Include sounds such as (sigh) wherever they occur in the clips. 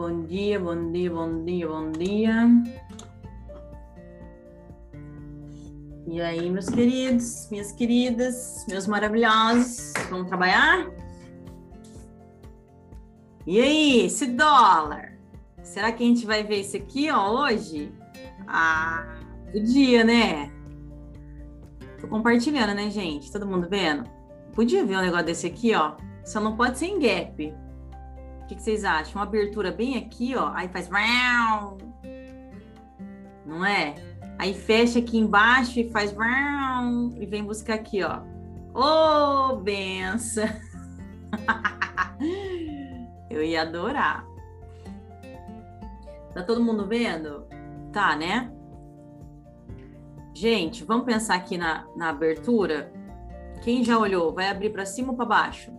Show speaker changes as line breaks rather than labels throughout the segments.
Bom dia, bom dia, bom dia, bom dia. E aí, meus queridos, minhas queridas, meus maravilhosos, vamos trabalhar? E aí, esse dólar? Será que a gente vai ver isso aqui, ó, hoje? Ah, podia, né? Tô compartilhando, né, gente? Todo mundo vendo? Podia ver um negócio desse aqui, ó. Só não pode ser em gap. Que, que vocês acham? Uma abertura bem aqui, ó. Aí faz. Não é? Aí fecha aqui embaixo e faz. E vem buscar aqui, ó. Ô, oh, benção! (laughs) Eu ia adorar. Tá todo mundo vendo? Tá, né? Gente, vamos pensar aqui na, na abertura. Quem já olhou, vai abrir para cima ou para baixo?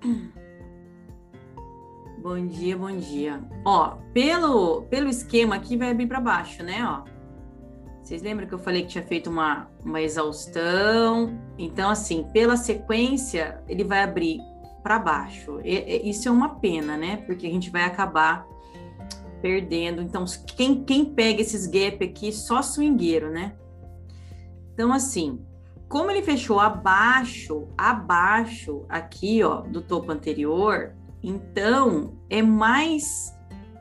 (clears throat) Bom dia, bom dia. Ó, pelo, pelo esquema aqui vai abrir para baixo, né? Ó. Vocês lembram que eu falei que tinha feito uma, uma exaustão? Então, assim, pela sequência, ele vai abrir para baixo. E, e, isso é uma pena, né? Porque a gente vai acabar perdendo. Então, quem, quem pega esses gap aqui, só swingueiro, né? Então, assim, como ele fechou abaixo, abaixo aqui, ó, do topo anterior, então é mais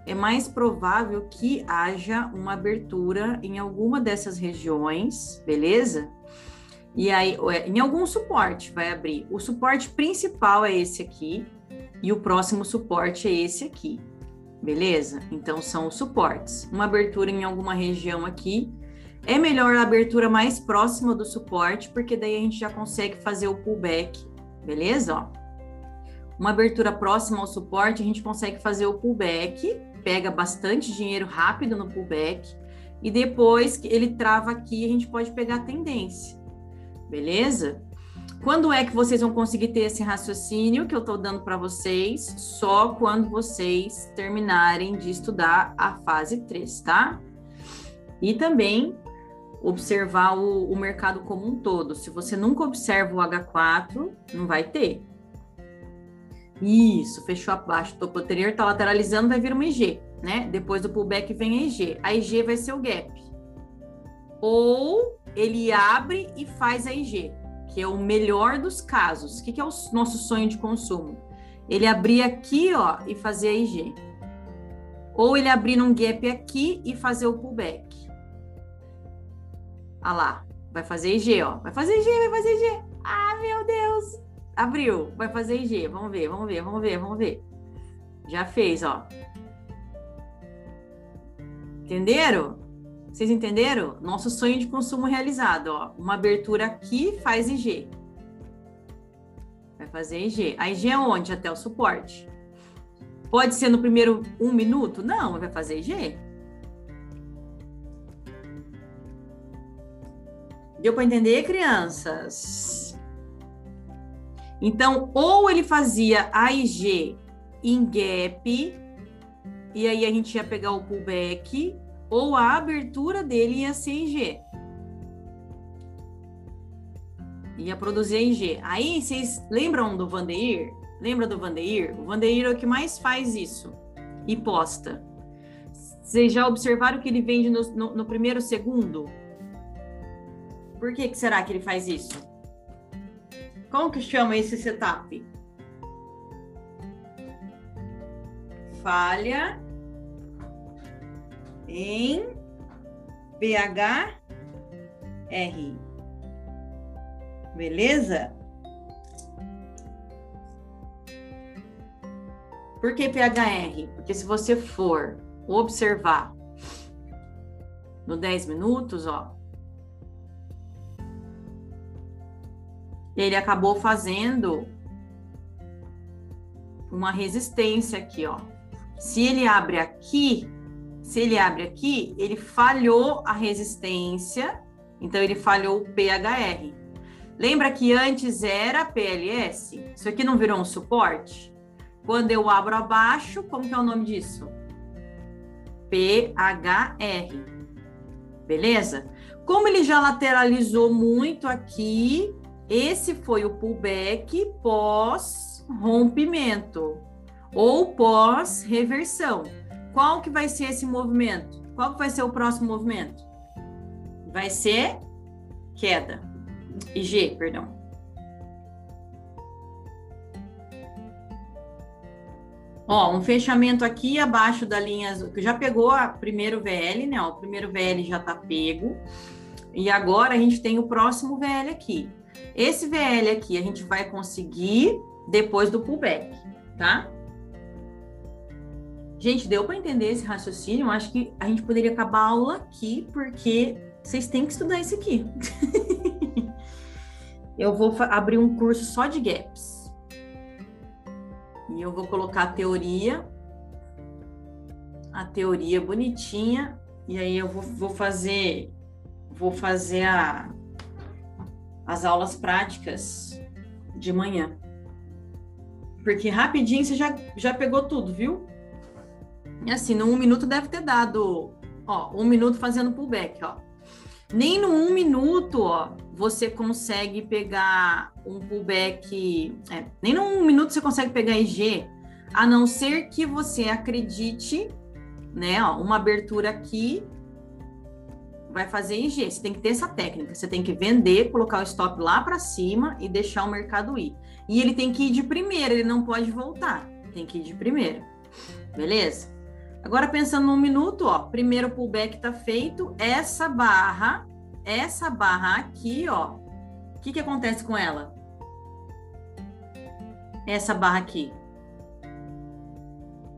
é mais provável que haja uma abertura em alguma dessas regiões, beleza? E aí, em algum suporte vai abrir. O suporte principal é esse aqui, e o próximo suporte é esse aqui beleza? Então são os suportes. Uma abertura em alguma região aqui. É melhor a abertura mais próxima do suporte, porque daí a gente já consegue fazer o pullback, beleza? Ó. Uma abertura próxima ao suporte, a gente consegue fazer o pullback, pega bastante dinheiro rápido no pullback, e depois que ele trava aqui, a gente pode pegar a tendência, beleza? Quando é que vocês vão conseguir ter esse raciocínio que eu estou dando para vocês? Só quando vocês terminarem de estudar a fase 3, tá? E também observar o, o mercado como um todo. Se você nunca observa o H4, não vai ter. Isso, fechou abaixo do topo anterior, tá lateralizando, vai vir uma IG, né? Depois do pullback vem a IG. A IG vai ser o gap. Ou ele abre e faz a IG que é o melhor dos casos. O que, que é o nosso sonho de consumo? Ele abrir aqui, ó, e fazer a IG. Ou ele abrir num gap aqui e fazer o pullback. Ah lá, vai fazer IG, ó. Vai fazer IG, vai fazer IG. Ah, meu Deus! Abriu, vai fazer IG. Vamos ver, vamos ver, vamos ver, vamos ver. Já fez, ó. Entenderam? Vocês entenderam? Nosso sonho de consumo realizado, ó. Uma abertura aqui faz IG. Vai fazer IG. A IG é onde? Até o suporte. Pode ser no primeiro um minuto? Não, vai fazer IG. Deu para entender, crianças? Então, ou ele fazia a IG em gap, e aí a gente ia pegar o pullback, ou a abertura dele ia ser em G. Ia produzir em G. Aí vocês lembram do Vandeir? Lembra do Vandeir? O Vandeir é o que mais faz isso e posta. Vocês já observaram que ele vende no, no, no primeiro segundo? Por que, que será que ele faz isso? Como que chama esse setup? Falha em PHR. Beleza? Por que PHR? Porque se você for observar no 10 minutos, ó, ele acabou fazendo uma resistência aqui, ó. Se ele abre aqui, se ele abre aqui, ele falhou a resistência, então ele falhou o PHR. Lembra que antes era PLS? Isso aqui não virou um suporte? Quando eu abro abaixo, como que é o nome disso? PHR. Beleza? Como ele já lateralizou muito aqui, esse foi o pullback pós rompimento. ou pós-reversão. Qual que vai ser esse movimento? Qual que vai ser o próximo movimento? Vai ser queda. IG, perdão. Ó, um fechamento aqui abaixo da linha que já pegou a primeiro VL, né? Ó, o primeiro VL já tá pego. E agora a gente tem o próximo VL aqui. Esse VL aqui a gente vai conseguir depois do pullback, tá? Gente, deu para entender esse raciocínio? Eu acho que a gente poderia acabar a aula aqui, porque vocês têm que estudar isso aqui. (laughs) eu vou abrir um curso só de gaps. E eu vou colocar a teoria, a teoria bonitinha, e aí eu vou, vou fazer, vou fazer a, as aulas práticas de manhã. Porque rapidinho você já, já pegou tudo, viu? E assim, no um minuto deve ter dado, ó, um minuto fazendo pullback, ó. Nem no um minuto, ó, você consegue pegar um pullback. É, nem no um minuto você consegue pegar IG, a não ser que você acredite, né? Ó, uma abertura aqui vai fazer IG. Você tem que ter essa técnica. Você tem que vender, colocar o stop lá para cima e deixar o mercado ir. E ele tem que ir de primeira, ele não pode voltar. Tem que ir de primeira. Beleza? Agora, pensando num minuto, ó, primeiro pullback tá feito, essa barra, essa barra aqui, ó, o que que acontece com ela? Essa barra aqui.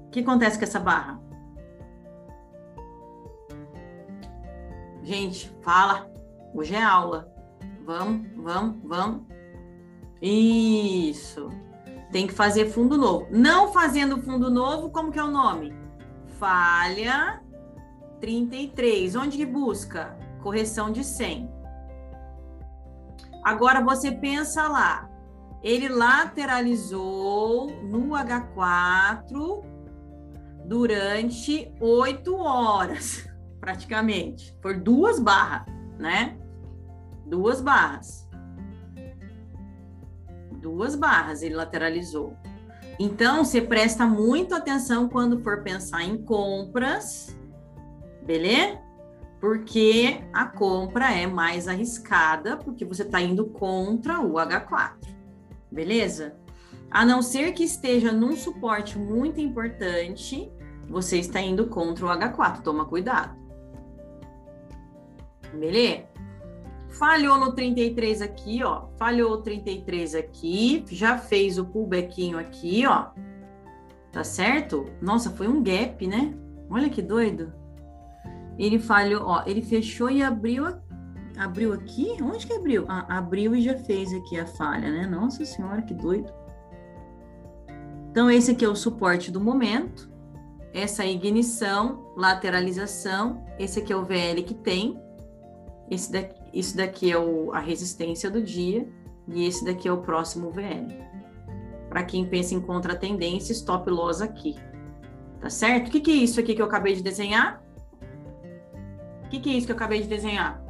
O que acontece com essa barra? Gente, fala. Hoje é aula. Vamos, vamos, vamos. Isso. Tem que fazer fundo novo. Não fazendo fundo novo, como que é o nome? falha 33. Onde que busca? Correção de 100. Agora você pensa lá. Ele lateralizou no H4 durante 8 horas, praticamente. Por duas barras, né? Duas barras. Duas barras ele lateralizou. Então, você presta muito atenção quando for pensar em compras, beleza? Porque a compra é mais arriscada, porque você está indo contra o H4, beleza? A não ser que esteja num suporte muito importante, você está indo contra o H4, toma cuidado. Beleza? Falhou no 33 aqui, ó. Falhou o 33 aqui. Já fez o pullbackinho aqui, ó. Tá certo? Nossa, foi um gap, né? Olha que doido. Ele falhou, ó. Ele fechou e abriu Abriu aqui? Onde que abriu? Ah, abriu e já fez aqui a falha, né? Nossa senhora, que doido. Então, esse aqui é o suporte do momento. Essa é ignição, lateralização. Esse aqui é o VL que tem. Esse daqui, isso daqui é o, a resistência do dia e esse daqui é o próximo VL. Para quem pensa em contratendência, stop loss aqui. Tá certo? O que, que é isso aqui que eu acabei de desenhar? O que, que é isso que eu acabei de desenhar?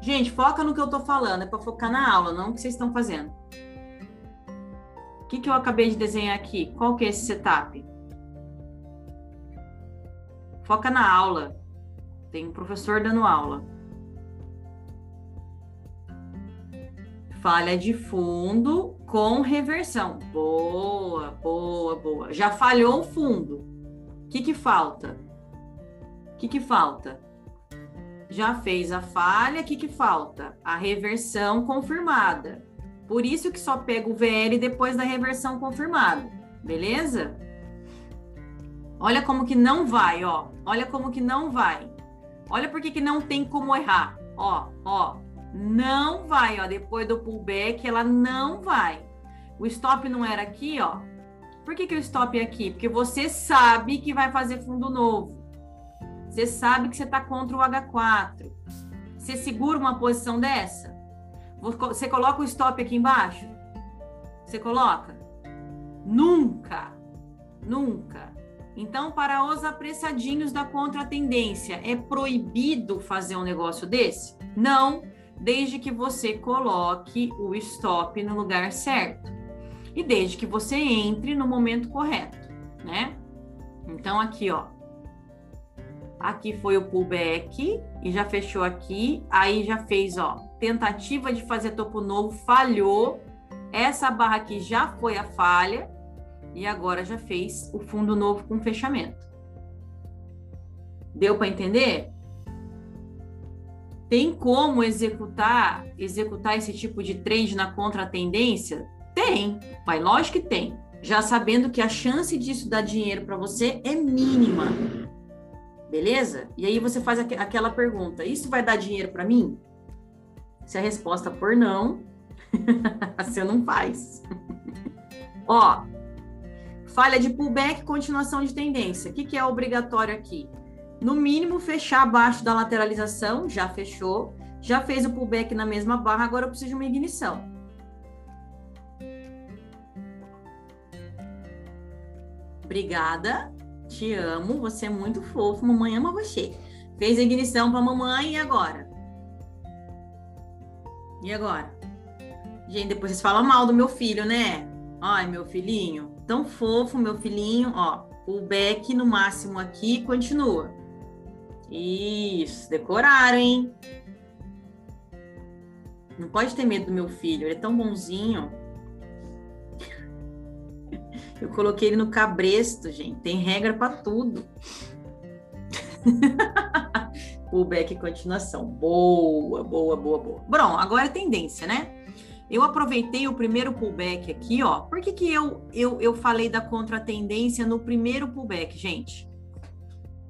Gente, foca no que eu tô falando, é para focar na aula, não no que vocês estão fazendo. O que, que eu acabei de desenhar aqui? Qual que é esse setup? Foca na aula. Tem um professor dando aula. Falha de fundo com reversão. Boa, boa, boa. Já falhou o fundo. O que, que falta? O que, que falta? Já fez a falha, o que, que falta? A reversão confirmada. Por isso que só pega o VL depois da reversão confirmada. Beleza? Olha como que não vai, ó. Olha como que não vai. Olha por que, que não tem como errar. Ó, ó não vai, ó, depois do pullback, ela não vai. O stop não era aqui, ó. Por que, que o stop é aqui? Porque você sabe que vai fazer fundo novo. Você sabe que você está contra o H4. Você segura uma posição dessa? Você coloca o stop aqui embaixo? Você coloca? Nunca. Nunca. Então, para os apressadinhos da contratendência, é proibido fazer um negócio desse? Não desde que você coloque o stop no lugar certo e desde que você entre no momento correto. né? Então, aqui, ó. Aqui foi o pullback e já fechou aqui. Aí já fez, ó, tentativa de fazer topo novo, falhou. Essa barra aqui já foi a falha. E agora já fez o fundo novo com fechamento. Deu para entender? Tem como executar executar esse tipo de trade na contratendência? Tem, mas lógico que tem. Já sabendo que a chance disso dar dinheiro para você é mínima. Beleza? E aí você faz aqu aquela pergunta: isso vai dar dinheiro para mim? Se a resposta for não, (laughs) você não faz. (laughs) Ó, falha de pullback, continuação de tendência. O que, que é obrigatório aqui? No mínimo, fechar abaixo da lateralização, já fechou. Já fez o pullback na mesma barra, agora eu preciso de uma ignição. Obrigada, te amo, você é muito fofo, mamãe ama você. Fez a ignição para mamãe e agora? E agora? Gente, depois vocês falam mal do meu filho, né? Ai, meu filhinho, tão fofo, meu filhinho, ó. O back no máximo aqui, continua. Isso, decoraram, hein? Não pode ter medo do meu filho, ele é tão bonzinho. (laughs) Eu coloquei ele no cabresto, gente. Tem regra para tudo. (laughs) Pullback e continuação. Boa, boa, boa, boa. Bom, agora é tendência, né? Eu aproveitei o primeiro pullback aqui, ó. Por que, que eu, eu, eu falei da contratendência no primeiro pullback, gente?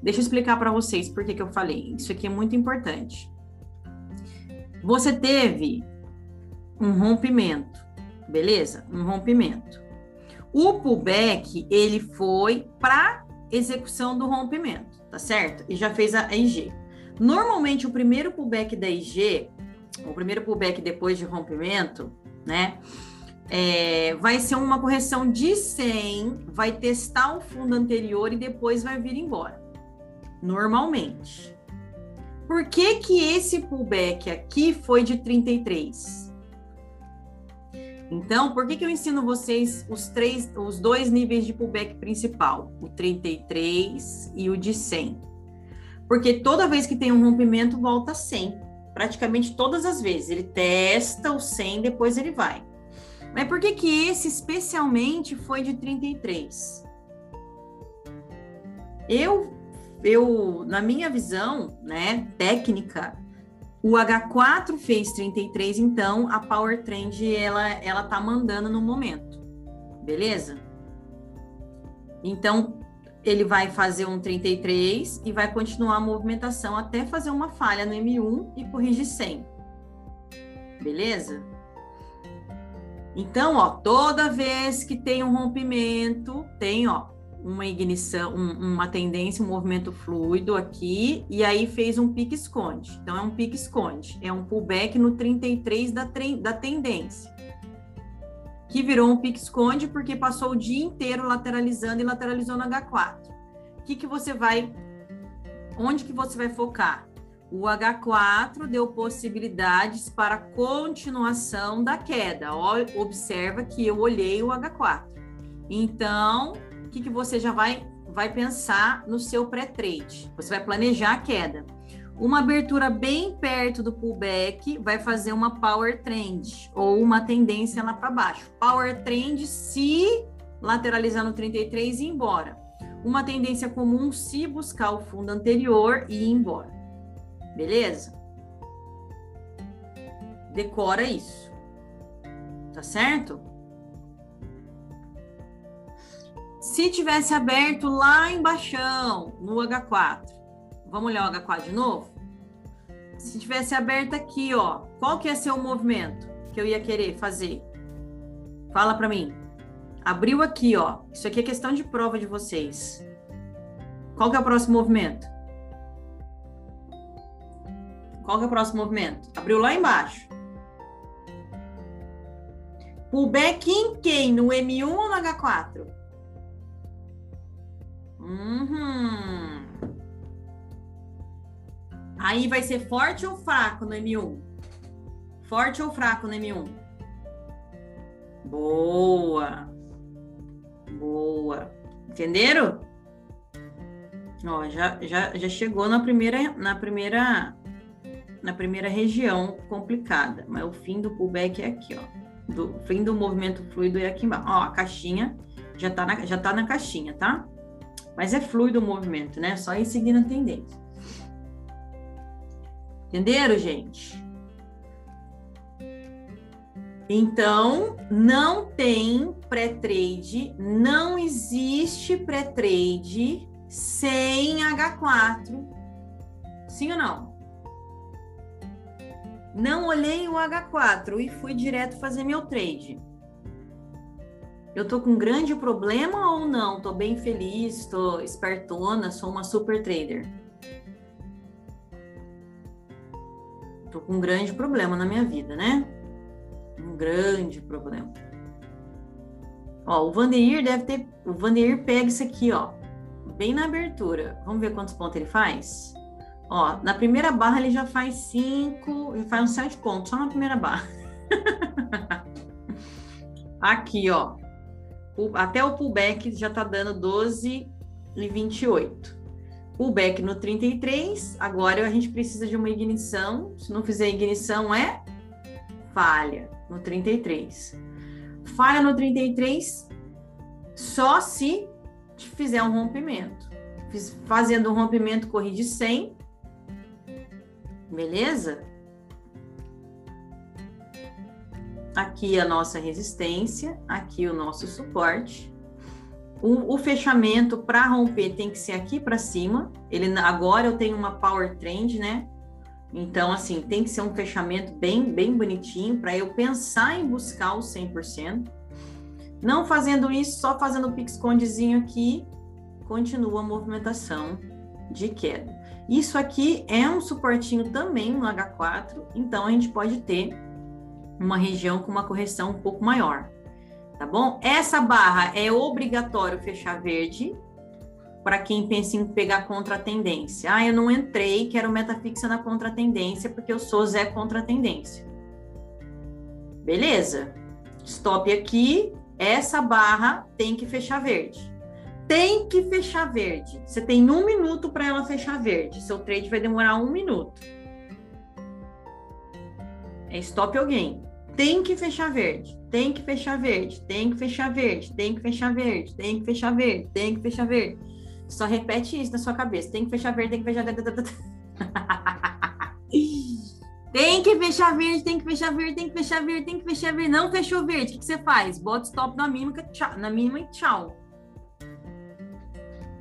Deixa eu explicar para vocês por que, que eu falei. Isso aqui é muito importante. Você teve um rompimento, beleza? Um rompimento. O pullback, ele foi para execução do rompimento, tá certo? E já fez a IG. Normalmente, o primeiro pullback da IG, o primeiro pullback depois de rompimento, né? É, vai ser uma correção de 100, vai testar o fundo anterior e depois vai vir embora normalmente. Por que que esse pullback aqui foi de 33? Então, por que que eu ensino vocês os três, os dois níveis de pullback principal, o 33 e o de 100? Porque toda vez que tem um rompimento volta 100, praticamente todas as vezes. Ele testa o 100, depois ele vai. Mas por que que esse especialmente foi de 33? Eu eu, na minha visão, né, técnica, o H4 fez 33, então a Power Trend ela ela tá mandando no momento. Beleza? Então ele vai fazer um 33 e vai continuar a movimentação até fazer uma falha no M1 e corrigir 100. Beleza? Então, ó, toda vez que tem um rompimento, tem, ó, uma ignição, um, uma tendência, um movimento fluido aqui, e aí fez um pique-esconde. Então, é um pique-esconde, é um pullback no 33 da, da tendência, que virou um pique-esconde porque passou o dia inteiro lateralizando e lateralizou no H4. O que, que você vai, onde que você vai focar? O H4 deu possibilidades para continuação da queda. Observa que eu olhei o H4. Então, que, que você já vai, vai pensar no seu pré-trade? Você vai planejar a queda. Uma abertura bem perto do pullback vai fazer uma power trend ou uma tendência lá para baixo. Power trend se lateralizar no 33 e ir embora. Uma tendência comum se buscar o fundo anterior e ir embora. Beleza? Decora isso. Tá certo? Se tivesse aberto lá embaixo, no H4, vamos olhar o H4 de novo? Se tivesse aberto aqui, ó, qual que ia ser o movimento que eu ia querer fazer? Fala para mim. Abriu aqui, ó. Isso aqui é questão de prova de vocês. Qual que é o próximo movimento? Qual que é o próximo movimento? Abriu lá embaixo. Pullback em quem? No M1 ou no H4? Uhum. Aí vai ser forte ou fraco no M1? Forte ou fraco no M1? Boa. Boa. Entenderam? Ó, já, já, já chegou na primeira, na primeira, na primeira região complicada, mas o fim do pullback é aqui, ó. Do fim do movimento fluido é aqui embaixo. Ó, a caixinha já tá na, já tá na caixinha, tá? Mas é fluido o movimento, né? Só ir seguindo a tendência. Entenderam, gente? Então, não tem pré-trade, não existe pré-trade sem H4. Sim ou não? Não olhei o H4 e fui direto fazer meu trade. Eu tô com um grande problema ou não? Tô bem feliz, tô espertona, sou uma super trader. Tô com um grande problema na minha vida, né? Um grande problema. Ó, o Vandeir deve ter. O Vandeir pega isso aqui, ó bem na abertura. Vamos ver quantos pontos ele faz? Ó, na primeira barra ele já faz cinco, ele faz uns sete pontos, só na primeira barra. (laughs) Aqui, ó. Até o pullback já tá dando 12 e 28. Pullback no 33, agora a gente precisa de uma ignição. Se não fizer ignição, é falha no 33. Falha no 33 só se fizer um rompimento. Fazendo um rompimento, corri de 100. Beleza? Aqui a nossa resistência, aqui o nosso suporte. O, o fechamento para romper tem que ser aqui para cima. Ele agora eu tenho uma power trend, né? Então, assim, tem que ser um fechamento bem, bem bonitinho para eu pensar em buscar o 100%. Não fazendo isso, só fazendo o pique-escondezinho aqui, continua a movimentação de queda. Isso aqui é um suportinho também no H4, então a gente pode ter uma região com uma correção um pouco maior, tá bom? Essa barra é obrigatório fechar verde para quem pensa em pegar contra a tendência. Ah, eu não entrei, quero meta fixa na contra tendência porque eu sou Zé contra tendência. Beleza? Stop aqui, essa barra tem que fechar verde. Tem que fechar verde. Você tem um minuto para ela fechar verde. Seu trade vai demorar um minuto. É stop alguém. Tem que fechar verde. Tem que fechar verde. Tem que fechar verde. Tem que fechar verde. Tem que fechar verde. Tem que fechar verde. Só repete isso na sua cabeça. Tem que fechar verde. Tem que fechar. Tem que fechar verde, tem que fechar verde, tem que fechar verde, tem que fechar verde. Não fechou verde, o que, que você faz? Bota stop na mínima, tchau, na mínima e tchau.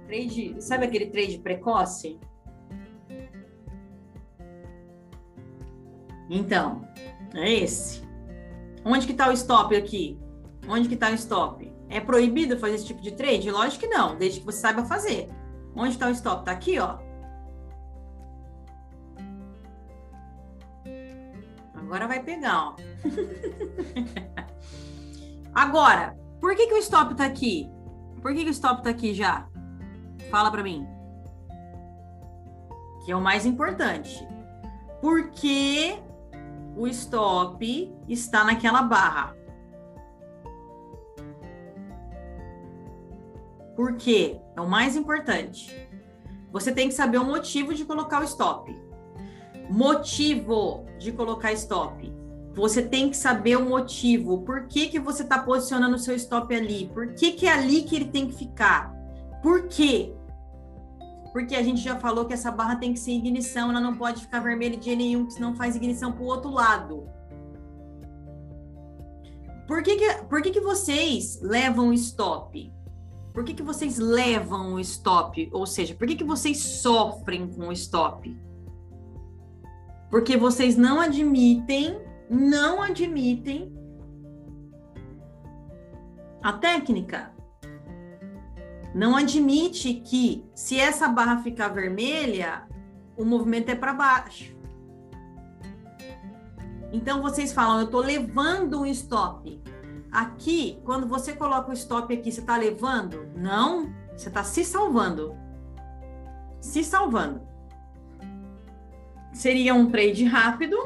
Trade, sabe aquele trade precoce? Então, é esse. Onde que tá o stop aqui? Onde que tá o stop? É proibido fazer esse tipo de trade? Lógico que não, desde que você saiba fazer. Onde está o stop? Tá aqui, ó. Agora vai pegar, ó. (laughs) Agora, por que, que o stop tá aqui? Por que, que o stop tá aqui já? Fala para mim. Que é o mais importante. Porque o stop está naquela barra. Por quê? É o mais importante. Você tem que saber o motivo de colocar o stop. Motivo de colocar stop. Você tem que saber o motivo. Por que, que você está posicionando o seu stop ali? Por que, que é ali que ele tem que ficar? Por quê? Porque a gente já falou que essa barra tem que ser ignição, ela não pode ficar vermelha de nenhum, que senão faz ignição para o outro lado. Por que, que, por que, que vocês levam stop? Por que, que vocês levam o stop? Ou seja, por que, que vocês sofrem com o stop? Porque vocês não admitem, não admitem a técnica. Não admite que se essa barra ficar vermelha, o movimento é para baixo. Então vocês falam, eu estou levando um stop. Aqui, quando você coloca o stop aqui, você está levando? Não, você está se salvando. Se salvando seria um trade rápido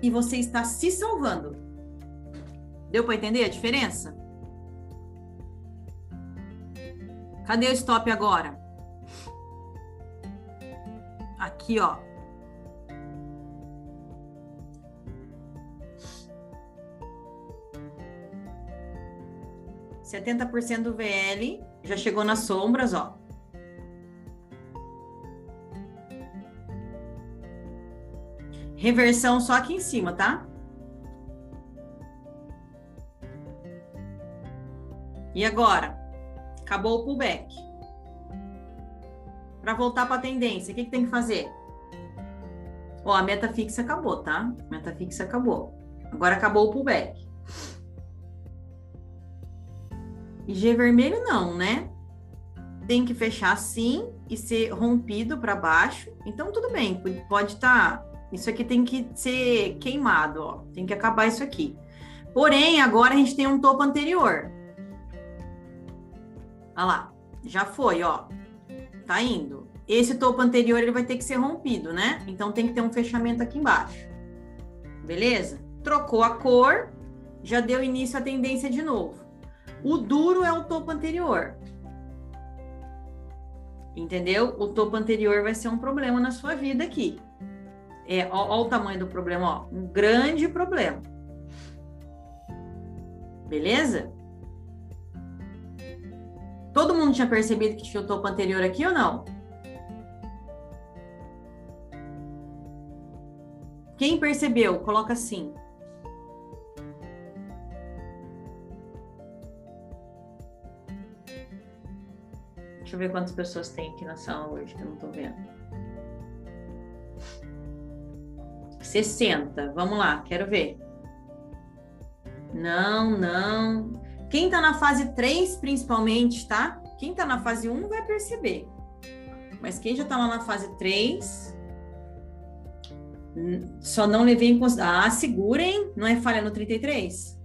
e você está se salvando. Deu para entender a diferença? Cadê o stop agora? Aqui, ó. Setenta por cento do VL já chegou nas sombras, ó. Reversão só aqui em cima, tá? E agora? Acabou o pullback. Para voltar para a tendência, o que, que tem que fazer? Ó, a meta fixa acabou, tá? Meta fixa acabou. Agora acabou o pullback. G vermelho não, né? Tem que fechar assim e ser rompido para baixo. Então tudo bem, pode estar tá isso aqui tem que ser queimado, ó. Tem que acabar isso aqui. Porém, agora a gente tem um topo anterior. Olha lá, já foi, ó. Tá indo. Esse topo anterior ele vai ter que ser rompido, né? Então tem que ter um fechamento aqui embaixo. Beleza? Trocou a cor, já deu início à tendência de novo. O duro é o topo anterior. Entendeu? O topo anterior vai ser um problema na sua vida aqui. É, ó, ó o tamanho do problema, ó, um grande problema. Beleza? Todo mundo tinha percebido que tinha o topo anterior aqui ou não? Quem percebeu, coloca assim. Deixa eu ver quantas pessoas tem aqui na sala hoje que eu não tô vendo. 60. Vamos lá, quero ver. Não, não. Quem tá na fase 3, principalmente, tá? Quem tá na fase 1 vai perceber. Mas quem já tá lá na fase 3, só não levei em consideração. Ah, segurem. Não é falha no 33?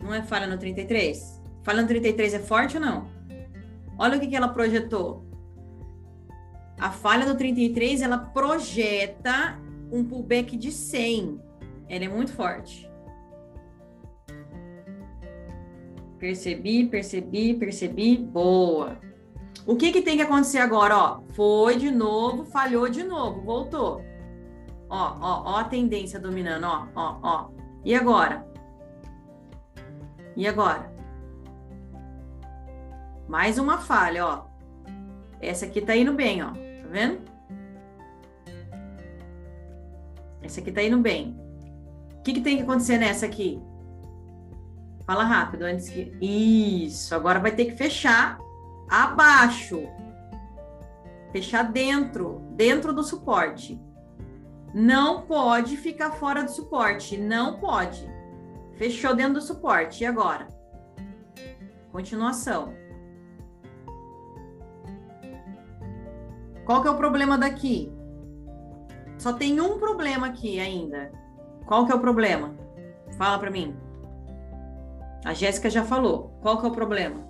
Não é falha no 33? Falha no 33 é forte ou não? Olha o que, que ela projetou. A falha do 33, ela projeta um pullback de 100. Ela é muito forte. Percebi, percebi, percebi. Boa. O que, que tem que acontecer agora? Ó, foi de novo, falhou de novo, voltou. Ó, ó, ó a tendência dominando, ó, ó, ó. E agora? E agora? Mais uma falha, ó. Essa aqui tá indo bem, ó. Tá vendo? Essa aqui tá indo bem. O que, que tem que acontecer nessa aqui? Fala rápido antes que. Isso, agora vai ter que fechar abaixo. Fechar dentro, dentro do suporte. Não pode ficar fora do suporte, não pode. Fechou dentro do suporte. E agora? Continuação. Qual que é o problema daqui? Só tem um problema aqui ainda. Qual que é o problema? Fala para mim. A Jéssica já falou. Qual que é o problema?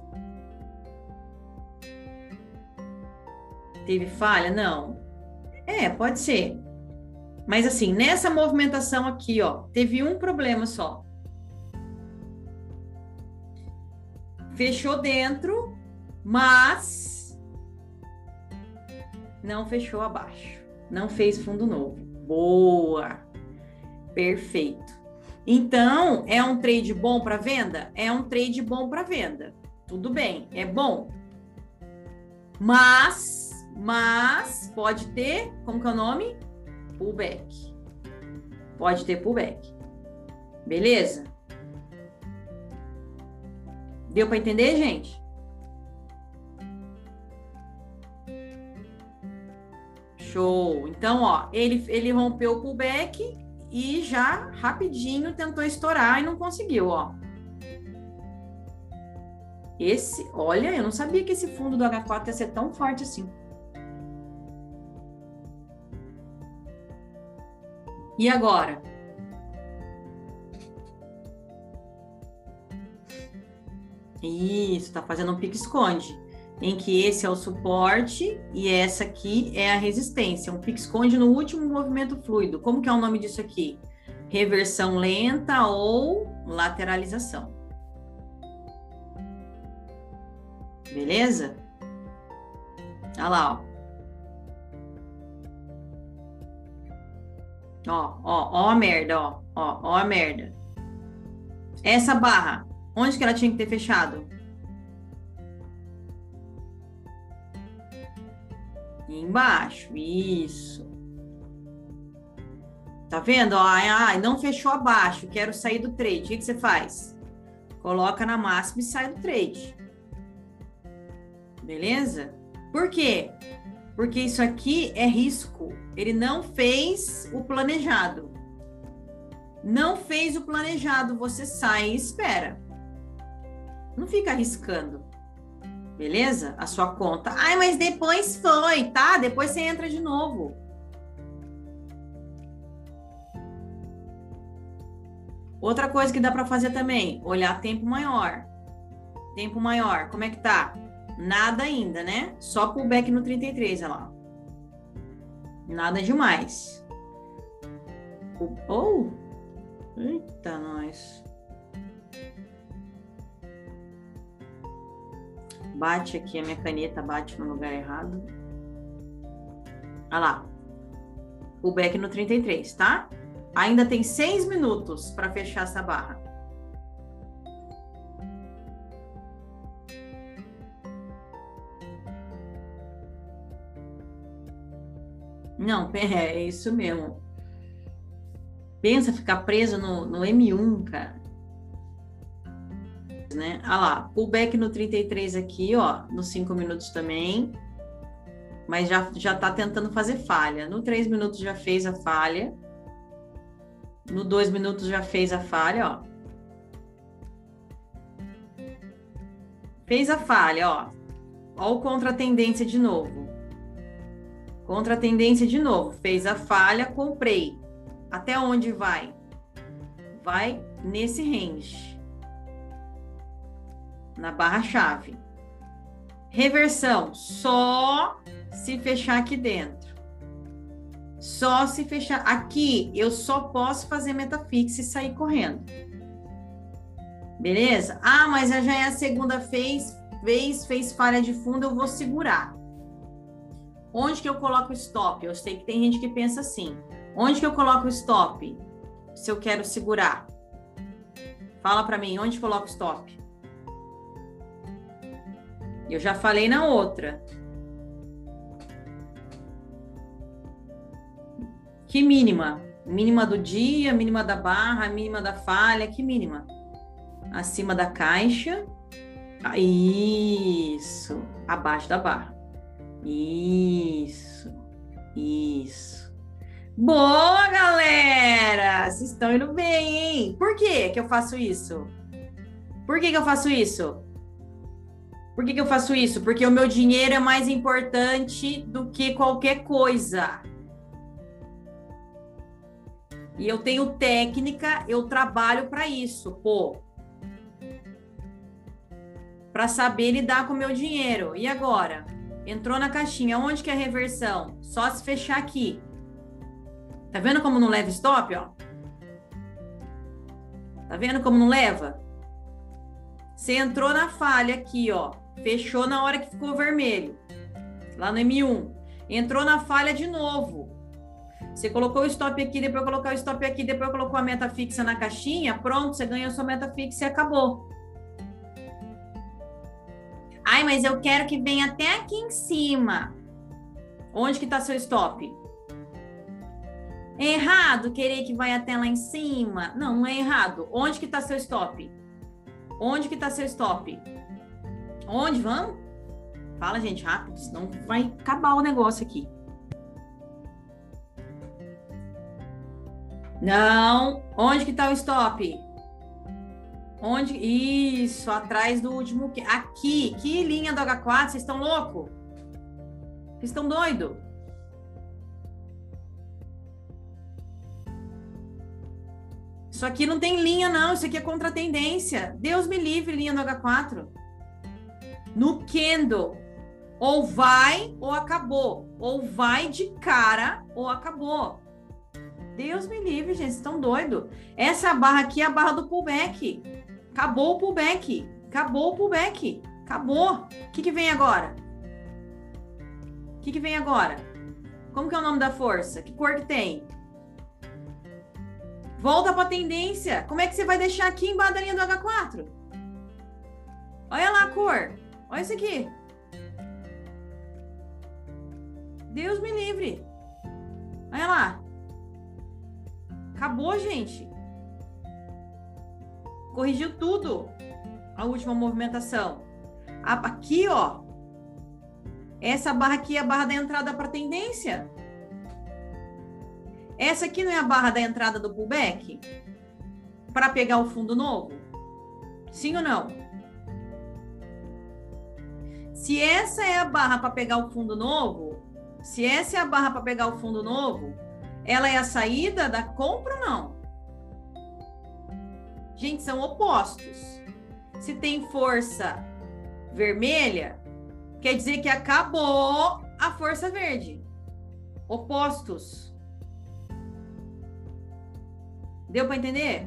Teve falha? Não. É, pode ser. Mas assim, nessa movimentação aqui, ó, teve um problema só. Fechou dentro, mas não fechou abaixo não fez fundo novo. Boa! Perfeito. Então, é um trade bom para venda? É um trade bom para venda. Tudo bem, é bom. Mas, mas pode ter, como que é o nome? Pullback. Pode ter pullback. Beleza? Deu para entender, gente? Show. Então, ó, ele, ele rompeu o pullback e já rapidinho tentou estourar e não conseguiu, ó. Esse, olha, eu não sabia que esse fundo do H4 ia ser tão forte assim. E agora? Isso, tá fazendo um pique-esconde em que esse é o suporte e essa aqui é a resistência. Um pique-esconde no último movimento fluido. Como que é o nome disso aqui? Reversão lenta ou lateralização. Beleza? Olha lá, ó. Ó, ó, ó a merda, ó. Ó, ó a merda. Essa barra, onde que ela tinha que ter fechado? Embaixo, isso. Tá vendo? Ai, ai, não fechou abaixo, quero sair do trade. O que, que você faz? Coloca na máxima e sai do trade. Beleza? Por quê? Porque isso aqui é risco. Ele não fez o planejado. Não fez o planejado, você sai e espera. Não fica arriscando. Beleza? A sua conta. Ai, mas depois foi, tá? Depois você entra de novo. Outra coisa que dá para fazer também, olhar tempo maior. Tempo maior, como é que tá? Nada ainda, né? Só pullback no 33, olha lá. Nada demais. Oh! Eita, nós. Bate aqui, a minha caneta bate no lugar errado. Olha lá. Pullback no 33, tá? Ainda tem seis minutos para fechar essa barra. Não, (laughs) é isso mesmo. Pensa ficar preso no, no M1, cara. Né? Ah lá, pullback no 33 aqui, ó, nos 5 minutos também. Mas já, já tá tentando fazer falha. No 3 minutos já fez a falha. No dois minutos já fez a falha, ó. Fez a falha, ó. Ó o contra-tendência de novo. Contra-tendência de novo. Fez a falha, comprei. Até onde vai? Vai nesse range. Na barra-chave. Reversão, só se fechar aqui dentro. Só se fechar. Aqui eu só posso fazer metafixa e sair correndo. Beleza? Ah, mas já é a segunda vez, vez fez falha de fundo, eu vou segurar. Onde que eu coloco o stop? Eu sei que tem gente que pensa assim. Onde que eu coloco o stop? Se eu quero segurar. Fala para mim, onde coloco o stop? Eu já falei na outra. Que mínima? Mínima do dia, mínima da barra, mínima da falha, que mínima? Acima da caixa. Isso. Abaixo da barra. Isso. Isso. Boa, galera! Vocês estão indo bem, hein? Por que que eu faço isso? Por que que eu faço isso? Por que que eu faço isso? Porque o meu dinheiro é mais importante do que qualquer coisa e eu tenho técnica, eu trabalho para isso, pô. Para saber lidar com o meu dinheiro. E agora? Entrou na caixinha, onde que é a reversão? Só se fechar aqui. Tá vendo como não leva stop, ó? Tá vendo como não leva? Você entrou na falha aqui, ó. Fechou na hora que ficou vermelho. Lá no M1. Entrou na falha de novo. Você colocou o stop aqui, depois colocou o stop aqui, depois colocou a meta fixa na caixinha, pronto, você ganhou sua meta fixa e acabou. Ai, mas eu quero que venha até aqui em cima. Onde que está seu stop? É errado querer que vai até lá em cima? Não, não é errado. Onde que está seu stop? Onde que está seu stop? Onde? Vamos? Fala, gente, rápido, senão vai acabar o negócio aqui. Não. Onde que tá o stop? Onde? Isso, atrás do último. Aqui. Que linha do H4? Vocês estão louco? Vocês estão doido? Isso aqui não tem linha, não. Isso aqui é contra tendência. Deus me livre, linha do H4. No candle. Ou vai ou acabou. Ou vai de cara ou acabou. Deus me livre, gente, estão doidos. Essa barra aqui é a barra do pullback. Acabou o pullback. Acabou o pullback. Acabou. O que, que vem agora? O que, que vem agora? Como que é o nome da força? Que cor que tem? Volta para a tendência. Como é que você vai deixar aqui embaixo da linha do H4? Olha lá a cor. Olha isso aqui. Deus me livre. Olha lá. Acabou, gente. Corrigiu tudo. A última movimentação. Aqui, ó. Essa barra aqui é a barra da entrada para tendência. Essa aqui não é a barra da entrada do pullback? Para pegar o fundo novo? Sim ou não? Se essa é a barra para pegar o fundo novo, se essa é a barra para pegar o fundo novo, ela é a saída da compra ou não? Gente, são opostos. Se tem força vermelha, quer dizer que acabou a força verde. Opostos. Deu para entender?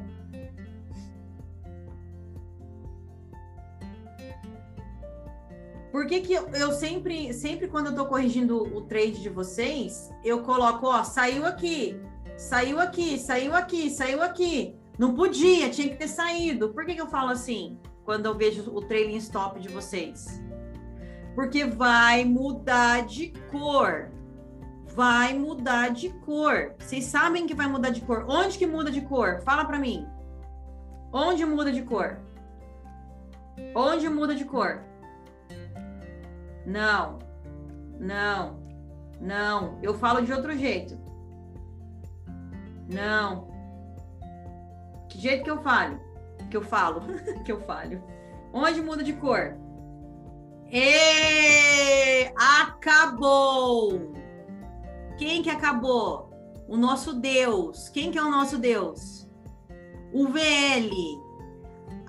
Por que, que eu, eu, sempre, sempre quando eu estou corrigindo o trade de vocês, eu coloco, ó, saiu aqui, saiu aqui, saiu aqui, saiu aqui. Não podia, tinha que ter saído. Por que, que eu falo assim quando eu vejo o trailing stop de vocês? Porque vai mudar de cor vai mudar de cor. Vocês sabem que vai mudar de cor. Onde que muda de cor? Fala para mim. Onde muda de cor? Onde muda de cor? Não. Não. Não. Eu falo de outro jeito. Não. Que jeito que eu falo? Que eu falo? (laughs) que eu falo. Onde muda de cor? E acabou. Quem que acabou? O nosso Deus. Quem que é o nosso Deus? O VL.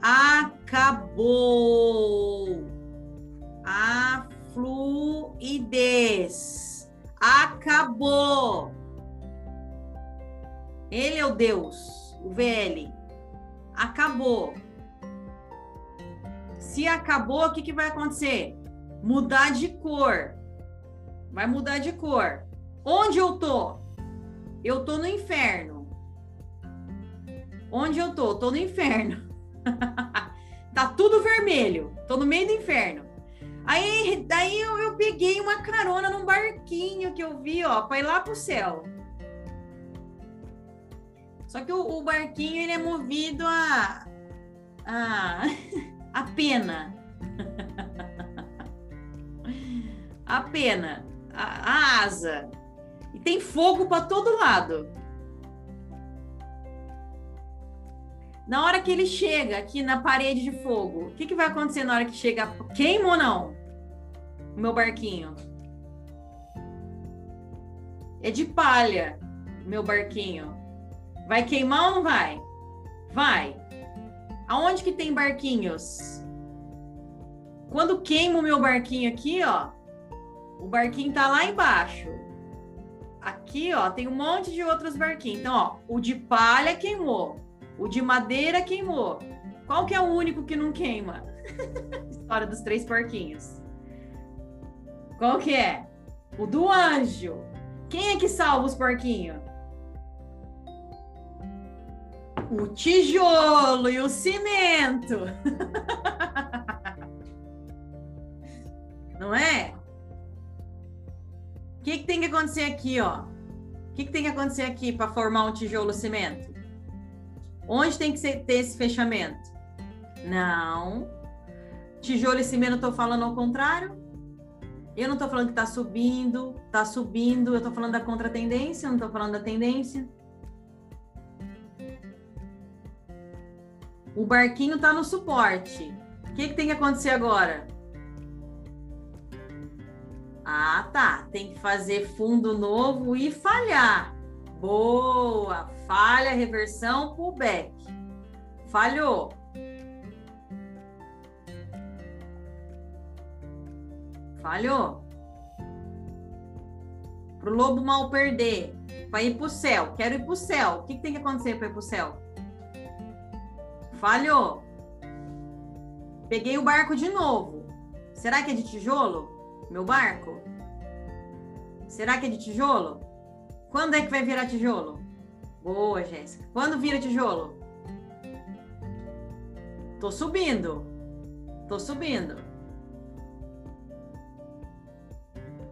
Acabou. A fluidez. Acabou. Ele é o Deus, o VL. Acabou. Se acabou, o que, que vai acontecer? Mudar de cor. Vai mudar de cor. Onde eu tô? Eu tô no inferno. Onde eu tô? Tô no inferno. (laughs) tá tudo vermelho. Tô no meio do inferno. Aí, daí eu, eu peguei uma carona num barquinho que eu vi, ó, para ir lá pro céu. Só que o, o barquinho ele é movido a a, (laughs) a pena. (laughs) a pena, a, a asa. E tem fogo para todo lado. Na hora que ele chega aqui na parede de fogo, o que, que vai acontecer na hora que chega? Queima ou não? O meu barquinho. É de palha, meu barquinho. Vai queimar ou não vai? Vai. Aonde que tem barquinhos? Quando queima o meu barquinho aqui, ó, o barquinho tá lá embaixo. Aqui, ó, tem um monte de outros barquinhos. Então, ó, o de palha queimou, o de madeira queimou. Qual que é o único que não queima? (laughs) História dos três porquinhos. Qual que é? O do anjo. Quem é que salva os porquinhos? O tijolo e o cimento. (laughs) Não é? que, que tem que acontecer aqui, ó? O que, que tem que acontecer aqui para formar um tijolo cimento? Onde tem que ser, ter esse fechamento? Não. Tijolo e cimento, tô falando ao contrário. Eu não estou falando que está subindo, está subindo, eu estou falando da contratendência, não estou falando da tendência. O barquinho está no suporte. O que, que tem que acontecer agora? Ah, tá. Tem que fazer fundo novo e falhar. Boa! Falha, reversão, pullback. Falhou. Falhou. Pro lobo mal perder. Para ir pro céu. Quero ir pro céu. O que, que tem que acontecer para ir pro céu? Falhou. Peguei o barco de novo. Será que é de tijolo? Meu barco? Será que é de tijolo? Quando é que vai virar tijolo? Boa, Jéssica. Quando vira tijolo? Tô subindo. Tô subindo.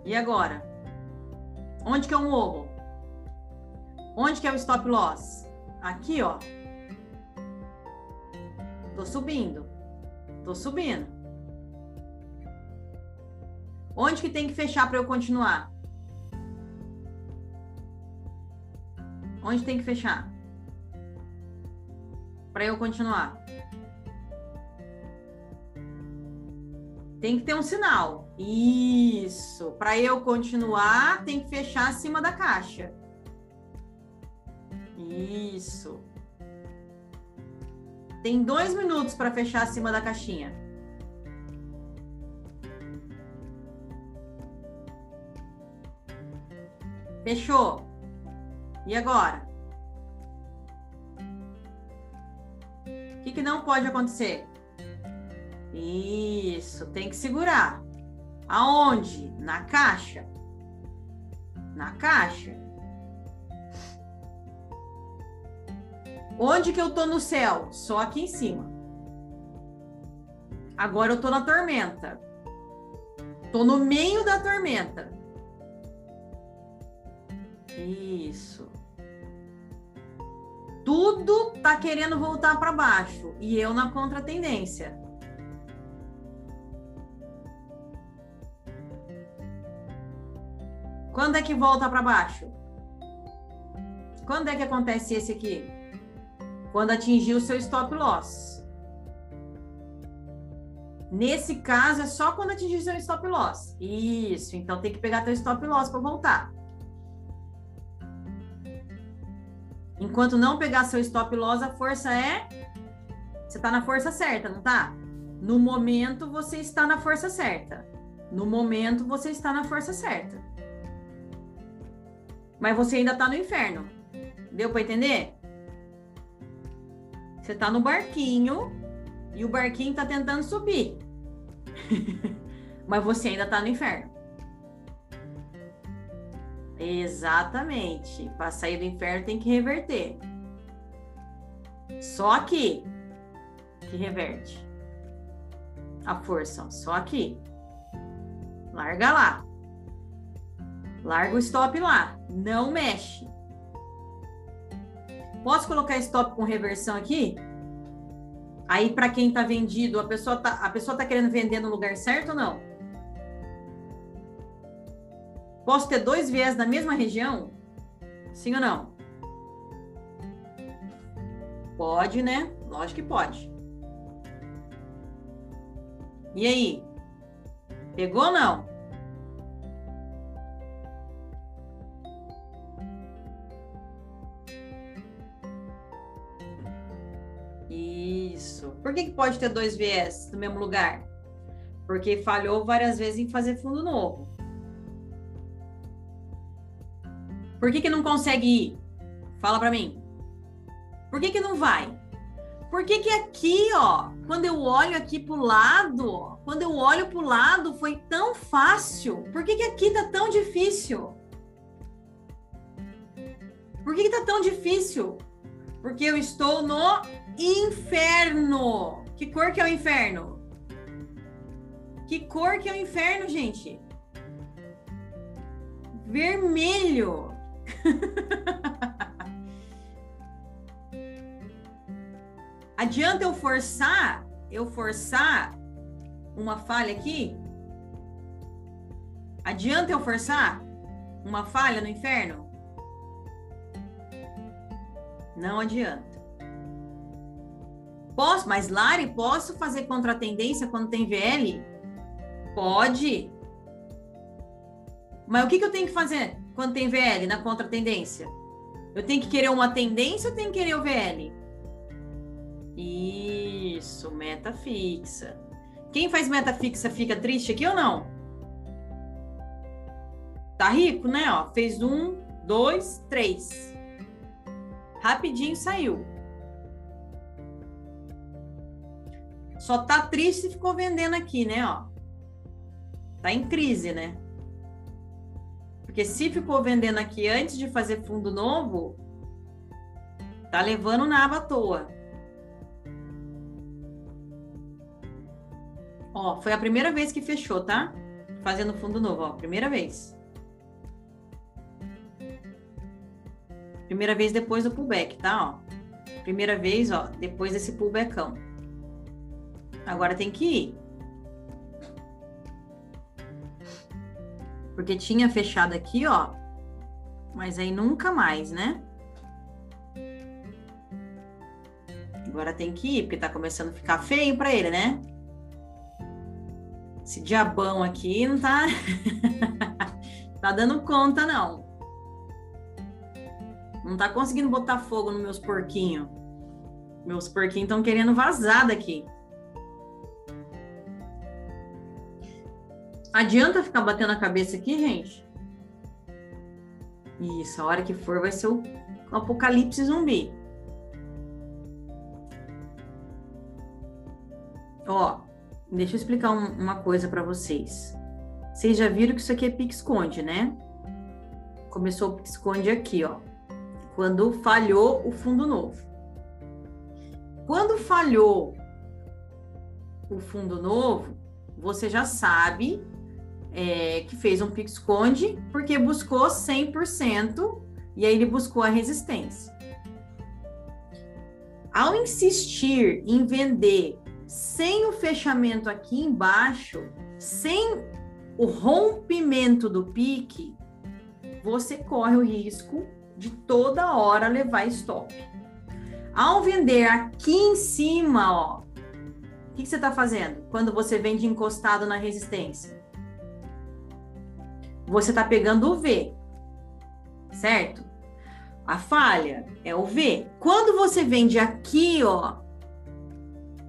E agora? Onde que é o morro? Onde que é o stop loss? Aqui, ó. Tô subindo. Tô subindo. Onde que tem que fechar para eu continuar? Onde tem que fechar? Para eu continuar. Tem que ter um sinal. Isso. Para eu continuar, tem que fechar acima da caixa. Isso. Tem dois minutos para fechar acima da caixinha. Fechou. E agora? O que, que não pode acontecer? Isso, tem que segurar. Aonde? Na caixa. Na caixa. Onde que eu tô no céu? Só aqui em cima. Agora eu tô na tormenta. Tô no meio da tormenta. Isso. Tudo tá querendo voltar para baixo e eu na contratendência. Quando é que volta para baixo? Quando é que acontece esse aqui? Quando atingir o seu stop loss. Nesse caso, é só quando atingir seu stop loss. Isso, então tem que pegar teu stop loss para voltar. Enquanto não pegar seu stop loss, a força é. Você está na força certa, não tá? No momento você está na força certa. No momento você está na força certa. Mas você ainda está no inferno. Deu para entender? Você está no barquinho e o barquinho está tentando subir. (laughs) Mas você ainda está no inferno. Exatamente. Para sair do inferno tem que reverter. Só aqui que reverte a força. Só aqui. Larga lá. Larga o stop lá. Não mexe. Posso colocar stop com reversão aqui? Aí, para quem está vendido, a pessoa tá, a pessoa tá querendo vender no lugar certo ou não? Posso ter dois viés na mesma região? Sim ou não? Pode, né? Lógico que pode. E aí? Pegou ou não? Isso. Por que, que pode ter dois viés no mesmo lugar? Porque falhou várias vezes em fazer fundo novo. Por que, que não consegue ir? Fala para mim. Por que, que não vai? Por que, que aqui, ó, quando eu olho aqui pro lado, quando eu olho pro lado, foi tão fácil? Por que, que aqui tá tão difícil? Por que, que tá tão difícil? Porque eu estou no inferno. Que cor que é o inferno? Que cor que é o inferno, gente? Vermelho. (laughs) Adianta eu forçar, eu forçar uma falha aqui? Adianta eu forçar uma falha no inferno? Não adianta. Posso, mas Lari, posso fazer contratendência quando tem VL? Pode. Mas o que, que eu tenho que fazer? quando tem VL na contratendência? Eu tenho que querer uma tendência ou tenho que querer o VL? Isso, meta fixa. Quem faz meta fixa fica triste aqui ou não? Tá rico, né? Ó, fez um, dois, três. Rapidinho saiu. Só tá triste e ficou vendendo aqui, né? Ó. tá em crise, né? Porque se ficou vendendo aqui antes de fazer fundo novo, tá levando nada à toa. Ó, foi a primeira vez que fechou, tá? Fazendo fundo novo, ó, primeira vez. Primeira vez depois do pullback, tá? Ó. Primeira vez, ó, depois desse pullbackão. Agora tem que ir. Porque tinha fechado aqui, ó. Mas aí nunca mais, né? Agora tem que ir, porque tá começando a ficar feio para ele, né? Esse diabão aqui não tá. (laughs) tá dando conta, não. Não tá conseguindo botar fogo nos meus porquinhos. Meus porquinhos estão querendo vazar daqui. Adianta ficar batendo a cabeça aqui, gente? Isso, a hora que for vai ser o apocalipse zumbi. Ó, deixa eu explicar um, uma coisa para vocês. Vocês já viram que isso aqui é pique-esconde, né? Começou o pique-esconde aqui, ó. Quando falhou o fundo novo. Quando falhou o fundo novo, você já sabe é, que fez um pique-esconde porque buscou 100% e aí ele buscou a resistência. Ao insistir em vender sem o fechamento aqui embaixo, sem o rompimento do pique, você corre o risco de toda hora levar stop. Ao vender aqui em cima, ó, o que, que você está fazendo quando você vende encostado na resistência? Você está pegando o V, certo? A falha é o V. Quando você vende aqui, ó,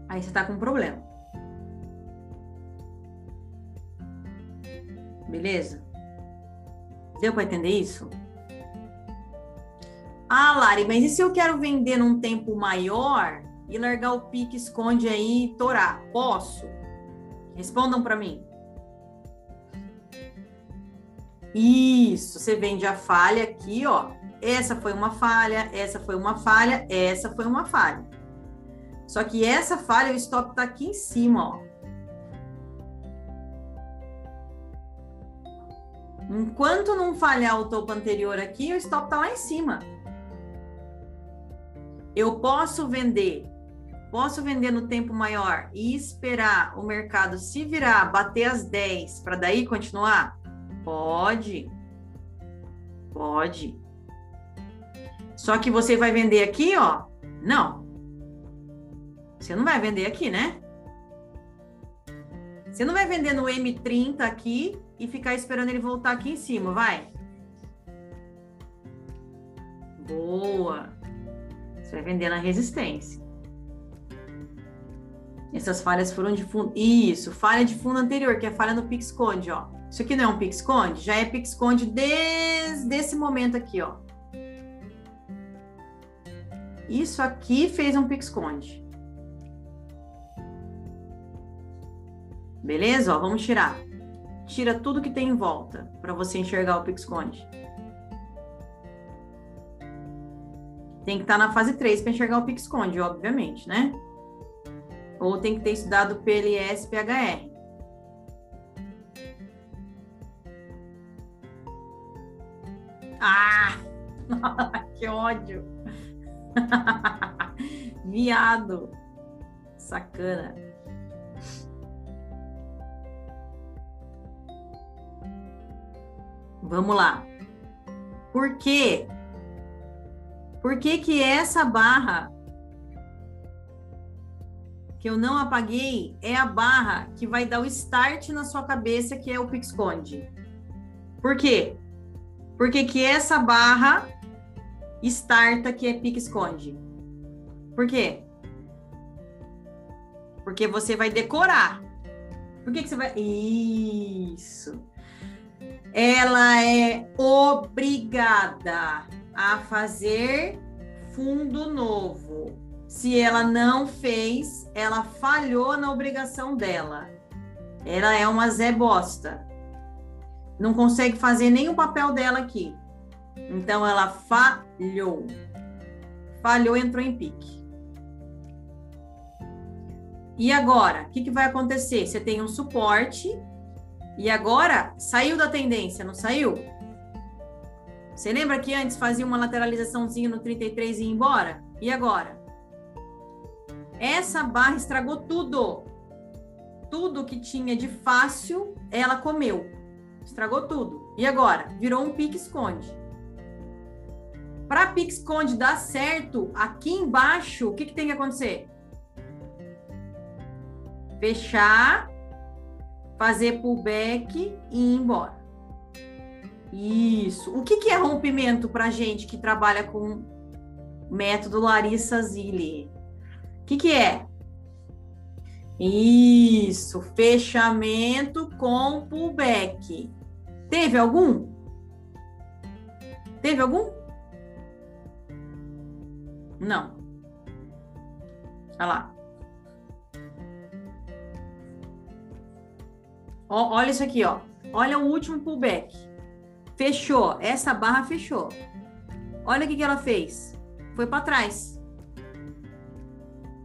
aí você está com um problema. Beleza? Deu para entender isso? Ah, Lari, mas e se eu quero vender num tempo maior e largar o pique, esconde aí e torar? Posso? Respondam para mim. Isso, você vende a falha aqui, ó. Essa foi uma falha, essa foi uma falha, essa foi uma falha. Só que essa falha, o stop tá aqui em cima, ó. Enquanto não falhar o topo anterior aqui, o stop tá lá em cima. Eu posso vender, posso vender no tempo maior e esperar o mercado se virar, bater as 10 para daí continuar? Pode. Pode. Só que você vai vender aqui, ó? Não. Você não vai vender aqui, né? Você não vai vender no M30 aqui e ficar esperando ele voltar aqui em cima, vai? Boa. Você vai vender na resistência. Essas falhas foram de fundo. Isso, falha de fundo anterior, que é falha no Pixconde, ó. Isso aqui não é um Pixconde? Já é Pixconde desde esse momento aqui, ó. Isso aqui fez um Pixconde. Beleza? Ó, vamos tirar. Tira tudo que tem em volta para você enxergar o Pixconde. Tem que estar tá na fase 3 para enxergar o Pixconde, obviamente, né? Ou tem que ter estudado PLS, PHR. Ah! (laughs) que ódio! (laughs) Viado! Sacana. Vamos lá. Por quê? Por que que essa barra que eu não apaguei é a barra que vai dar o start na sua cabeça, que é o Pixconde? Por quê? Porque que essa barra starta que é pique-esconde? Por quê? Porque você vai decorar. Por que, que você vai. Isso ela é obrigada a fazer fundo novo. Se ela não fez, ela falhou na obrigação dela. Ela é uma Zé Bosta. Não consegue fazer nem o papel dela aqui. Então ela falhou. Falhou, entrou em pique. E agora, o que, que vai acontecer? Você tem um suporte e agora saiu da tendência, não saiu? Você lembra que antes fazia uma lateralizaçãozinha no 33 e ia embora? E agora? Essa barra estragou tudo. Tudo que tinha de fácil, ela comeu. Estragou tudo. E agora? Virou um pique-esconde. Para pique-esconde dar certo, aqui embaixo, o que, que tem que acontecer? Fechar, fazer pullback e ir embora. Isso. O que, que é rompimento para gente que trabalha com método Larissa Zilli? O que, que é? Isso, fechamento com pullback. Teve algum? Teve algum? Não. Olha lá. Ó, olha isso aqui, ó. Olha o último pullback. Fechou. Essa barra fechou. Olha o que, que ela fez. Foi para trás.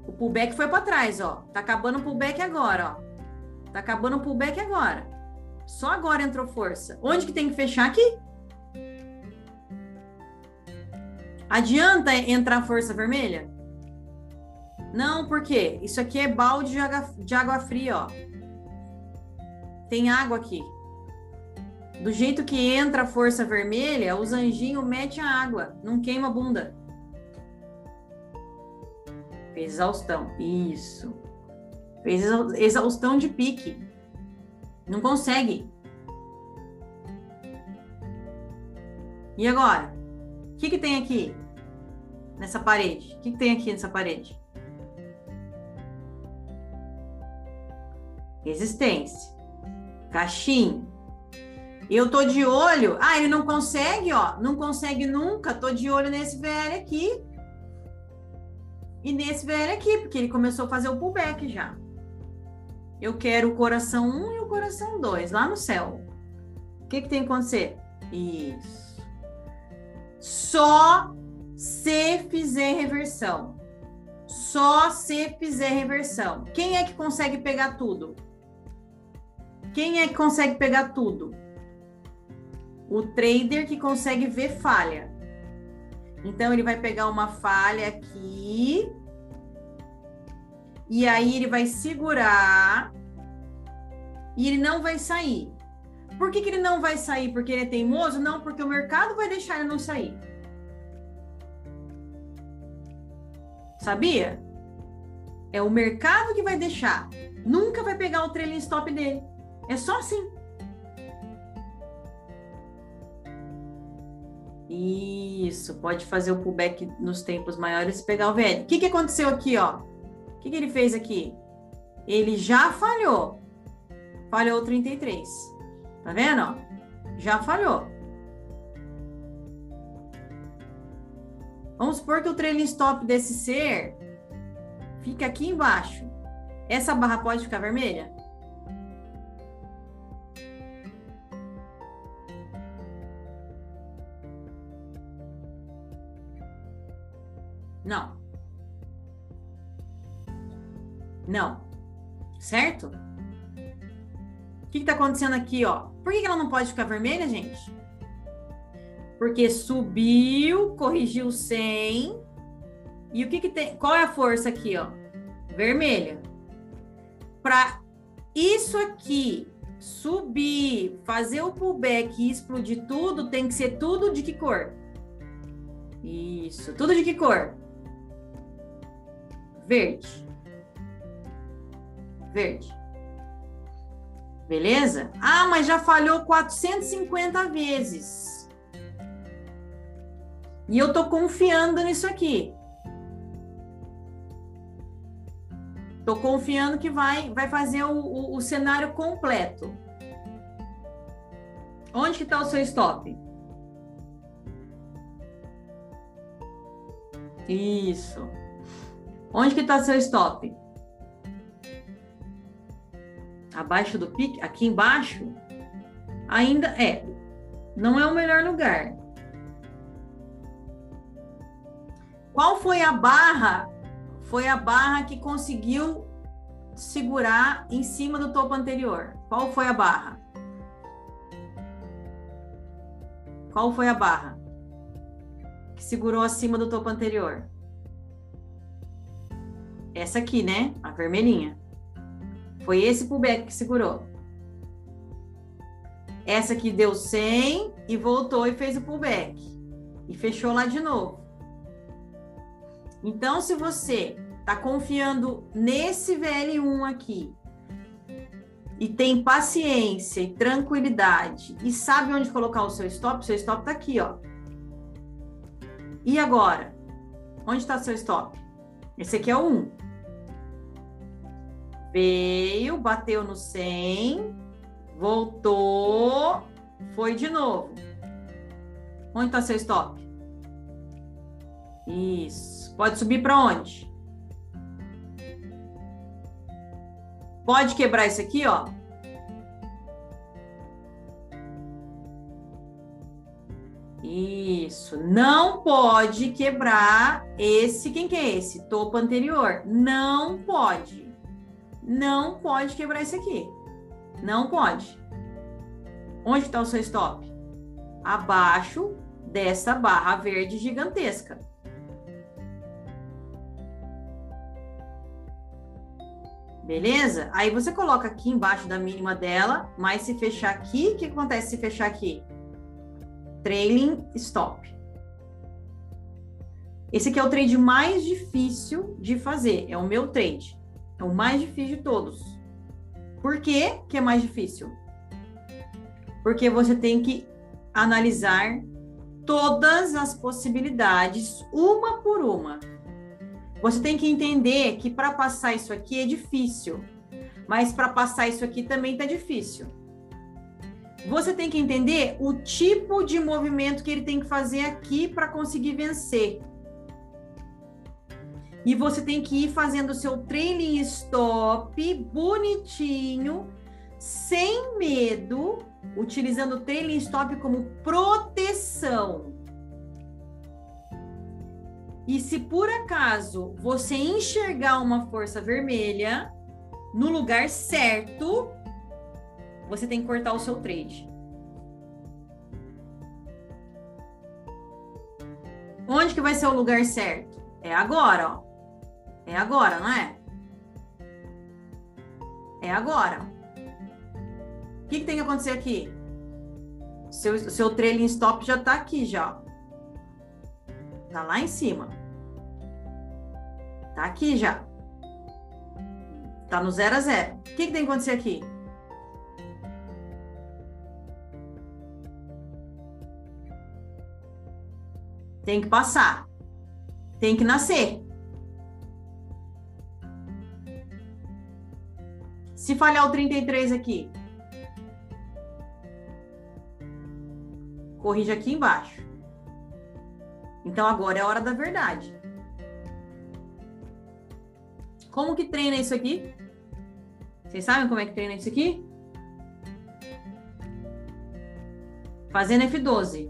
O pullback foi para trás, ó. Tá acabando o pullback agora, ó. Tá acabando o pullback agora. Só agora entrou força. Onde que tem que fechar aqui? Adianta entrar força vermelha? Não, por quê? Isso aqui é balde de água, fria, ó. Tem água aqui. Do jeito que entra a força vermelha, os anjinhos metem a água, não queima a bunda. Fez exaustão. Isso. Fez exaustão de pique. Não consegue. E agora? O que, que tem aqui? Nessa parede? O que, que tem aqui nessa parede? Resistência. Caixinha. Eu tô de olho. Ah, ele não consegue, ó. Não consegue nunca. Tô de olho nesse VL aqui. E nesse VL aqui, porque ele começou a fazer o pullback já. Eu quero o coração 1 e o coração 2, lá no céu. O que, que tem que acontecer? Isso. Só se fizer reversão. Só se fizer reversão. Quem é que consegue pegar tudo? Quem é que consegue pegar tudo? o trader que consegue ver falha. Então ele vai pegar uma falha aqui e aí ele vai segurar e ele não vai sair. Por que, que ele não vai sair? Porque ele é teimoso? Não, porque o mercado vai deixar ele não sair. Sabia? É o mercado que vai deixar. Nunca vai pegar o trailing stop dele. É só assim. Isso, pode fazer o pullback nos tempos maiores e pegar o VL. O que, que aconteceu aqui, ó? O que, que ele fez aqui? Ele já falhou. Falhou 33. Tá vendo? Já falhou. Vamos supor que o trailing stop desse ser fica aqui embaixo. Essa barra pode ficar vermelha? Não. Não. Certo? O que está acontecendo aqui, ó? Por que ela não pode ficar vermelha, gente? Porque subiu, corrigiu 100. E o que, que tem? Qual é a força aqui, ó? Vermelha. Para isso aqui subir, fazer o pullback e explodir tudo, tem que ser tudo de que cor? Isso, tudo de que cor? Verde. Verde. Beleza? Ah, mas já falhou 450 vezes. E eu tô confiando nisso aqui. Tô confiando que vai, vai fazer o, o, o cenário completo. Onde que tá o seu stop? Isso. Onde que está seu stop? Abaixo do pique, aqui embaixo, ainda é. Não é o melhor lugar. Qual foi a barra? Foi a barra que conseguiu segurar em cima do topo anterior. Qual foi a barra? Qual foi a barra que segurou acima do topo anterior? Essa aqui, né? A vermelhinha. Foi esse pullback que segurou. Essa aqui deu 100 e voltou e fez o pullback. E fechou lá de novo. Então, se você está confiando nesse VL1 aqui e tem paciência e tranquilidade e sabe onde colocar o seu stop, seu stop está aqui, ó. E agora? Onde está seu stop? Esse aqui é o 1. Veio, bateu no 100, voltou, foi de novo. Onde está seu stop? Isso. Pode subir para onde? Pode quebrar isso aqui, ó. Isso. Não pode quebrar esse. Quem que é esse? Topo anterior. Não pode. Não pode quebrar esse aqui. Não pode. Onde está o seu stop? Abaixo dessa barra verde gigantesca. Beleza? Aí você coloca aqui embaixo da mínima dela, mas se fechar aqui, o que acontece se fechar aqui? Trailing stop. Esse aqui é o trade mais difícil de fazer, é o meu trade. É o mais difícil de todos. Por que que é mais difícil? Porque você tem que analisar todas as possibilidades, uma por uma. Você tem que entender que para passar isso aqui é difícil, mas para passar isso aqui também tá difícil. Você tem que entender o tipo de movimento que ele tem que fazer aqui para conseguir vencer. E você tem que ir fazendo o seu trailing stop bonitinho, sem medo, utilizando o trailing stop como proteção. E se por acaso você enxergar uma força vermelha no lugar certo, você tem que cortar o seu trade. Onde que vai ser o lugar certo? É agora, ó. É agora, não é? É agora. O que, que tem que acontecer aqui? Seu, seu trailing stop já tá aqui já. Tá lá em cima. Tá aqui já. Tá no zero a zero. O que, que tem que acontecer aqui? Tem que passar. Tem que nascer. Se falhar o 33 aqui, corrige aqui embaixo. Então agora é a hora da verdade. Como que treina isso aqui? Vocês sabem como é que treina isso aqui? Fazendo F12.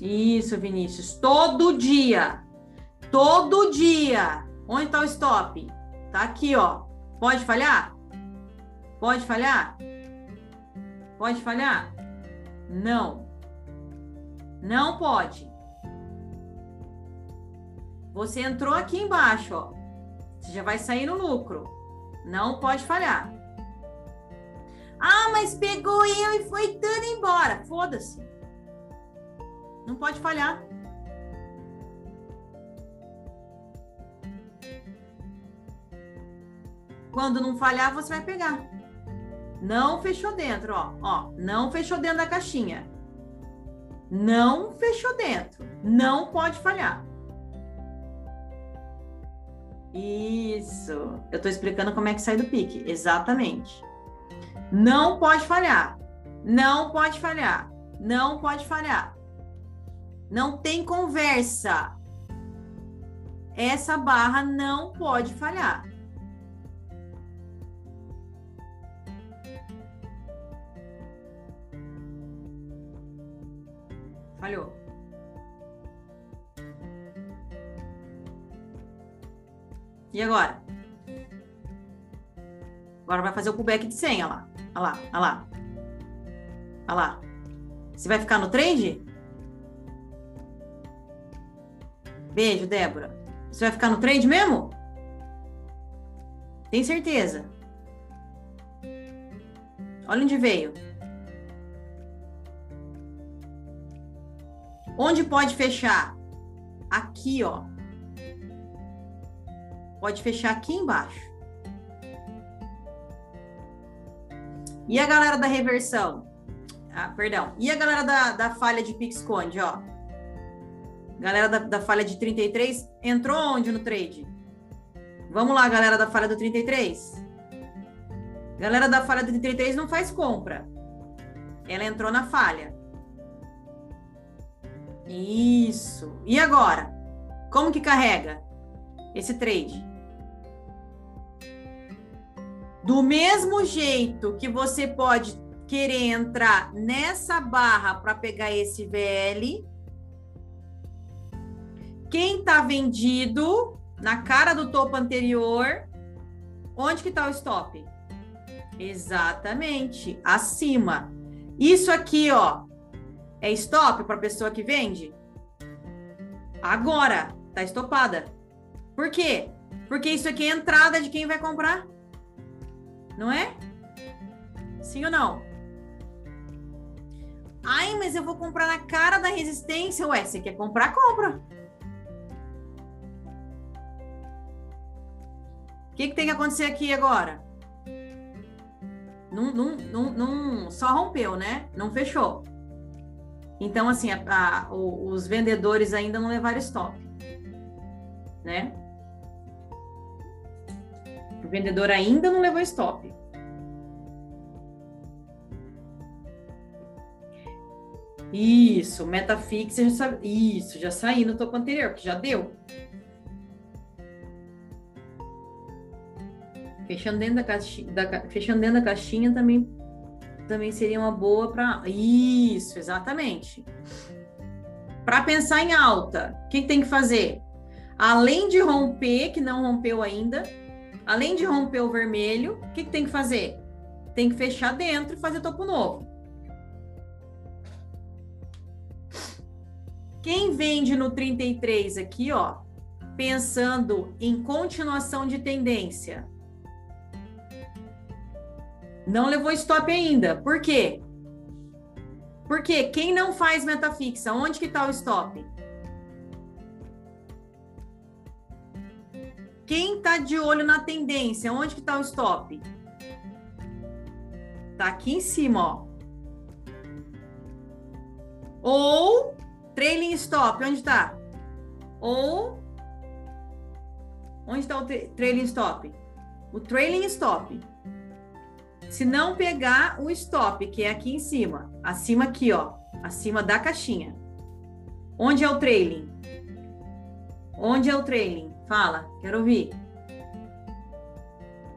Isso, Vinícius. Todo dia. Todo dia. Onde está o stop? Tá aqui, ó. Pode falhar? Pode falhar? Pode falhar? Não. Não pode. Você entrou aqui embaixo, ó. Você já vai sair no lucro. Não pode falhar. Ah, mas pegou eu e foi tudo embora. Foda-se. Não pode falhar. Quando não falhar, você vai pegar. Não fechou dentro, ó. Ó, não fechou dentro da caixinha. Não fechou dentro. Não pode falhar. Isso. Eu estou explicando como é que sai do pique. Exatamente. Não pode falhar. Não pode falhar. Não pode falhar. Não tem conversa. Essa barra não pode falhar. Falhou. E agora? Agora vai fazer o pullback de 100, olha lá. Olha lá, olha lá. Olha lá. Você vai ficar no trade? Beijo, Débora. Você vai ficar no trade mesmo? Tem certeza? Olha onde veio. Onde pode fechar? Aqui, ó. Pode fechar aqui embaixo. E a galera da reversão? Ah, perdão. E a galera da, da falha de Pixconde, ó? Galera da, da falha de 33 entrou onde no trade? Vamos lá, galera da falha do 33. Galera da falha do 33 não faz compra. Ela entrou na falha. Isso. E agora? Como que carrega esse trade? Do mesmo jeito que você pode querer entrar nessa barra para pegar esse VL, quem está vendido na cara do topo anterior, onde que está o stop? Exatamente, acima. Isso aqui, ó, é stop para a pessoa que vende? Agora, tá estopada. Por quê? Porque isso aqui é entrada de quem vai comprar. Não é? Sim ou não? Ai, mas eu vou comprar na cara da resistência. Ué, você quer comprar? Compra. O que, que tem que acontecer aqui agora? Não, não, não, não, só rompeu, né? Não fechou. Então, assim, a, a, os vendedores ainda não levaram stop, né? O vendedor ainda não levou stop. Isso, Metafix, já isso, já saí no topo anterior, que já deu. Fechando dentro da caixinha, da, fechando dentro da caixinha também, também seria uma boa para. Isso, exatamente. Para pensar em alta, o que, tem que fazer? Além de romper, que não rompeu ainda, além de romper o vermelho, o que, que tem que fazer? Tem que fechar dentro e fazer topo novo. Quem vende no 33 aqui, ó, pensando em continuação de tendência, não levou stop ainda. Por quê? Porque quem não faz meta fixa, onde que está o stop? Quem está de olho na tendência, onde que está o stop? Tá aqui em cima, ó. Ou trailing stop, onde está? Ou onde está o tra trailing stop? O trailing stop se não pegar o stop, que é aqui em cima, acima aqui, ó, acima da caixinha. Onde é o trailing? Onde é o trailing? Fala, quero ouvir.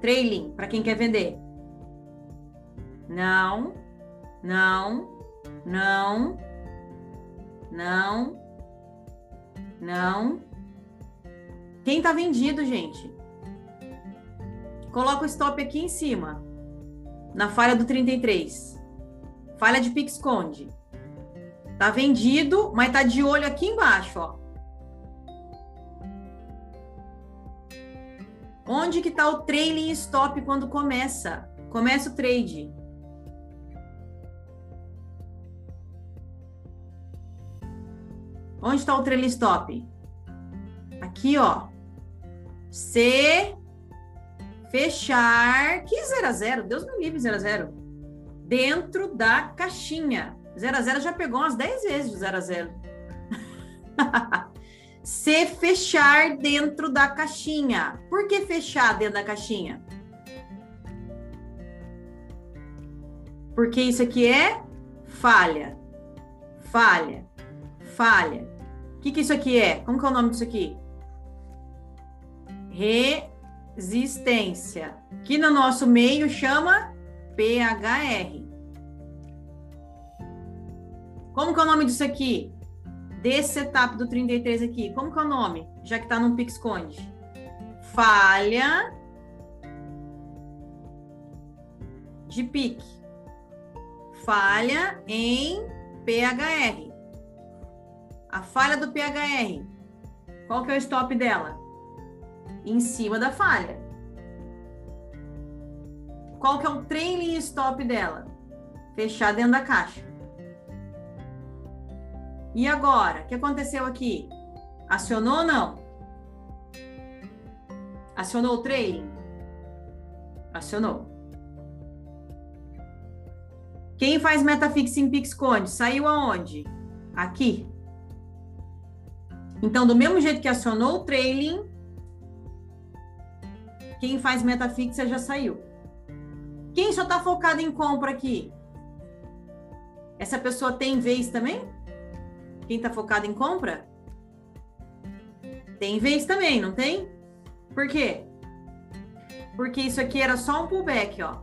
Trailing, para quem quer vender. Não, não, não, não, não. Quem tá vendido, gente? Coloca o stop aqui em cima na falha do 33. Falha de Pixconde. Tá vendido, mas tá de olho aqui embaixo, ó. Onde que tá o trailing stop quando começa? Começa o trade. Onde está o trailing stop? Aqui, ó. C fechar. Que 0 a 0 Deus me livre, 0 a 0 Dentro da caixinha. 0 a 0 já pegou umas 10 vezes de 0 a 0 (laughs) Se fechar dentro da caixinha. Por que fechar dentro da caixinha? Porque isso aqui é falha. Falha. Falha. O que, que isso aqui é? Como que é o nome disso aqui? Re resistência, que no nosso meio chama PHR. Como que é o nome disso aqui? Desse setup do 33 aqui. Como que é o nome? Já que está num PixConde. Falha de pique. Falha em PHR. A falha do PHR. Qual que é o stop dela? Em cima da falha. Qual que é o trailing stop dela? Fechar dentro da caixa. E agora, o que aconteceu aqui? Acionou ou não? Acionou o trailing? Acionou. Quem faz metafix em PixConde saiu aonde? Aqui. Então, do mesmo jeito que acionou o trailing, quem faz metafixa já saiu. Quem só está focado em compra aqui? Essa pessoa tem vez também? Quem está focado em compra? Tem vez também, não tem? Por quê? Porque isso aqui era só um pullback, ó.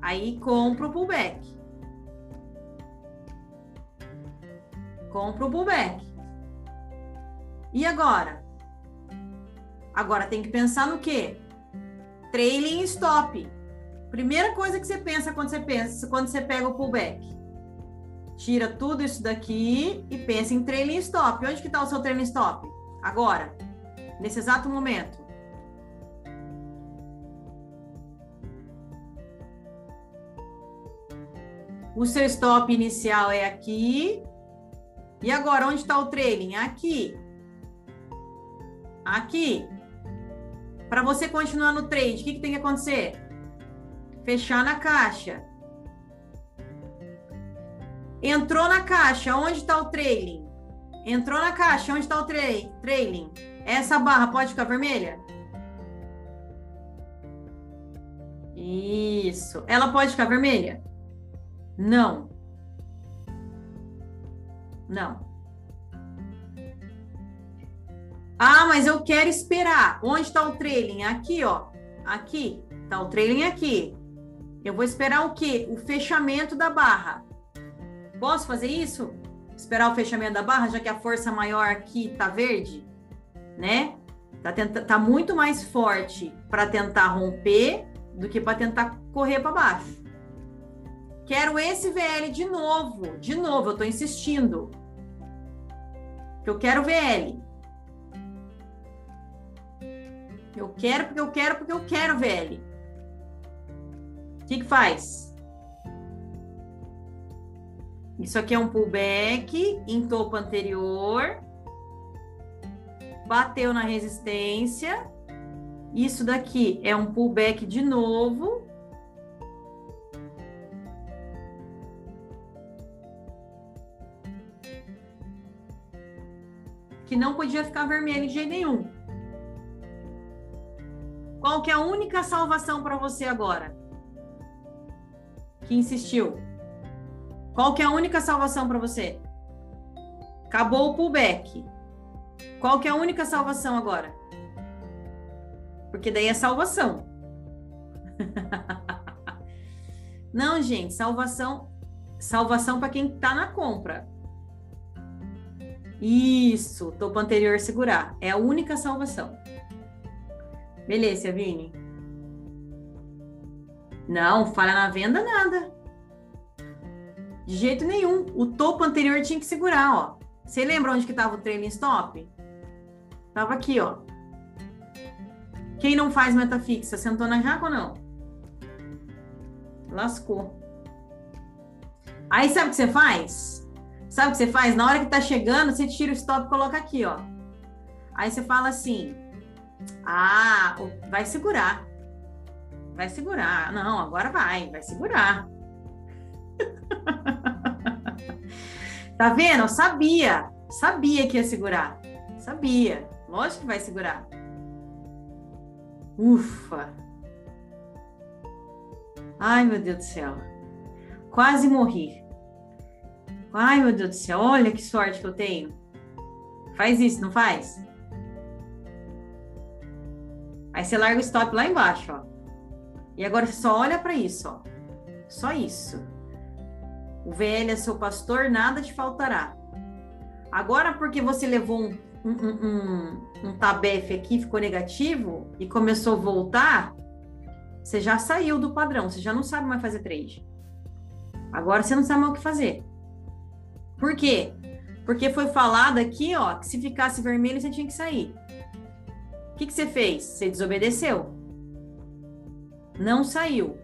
Aí compra o pullback. Compra o pullback. E agora? Agora tem que pensar no quê? Trailing stop. Primeira coisa que você pensa quando você pensa, quando você pega o pullback. Tira tudo isso daqui e pensa em trailing stop. Onde que está o seu trailing stop? Agora, nesse exato momento. O seu stop inicial é aqui. E agora, onde está o trailing? Aqui. Aqui. Para você continuar no trade, o que, que tem que acontecer? Fechar na caixa. Entrou na caixa, onde está o trailing? Entrou na caixa, onde está o tra trailing? Essa barra pode ficar vermelha? Isso. Ela pode ficar vermelha? Não. Não. Ah, mas eu quero esperar. Onde está o trailing? Aqui, ó. Aqui. Está o trailing aqui. Eu vou esperar o quê? O fechamento da barra. Posso fazer isso? Esperar o fechamento da barra, já que a força maior aqui está verde, né? Tá, tenta, tá muito mais forte para tentar romper do que para tentar correr para baixo. Quero esse VL de novo, de novo, eu estou insistindo. Eu quero VL. Eu quero porque eu quero porque eu quero VL. O que, que faz? Isso aqui é um pullback em topo anterior. Bateu na resistência. Isso daqui é um pullback de novo. Que não podia ficar vermelho de jeito nenhum. Qual que é a única salvação para você agora? Que insistiu. Qual que é a única salvação para você? Acabou o pullback. Qual que é a única salvação agora? Porque daí é salvação. (laughs) Não, gente, salvação, salvação para quem está na compra. Isso, topo anterior segurar. É a única salvação. Beleza, Vini. Não, falha na venda, nada. De jeito nenhum. O topo anterior tinha que segurar, ó. Você lembra onde que estava o trailing stop? Tava aqui, ó. Quem não faz meta fixa, sentou na jaca ou não? Lascou. Aí sabe o que você faz? Sabe o que você faz? Na hora que tá chegando, você tira o stop e coloca aqui, ó. Aí você fala assim: ah, vai segurar. Vai segurar. Não, agora vai, vai segurar. (laughs) tá vendo? Eu sabia. Sabia que ia segurar. Sabia. Lógico que vai segurar. Ufa. Ai, meu Deus do céu. Quase morri. Ai, meu Deus do céu. Olha que sorte que eu tenho. Faz isso, não faz? Aí você larga o stop lá embaixo, ó. E agora você só olha para isso, ó. Só isso. O VL é seu pastor, nada te faltará. Agora, porque você levou um, um, um, um tabefe aqui, ficou negativo e começou a voltar, você já saiu do padrão, você já não sabe mais fazer trade. Agora você não sabe mais o que fazer. Por quê? Porque foi falado aqui, ó, que se ficasse vermelho você tinha que sair. Que, que você fez? Você desobedeceu. Não saiu.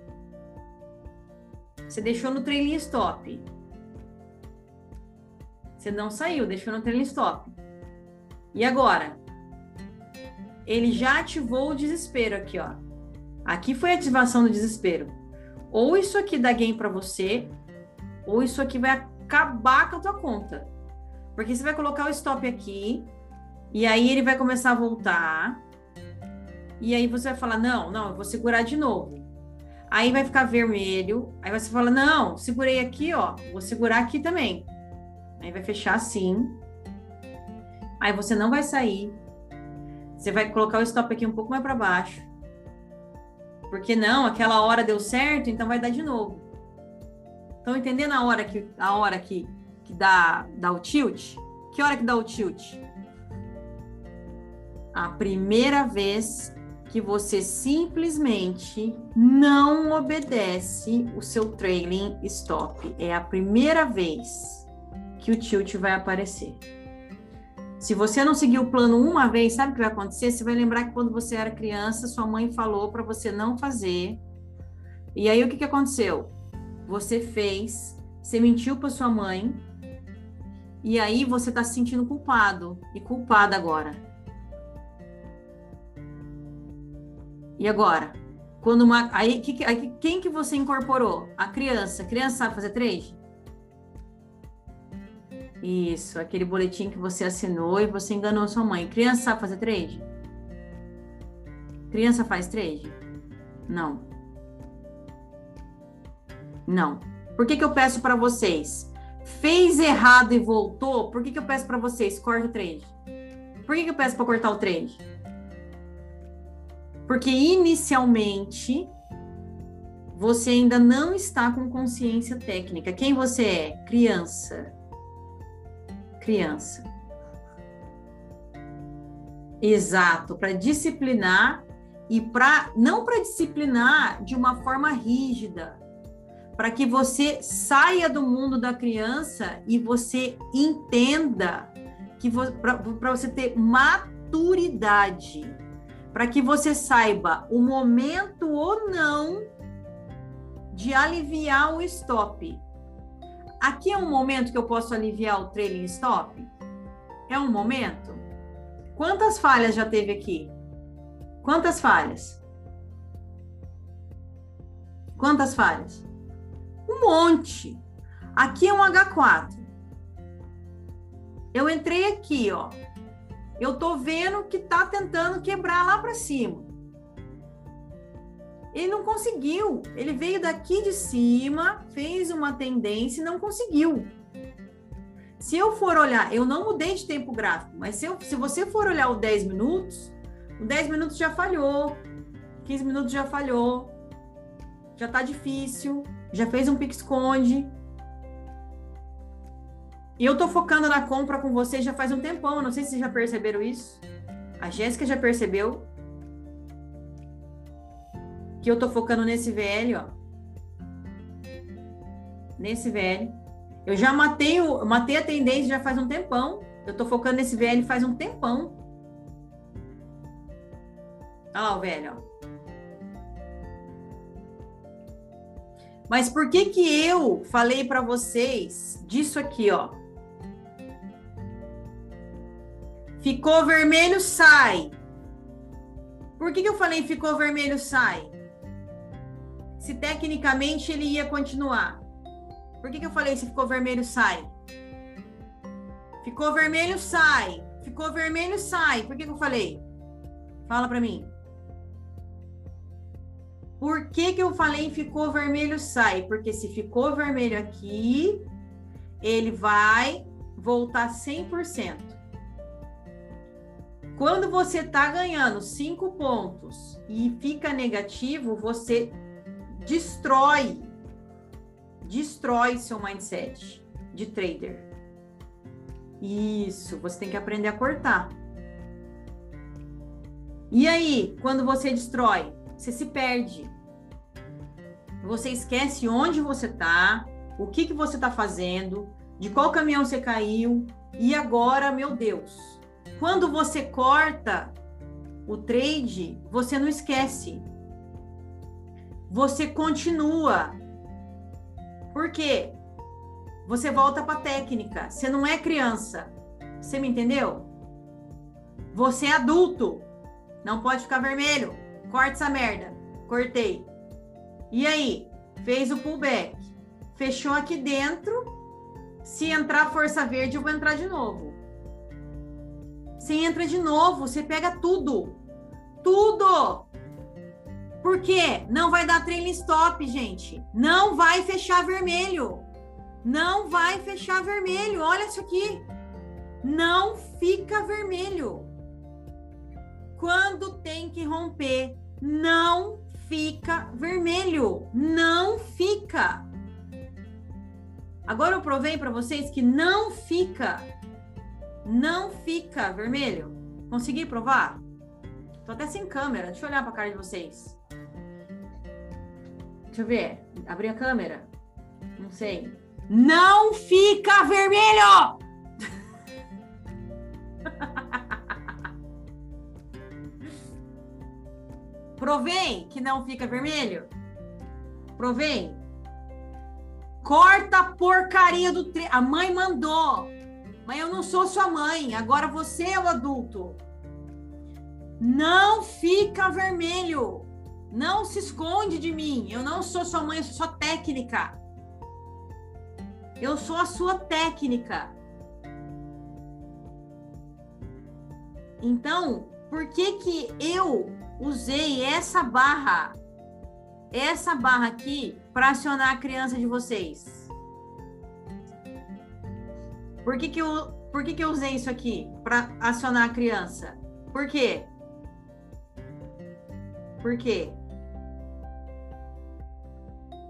Você deixou no trailing stop. Você não saiu, deixou no trailing stop. E agora? Ele já ativou o desespero aqui, ó. Aqui foi a ativação do desespero. Ou isso aqui dá gain para você, ou isso aqui vai acabar com a tua conta. Porque você vai colocar o stop aqui, e aí ele vai começar a voltar. E aí você vai falar: "Não, não, eu vou segurar de novo". Aí vai ficar vermelho. Aí você fala: "Não, segurei aqui, ó, vou segurar aqui também". Aí vai fechar assim. Aí você não vai sair. Você vai colocar o stop aqui um pouco mais para baixo. Porque não, aquela hora deu certo, então vai dar de novo. Estão entendendo a hora que a hora que, que dá, dá o tilt? Que hora que dá o tilt? A primeira vez que você simplesmente não obedece o seu trailing stop. É a primeira vez que o tilt vai aparecer. Se você não seguir o plano uma vez, sabe o que vai acontecer? Você vai lembrar que quando você era criança, sua mãe falou para você não fazer. E aí o que, que aconteceu? Você fez, você mentiu para sua mãe, e aí você está se sentindo culpado e culpada agora. E agora? Quando uma, aí, que, aí quem que você incorporou? A criança. A criança sabe fazer trade? Isso, aquele boletim que você assinou e você enganou sua mãe. Criança sabe fazer trade? Criança faz trade? Não. Não. Por que, que eu peço para vocês? Fez errado e voltou? Por que, que eu peço para vocês? Corta o trade. Por que, que eu peço para cortar o trade? Porque inicialmente você ainda não está com consciência técnica. Quem você é? Criança criança. Exato, para disciplinar e para não para disciplinar de uma forma rígida, para que você saia do mundo da criança e você entenda que para você ter maturidade, para que você saiba o momento ou não de aliviar o stop. Aqui é um momento que eu posso aliviar o trailing stop? É um momento? Quantas falhas já teve aqui? Quantas falhas? Quantas falhas? Um monte. Aqui é um H4. Eu entrei aqui, ó. Eu tô vendo que tá tentando quebrar lá para cima. Ele não conseguiu. Ele veio daqui de cima, fez uma tendência e não conseguiu. Se eu for olhar, eu não mudei de tempo gráfico, mas se, eu, se você for olhar o 10 minutos, o 10 minutos já falhou, 15 minutos já falhou, já tá difícil, já fez um pique-esconde. E eu tô focando na compra com vocês já faz um tempão, não sei se vocês já perceberam isso. A Jéssica já percebeu, que eu tô focando nesse VL, ó. Nesse VL. Eu já matei, o, matei a tendência já faz um tempão. Eu tô focando nesse VL faz um tempão. Olha lá o velho, ó. Mas por que que eu falei para vocês disso aqui, ó? Ficou vermelho, sai. Por que que eu falei ficou vermelho, sai? se tecnicamente ele ia continuar. Por que, que eu falei se ficou vermelho, sai? Ficou vermelho, sai. Ficou vermelho, sai. Por que, que eu falei? Fala para mim. Por que, que eu falei ficou vermelho, sai? Porque se ficou vermelho aqui, ele vai voltar 100%. Quando você está ganhando 5 pontos e fica negativo, você destrói, destrói seu mindset de trader. Isso, você tem que aprender a cortar. E aí, quando você destrói, você se perde. Você esquece onde você está, o que, que você está fazendo, de qual caminhão você caiu, e agora, meu Deus, quando você corta o trade, você não esquece. Você continua. Por quê? Você volta para técnica. Você não é criança. Você me entendeu? Você é adulto. Não pode ficar vermelho. Corta essa merda. Cortei. E aí? Fez o pullback. Fechou aqui dentro. Se entrar força verde, eu vou entrar de novo. Você entra de novo, você pega tudo. Tudo! Por quê? Não vai dar trailing stop, gente. Não vai fechar vermelho. Não vai fechar vermelho. Olha isso aqui. Não fica vermelho. Quando tem que romper, não fica vermelho. Não fica. Agora eu provei para vocês que não fica. Não fica vermelho. Consegui provar? Tô até sem câmera. Deixa eu olhar para a cara de vocês. Deixa eu ver. Abrir a câmera. Não sei. Não fica vermelho! (laughs) Provei que não fica vermelho? Provei? Corta a porcaria do tre... A mãe mandou. Mas eu não sou sua mãe. Agora você é o adulto. Não fica vermelho. Não se esconde de mim. Eu não sou sua mãe, eu sou sua técnica. Eu sou a sua técnica. Então, por que que eu usei essa barra, essa barra aqui, para acionar a criança de vocês? Por que que eu, por que que eu usei isso aqui para acionar a criança? Por quê? Por quê?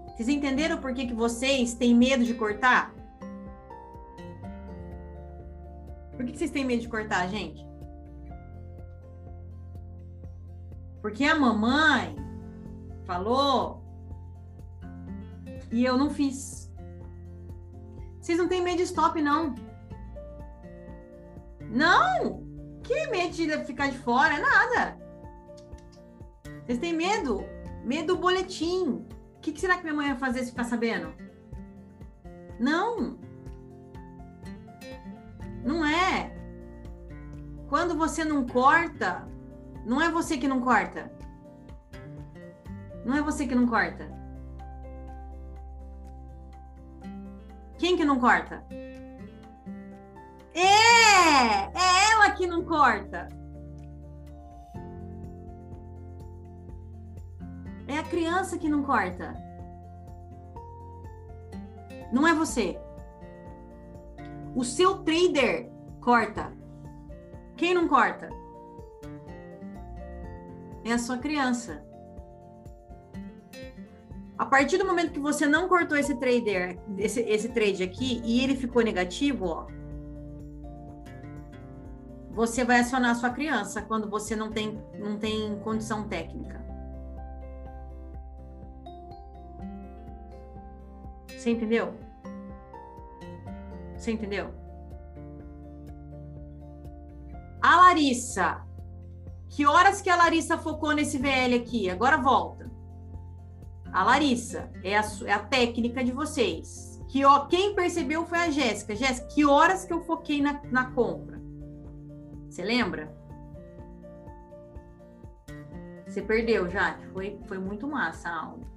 Vocês entenderam por que, que vocês têm medo de cortar? Por que, que vocês têm medo de cortar, gente? Porque a mamãe falou e eu não fiz. Vocês não têm medo de stop, não. Não! Que medo de ficar de fora? Nada. Vocês têm medo? Medo do boletim. O que, que, será que minha mãe vai fazer se ficar sabendo? Não. Não é. Quando você não corta, não é você que não corta. Não é você que não corta. Quem que não corta? É! É ela que não corta. É a criança que não corta. Não é você. O seu trader corta. Quem não corta? É a sua criança. A partir do momento que você não cortou esse trader, esse, esse trade aqui, e ele ficou negativo, ó, você vai acionar a sua criança quando você não tem, não tem condição técnica. Você entendeu? Você entendeu? A Larissa. Que horas que a Larissa focou nesse VL aqui? Agora volta. A Larissa é a, é a técnica de vocês. Que ó, quem percebeu foi a Jéssica. Jéssica, que horas que eu foquei na, na compra? Você lembra? Você perdeu, já. Foi, foi muito massa a aula.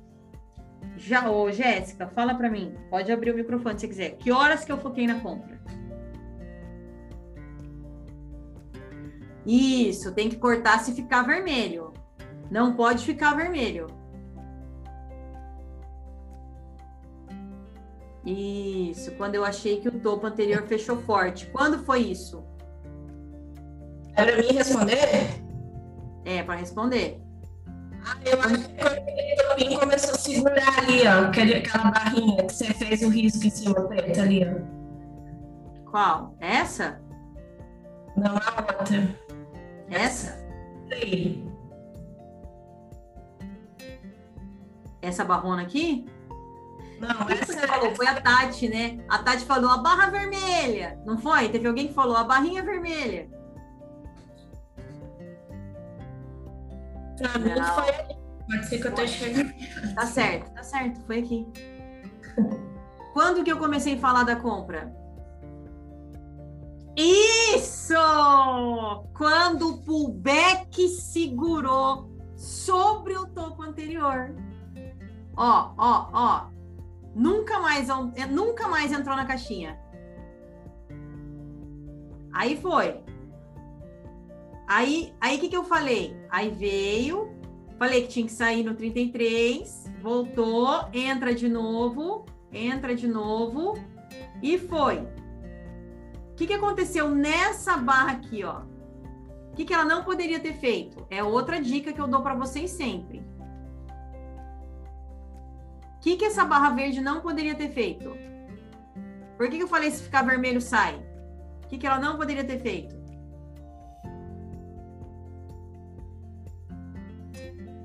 Já, ô Jéssica, fala para mim. Pode abrir o microfone se quiser. Que horas que eu foquei na compra? Isso, tem que cortar se ficar vermelho. Não pode ficar vermelho. Isso, quando eu achei que o topo anterior fechou forte. Quando foi isso?
É para mim responder?
É, para responder.
Ah, eu acho que alguém começou a segurar ali, ó, aquela barrinha que você fez o risco em cima preta ali, ó.
Qual? Essa?
Não, a outra.
Essa?
Aí.
Essa barrona aqui?
Não, essa
Você falou, foi a Tati, né? A Tati falou a barra vermelha, não foi? Teve alguém que falou a barrinha vermelha.
Pra mim foi ali. Pode ser que eu tô enxergando. (laughs)
Tá certo, tá certo, foi aqui. (laughs) Quando que eu comecei a falar da compra? Isso! Quando o pullback segurou sobre o topo anterior. Ó, ó, ó. Nunca mais, é, nunca mais entrou na caixinha. Aí foi. Aí, aí o que, que eu falei? Aí veio, falei que tinha que sair no 33, voltou, entra de novo, entra de novo e foi. O que, que aconteceu nessa barra aqui, ó? O que, que ela não poderia ter feito? É outra dica que eu dou para vocês sempre. O que, que essa barra verde não poderia ter feito? Por que, que eu falei se ficar vermelho sai? O que, que ela não poderia ter feito?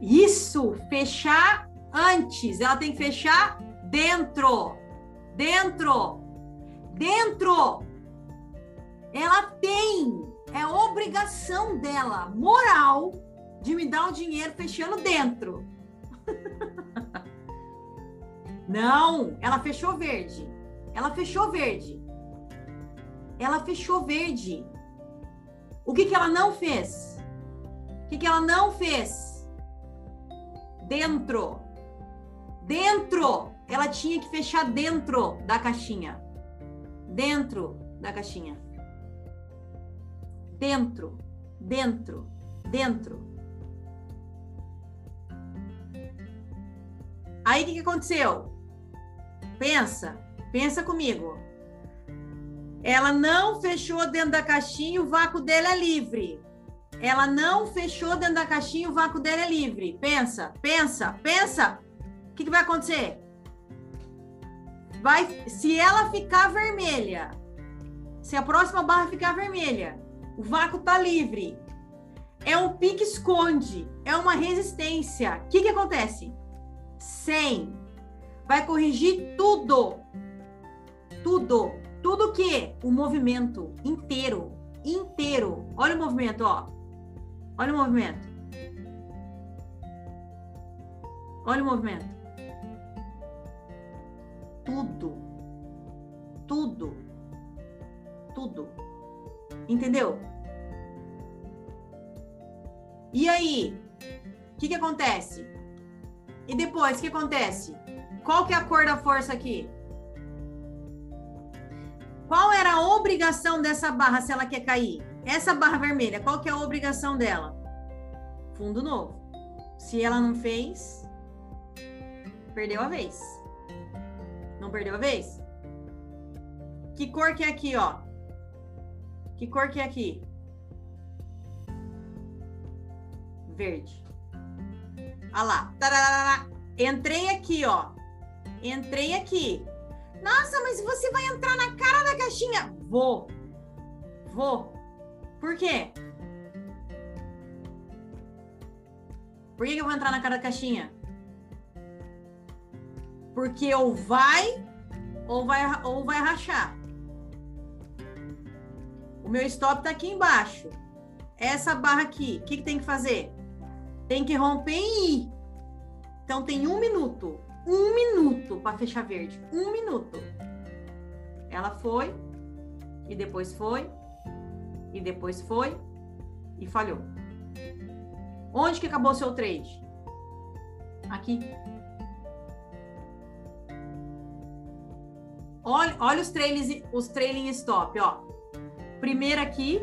Isso, fechar antes. Ela tem que fechar dentro. Dentro. Dentro. Ela tem. É obrigação dela, moral, de me dar o dinheiro fechando dentro. (laughs) Não, ela fechou verde. Ela fechou verde. Ela fechou verde. O que, que ela não fez? O que, que ela não fez? Dentro. Dentro. Ela tinha que fechar dentro da caixinha. Dentro da caixinha. Dentro. Dentro. Dentro. Aí o que, que aconteceu? Pensa. Pensa comigo. Ela não fechou dentro da caixinha, o vácuo dela é livre. Ela não fechou dentro da caixinha, o vácuo dela é livre. Pensa, pensa, pensa. O que, que vai acontecer? Vai, se ela ficar vermelha, se a próxima barra ficar vermelha, o vácuo tá livre. É um pique esconde, é uma resistência. O que, que acontece? 100. Vai corrigir tudo. Tudo. Tudo que? O movimento inteiro. Inteiro. Olha o movimento, ó. Olha o movimento. Olha o movimento. Tudo. Tudo. Tudo. Entendeu? E aí? O que, que acontece? E depois, o que acontece? Qual que é a cor da força aqui? Qual era a obrigação dessa barra se ela quer cair? Essa barra vermelha, qual que é a obrigação dela? Fundo novo. Se ela não fez, perdeu a vez. Não perdeu a vez? Que cor que é aqui, ó? Que cor que é aqui? Verde. Olha lá. Entrei aqui, ó. Entrei aqui. Nossa, mas você vai entrar na cara da caixinha? Vou. Vou. Por quê? Por que, que eu vou entrar na cara da caixinha? Porque ou vai ou vai ou vai rachar. O meu stop tá aqui embaixo. Essa barra aqui, o que, que tem que fazer? Tem que romper e ir. Então tem um minuto. Um minuto para fechar verde. Um minuto. Ela foi, e depois foi, e depois foi, e falhou. Onde que acabou seu trade? Aqui. Olha, olha os trailings, os trailing stop, ó. Primeiro aqui,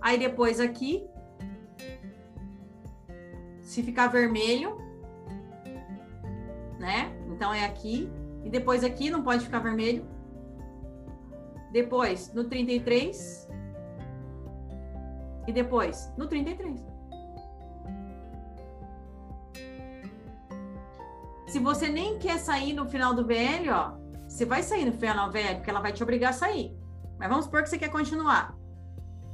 aí depois aqui. Se ficar vermelho, né? Então é aqui e depois aqui não pode ficar vermelho. Depois no 33 e depois no 33. Se você nem quer sair no final do VL, ó, você vai sair no final do VL, porque ela vai te obrigar a sair. Mas vamos supor que você quer continuar.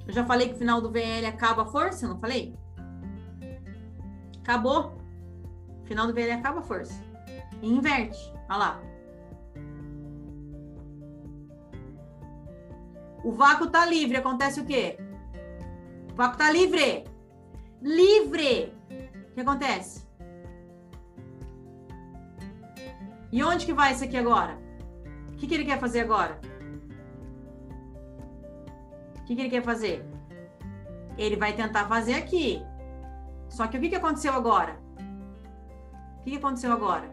Eu já falei que o final do VL acaba a força, não falei? Acabou. Final do VL acaba a força. E inverte. Olha lá. O vácuo está livre. Acontece o quê? O vácuo está livre. Livre. O que acontece? E onde que vai isso aqui agora? O que, que ele quer fazer agora? O que, que ele quer fazer? Ele vai tentar fazer aqui. Só que o que, que aconteceu agora? O que, que aconteceu agora?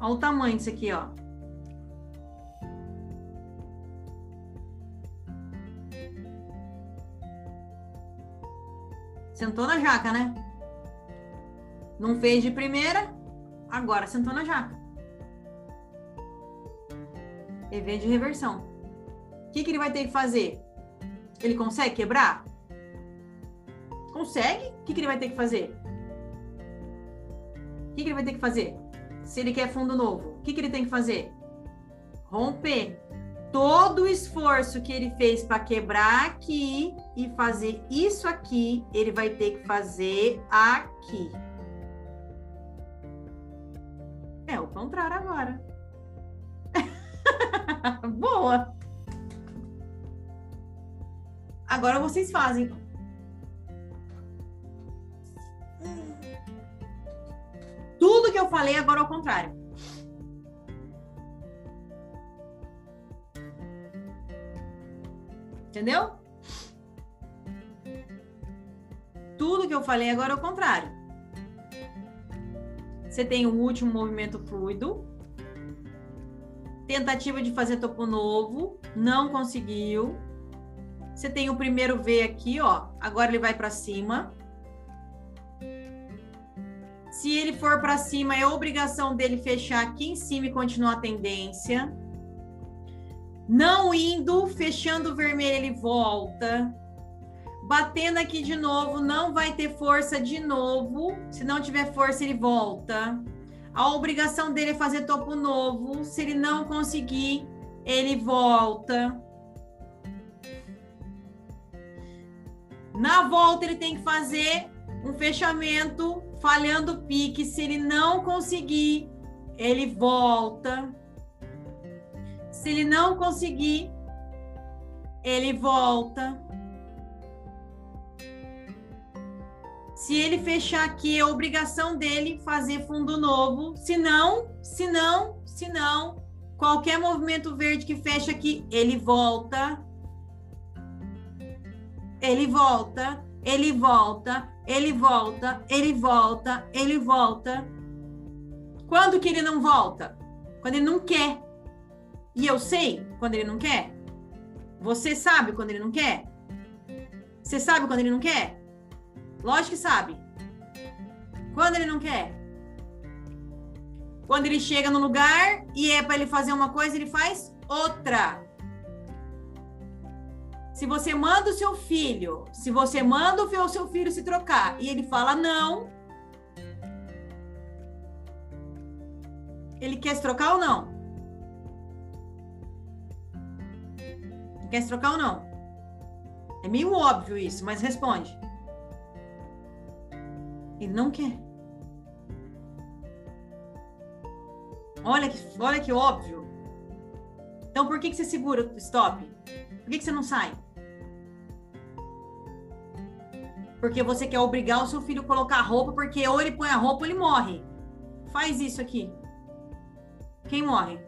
Olha o tamanho disso aqui, ó. Sentou na jaca, né? Não fez de primeira, agora sentou na jaca. EV de reversão. O que, que ele vai ter que fazer? Ele consegue quebrar? Consegue? O que, que ele vai ter que fazer? O que, que ele vai ter que fazer? Se ele quer fundo novo, o que, que ele tem que fazer? Romper todo o esforço que ele fez para quebrar aqui e fazer isso aqui, ele vai ter que fazer aqui. É o contrário agora. (laughs) Boa! Agora vocês fazem. Tudo que eu falei agora é o contrário. Entendeu? Tudo que eu falei agora é o contrário. Você tem o último movimento fluido. Tentativa de fazer topo novo, não conseguiu. Você tem o primeiro V aqui, ó. Agora ele vai para cima. Se ele for para cima, é obrigação dele fechar aqui em cima e continuar a tendência. Não indo, fechando o vermelho, ele volta. Batendo aqui de novo, não vai ter força de novo. Se não tiver força, ele volta. A obrigação dele é fazer topo novo. Se ele não conseguir, ele volta. Na volta, ele tem que fazer um fechamento falhando o pique. Se ele não conseguir, ele volta. Se ele não conseguir, ele volta. Se ele fechar aqui, é obrigação dele fazer fundo novo. Se não, se não, se não, qualquer movimento verde que fecha aqui, ele volta. Ele volta, ele volta, ele volta, ele volta, ele volta. Quando que ele não volta? Quando ele não quer. E eu sei quando ele não quer? Você sabe quando ele não quer? Você sabe quando ele não quer? Lógico que sabe. Quando ele não quer? Quando ele chega no lugar e é para ele fazer uma coisa, ele faz outra. Se você manda o seu filho, se você manda o seu filho se trocar e ele fala não, ele quer se trocar ou não? Quer se trocar ou não? É meio óbvio isso, mas responde. Ele não quer. Olha que, olha que óbvio. Então por que, que você segura o stop? Por que, que você não sai? Porque você quer obrigar o seu filho a colocar a roupa, porque ou ele põe a roupa ou ele morre. Faz isso aqui. Quem morre?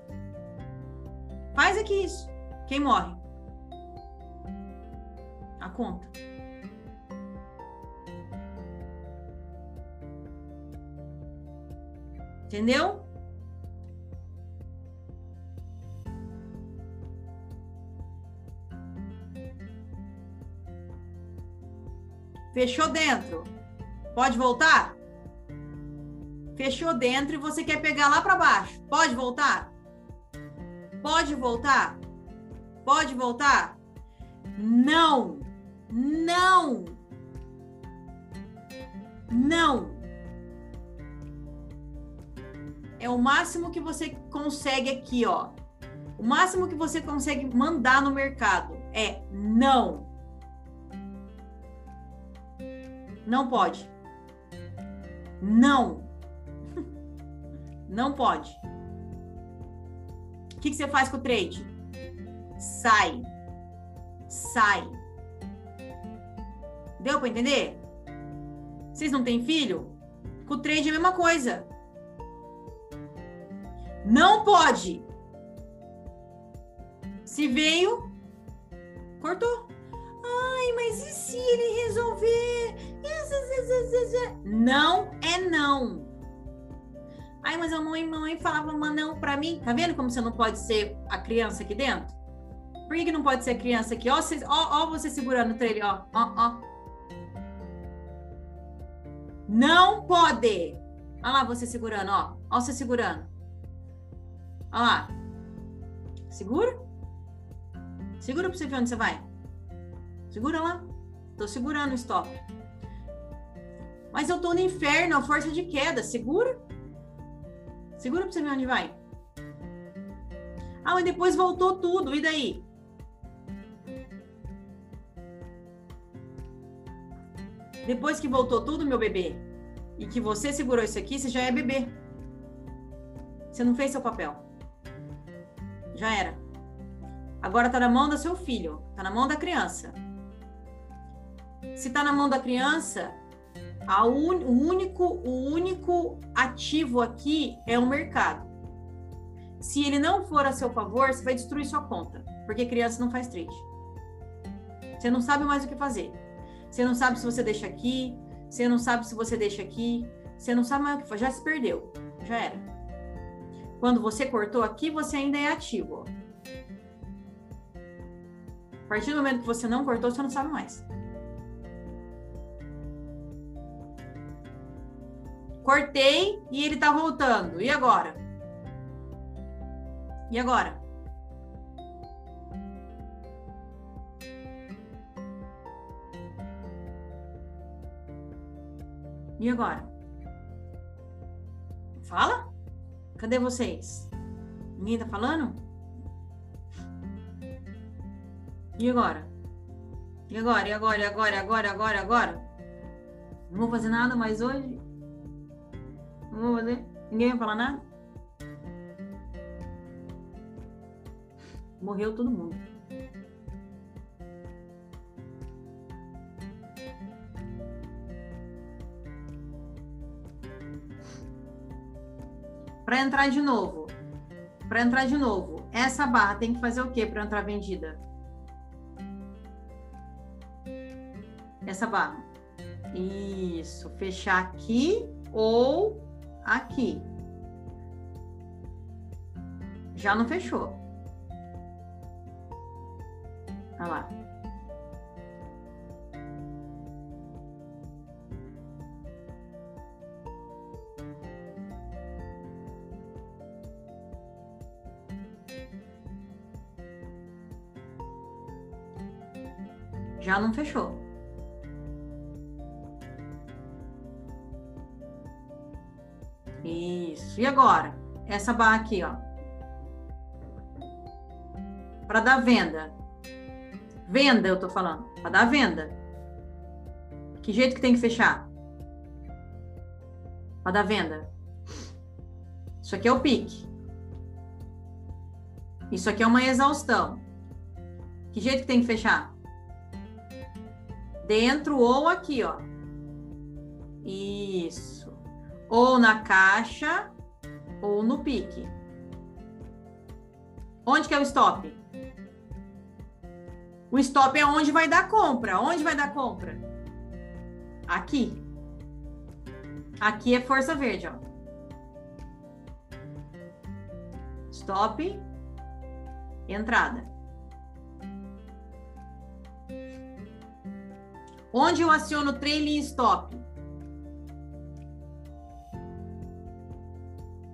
Faz aqui isso. Quem morre? a conta. Entendeu? Fechou dentro. Pode voltar? Fechou dentro e você quer pegar lá para baixo. Pode voltar? Pode voltar? Pode voltar? Não. Não! Não! É o máximo que você consegue aqui, ó. O máximo que você consegue mandar no mercado é não. Não pode. Não. (laughs) Não pode. O que, que você faz com o trade? Sai. Sai. Deu para entender? Vocês não têm filho? Com o trade é a mesma coisa. Não pode. Se veio, cortou. Ai, mas e se ele resolver? Não é não. Ai, mas a mãe, mãe falava uma não para mim. Tá vendo como você não pode ser a criança aqui dentro? Por que, que não pode ser criança aqui? Ó, você, ó, ó você segurando o trailer, ó, ó, ó. Não pode. Olha lá você segurando, ó. Ó você segurando. Olha lá. Segura. Segura pra você ver onde você vai. Segura lá. Tô segurando o stop. Mas eu tô no inferno, a força de queda. Segura. Segura pra você ver onde vai. Ah, mas depois voltou tudo. E daí? Depois que voltou tudo, meu bebê, e que você segurou isso aqui, você já é bebê. Você não fez seu papel. Já era. Agora tá na mão do seu filho, tá na mão da criança. Se tá na mão da criança, un, o, único, o único ativo aqui é o mercado. Se ele não for a seu favor, você vai destruir sua conta, porque criança não faz trade. Você não sabe mais o que fazer. Você não sabe se você deixa aqui, você não sabe se você deixa aqui, você não sabe mais o que fazer, já se perdeu, já era. Quando você cortou aqui, você ainda é ativo. A partir do momento que você não cortou, você não sabe mais. Cortei e ele tá voltando. E agora? E agora? E agora? Fala? Cadê vocês? Ninguém tá falando? E agora? E agora? E agora? E agora? E agora? Agora? Agora? Não vou fazer nada mais hoje? Não vou fazer? Ninguém vai falar nada? Morreu todo mundo. Para entrar de novo, para entrar de novo, essa barra tem que fazer o que para entrar vendida? Essa barra. Isso, fechar aqui ou aqui. Já não fechou. Olha lá. Já não fechou. Isso. E agora? Essa barra aqui, ó. Para dar venda. Venda, eu tô falando. Para dar venda. Que jeito que tem que fechar? Para dar venda. Isso aqui é o pique. Isso aqui é uma exaustão. Que jeito que tem que fechar? Dentro ou aqui, ó. Isso. Ou na caixa ou no pique. Onde que é o stop? O stop é onde vai dar compra. Onde vai dar compra? Aqui. Aqui é força verde, ó. Stop. Entrada. Onde eu aciono trailing stop?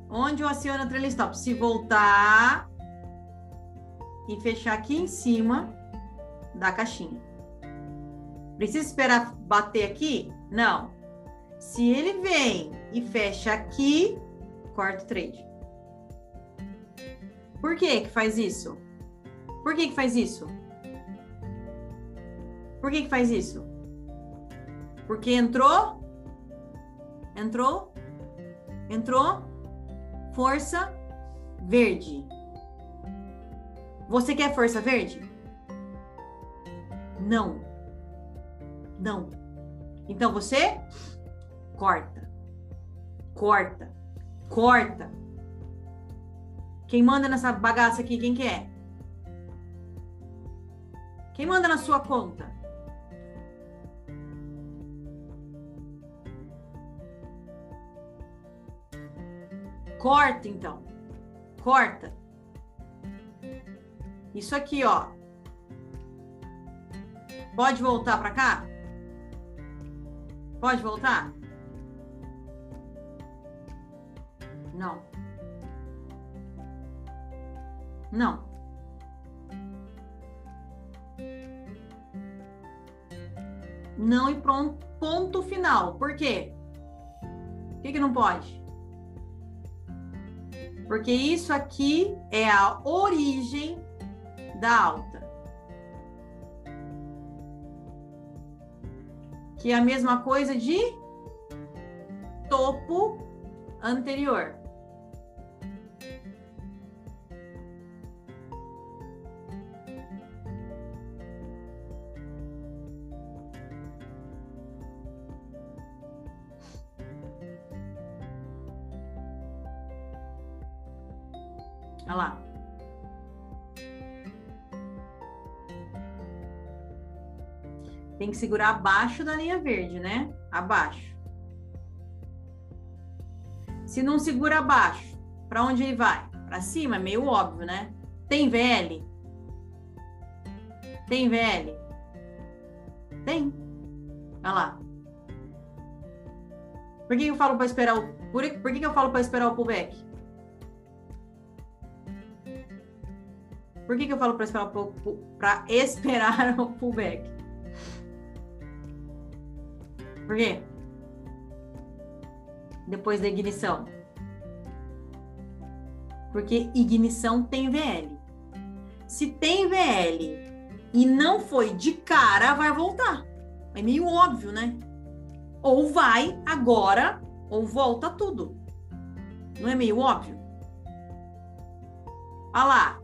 Onde eu aciono trailing stop? Se voltar e fechar aqui em cima da caixinha. Precisa esperar bater aqui? Não. Se ele vem e fecha aqui, corta o trade. Por que que faz isso? Por que que faz isso? Por que que faz isso? Porque entrou, entrou, entrou, força verde. Você quer força verde? Não. Não. Então você corta. Corta. Corta. Quem manda nessa bagaça aqui, quem que é? Quem manda na sua conta? Corta, então. Corta. Isso aqui, ó. Pode voltar para cá? Pode voltar? Não. Não. Não e pronto, ponto final. Por quê? Por que, que não pode? Porque isso aqui é a origem da alta. Que é a mesma coisa de topo anterior. Tem que segurar abaixo da linha verde, né? Abaixo. Se não segura abaixo, para onde ele vai? Para cima, é meio óbvio, né? Tem VL? Tem VL? Tem. Olha lá. Por que eu falo para esperar o por, por que, eu falo para esperar o pullback? Por que, que eu falo para esperar, esperar o (laughs) pullback? Por quê? Depois da ignição. Porque ignição tem VL. Se tem VL e não foi de cara, vai voltar. É meio óbvio, né? Ou vai agora, ou volta tudo. Não é meio óbvio? Olha lá,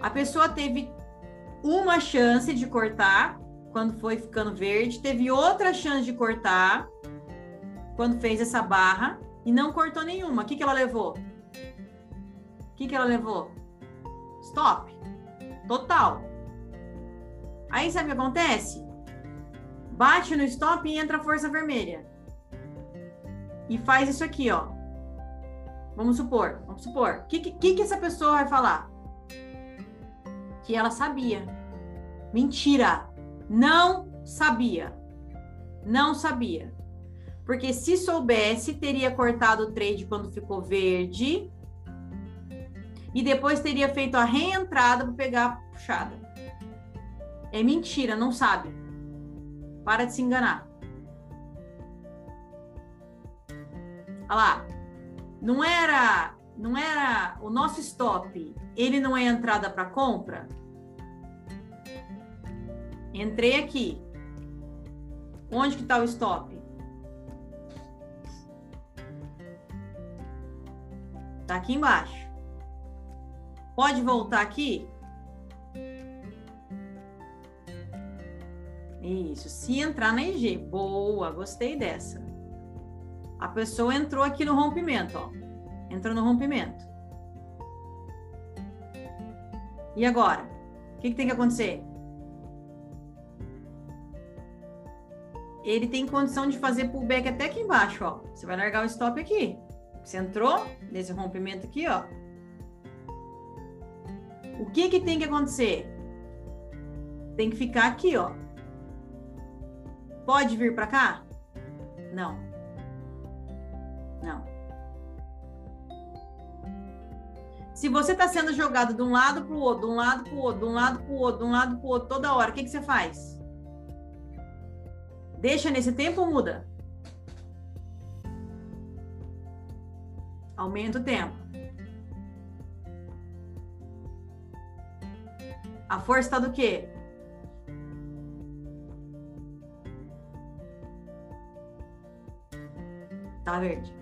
a pessoa teve uma chance de cortar quando foi ficando verde, teve outra chance de cortar quando fez essa barra e não cortou nenhuma. O que, que ela levou? O que, que ela levou? Stop. Total. Aí sabe o que acontece? Bate no stop e entra a força vermelha. E faz isso aqui, ó. Vamos supor, vamos supor. O que, que, que essa pessoa vai falar? que ela sabia. Mentira! Não sabia. Não sabia. Porque se soubesse, teria cortado o trade quando ficou verde. E depois teria feito a reentrada para pegar a puxada. É mentira, não sabe. Para de se enganar. Olha lá. Não era, não era o nosso stop, ele não é entrada para compra? Entrei aqui. Onde que está o stop? Está aqui embaixo. Pode voltar aqui? Isso, se entrar na IG. Boa, gostei dessa. A pessoa entrou aqui no rompimento, ó. Entrou no rompimento. E agora? O que, que tem que acontecer? Ele tem condição de fazer pullback até aqui embaixo, ó. Você vai largar o stop aqui. Você entrou nesse rompimento aqui, ó. O que que tem que acontecer? Tem que ficar aqui, ó. Pode vir para cá? Não. Não. Se você está sendo jogado de um lado para o outro, de um lado para o outro, de um lado para o outro, de um lado para o outro, toda hora, o que, que você faz? Deixa nesse tempo ou muda? Aumenta o tempo. A força está do quê? Tá verde.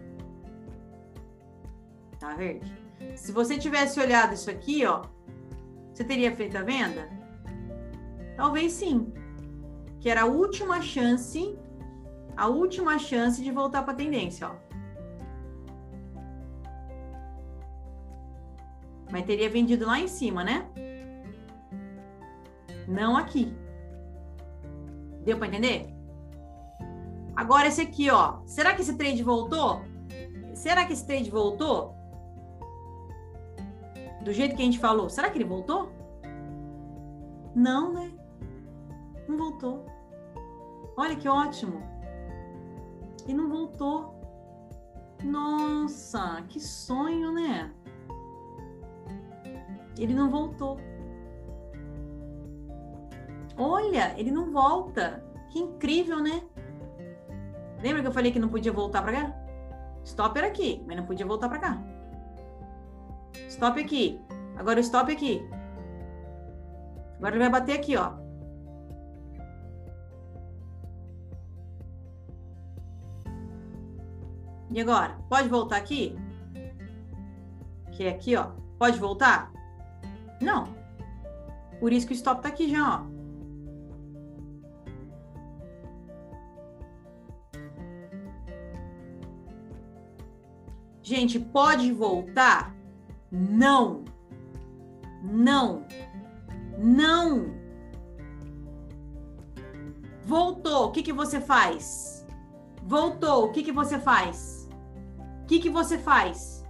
Tá verde. Se você tivesse olhado isso aqui, ó, você teria feito a venda? Talvez sim. Que era a última chance, a última chance de voltar para a tendência, ó. Mas teria vendido lá em cima, né? Não aqui. Deu para entender? Agora esse aqui, ó. Será que esse trade voltou? Será que esse trade voltou? Do jeito que a gente falou, será que ele voltou? Não, né? Não voltou. Olha que ótimo. E não voltou. Nossa, que sonho, né? Ele não voltou. Olha, ele não volta. Que incrível, né? Lembra que eu falei que não podia voltar para cá? Stop era aqui, mas não podia voltar para cá. Stop aqui. Agora o stop aqui. Agora ele vai bater aqui, ó. E agora? Pode voltar aqui? Que é aqui, ó. Pode voltar? Não. Por isso que o stop tá aqui já, ó. Gente, pode voltar? Não. Não. Não. Voltou, o que, que você faz? Voltou, o que, que você faz? O que, que você faz?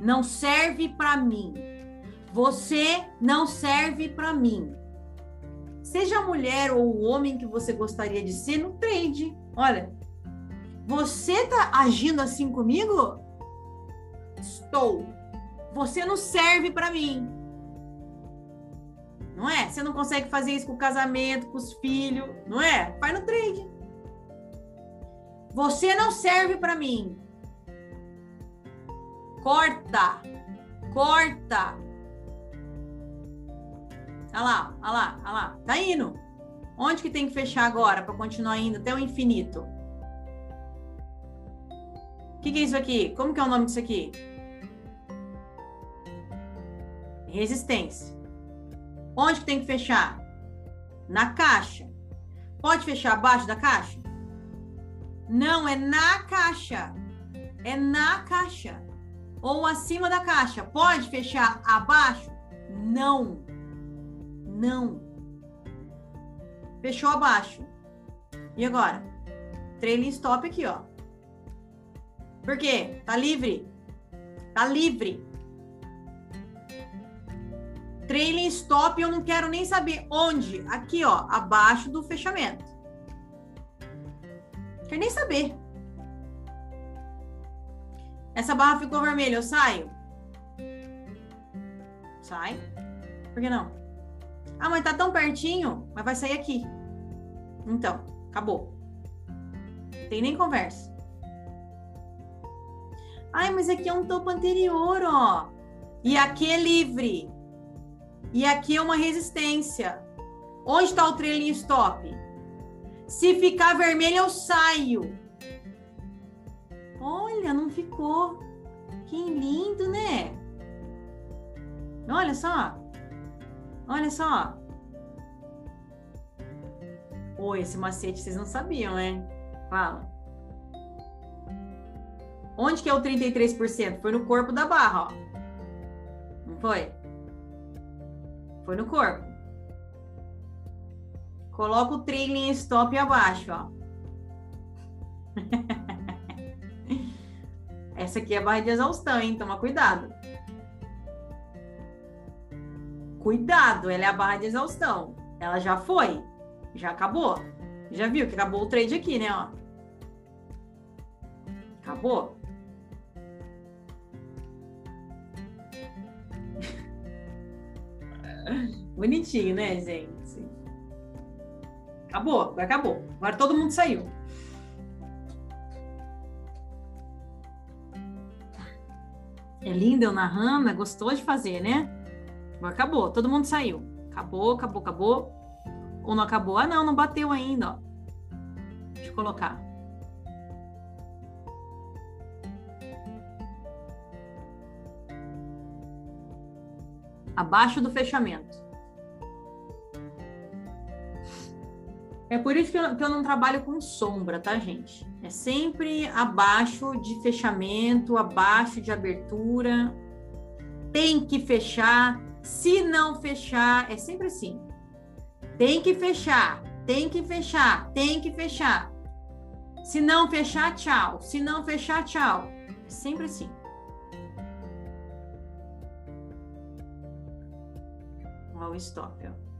Não serve para mim. Você não serve para mim. Seja a mulher ou o homem que você gostaria de ser no trade. Olha, você tá agindo assim comigo? Estou. Você não serve para mim. Não é? Você não consegue fazer isso com o casamento, com os filhos, não é? Vai no trade. Você não serve para mim. Corta. Corta. Olha lá, olha lá, olha lá. Tá indo. Onde que tem que fechar agora para continuar indo até o infinito? O que, que é isso aqui? Como que é o nome disso aqui? Resistência. Onde que tem que fechar? Na caixa. Pode fechar abaixo da caixa? Não, é na caixa. É na caixa. Ou acima da caixa. Pode fechar abaixo? Não. Não. Fechou abaixo. E agora? Trailing stop aqui, ó. Por quê? Tá livre. Tá livre. Trailing stop, eu não quero nem saber onde. Aqui, ó, abaixo do fechamento. Quer nem saber. Essa barra ficou vermelha, eu saio? Sai. Por que não? Ah, mas tá tão pertinho, mas vai sair aqui. Então, acabou. Não tem nem conversa. Ai, mas aqui é um topo anterior, ó. E aqui é livre. E aqui é uma resistência. Onde está o trailing stop? Se ficar vermelho, eu saio. Olha, não ficou. Que lindo, né? Olha só. Olha só. Oi, esse macete vocês não sabiam, hein? Fala. Onde que é o 33%? Foi no corpo da barra, ó. Não foi? Foi no corpo. Coloca o trailing stop abaixo, ó. Essa aqui é a barra de exaustão, hein? Toma cuidado. Cuidado, ela é a barra de exaustão. Ela já foi. Já acabou. Já viu que acabou o trade aqui, né? Ó. Acabou. (laughs) Bonitinho, né, gente? Acabou, acabou. Agora todo mundo saiu. É linda eu narrando, gostou de fazer, né? Acabou, todo mundo saiu. Acabou, acabou, acabou. Ou não acabou? Ah, não, não bateu ainda, ó. Deixa eu colocar. Abaixo do fechamento. É por isso que eu, que eu, não trabalho com sombra, tá, gente? É sempre abaixo de fechamento, abaixo de abertura. Tem que fechar. Se não fechar, é sempre assim. Tem que fechar, tem que fechar, tem que fechar. Se não fechar, tchau. Se não fechar, tchau. É sempre assim. Olha o stop, ó.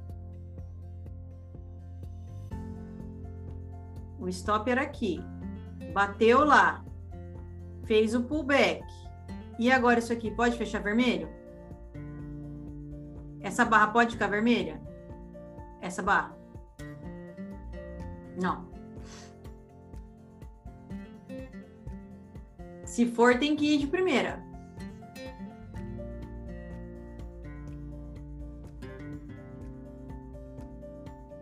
O stop era aqui. Bateu lá. Fez o pullback. E agora isso aqui pode fechar vermelho? Essa barra pode ficar vermelha? Essa barra? Não. Se for, tem que ir de primeira.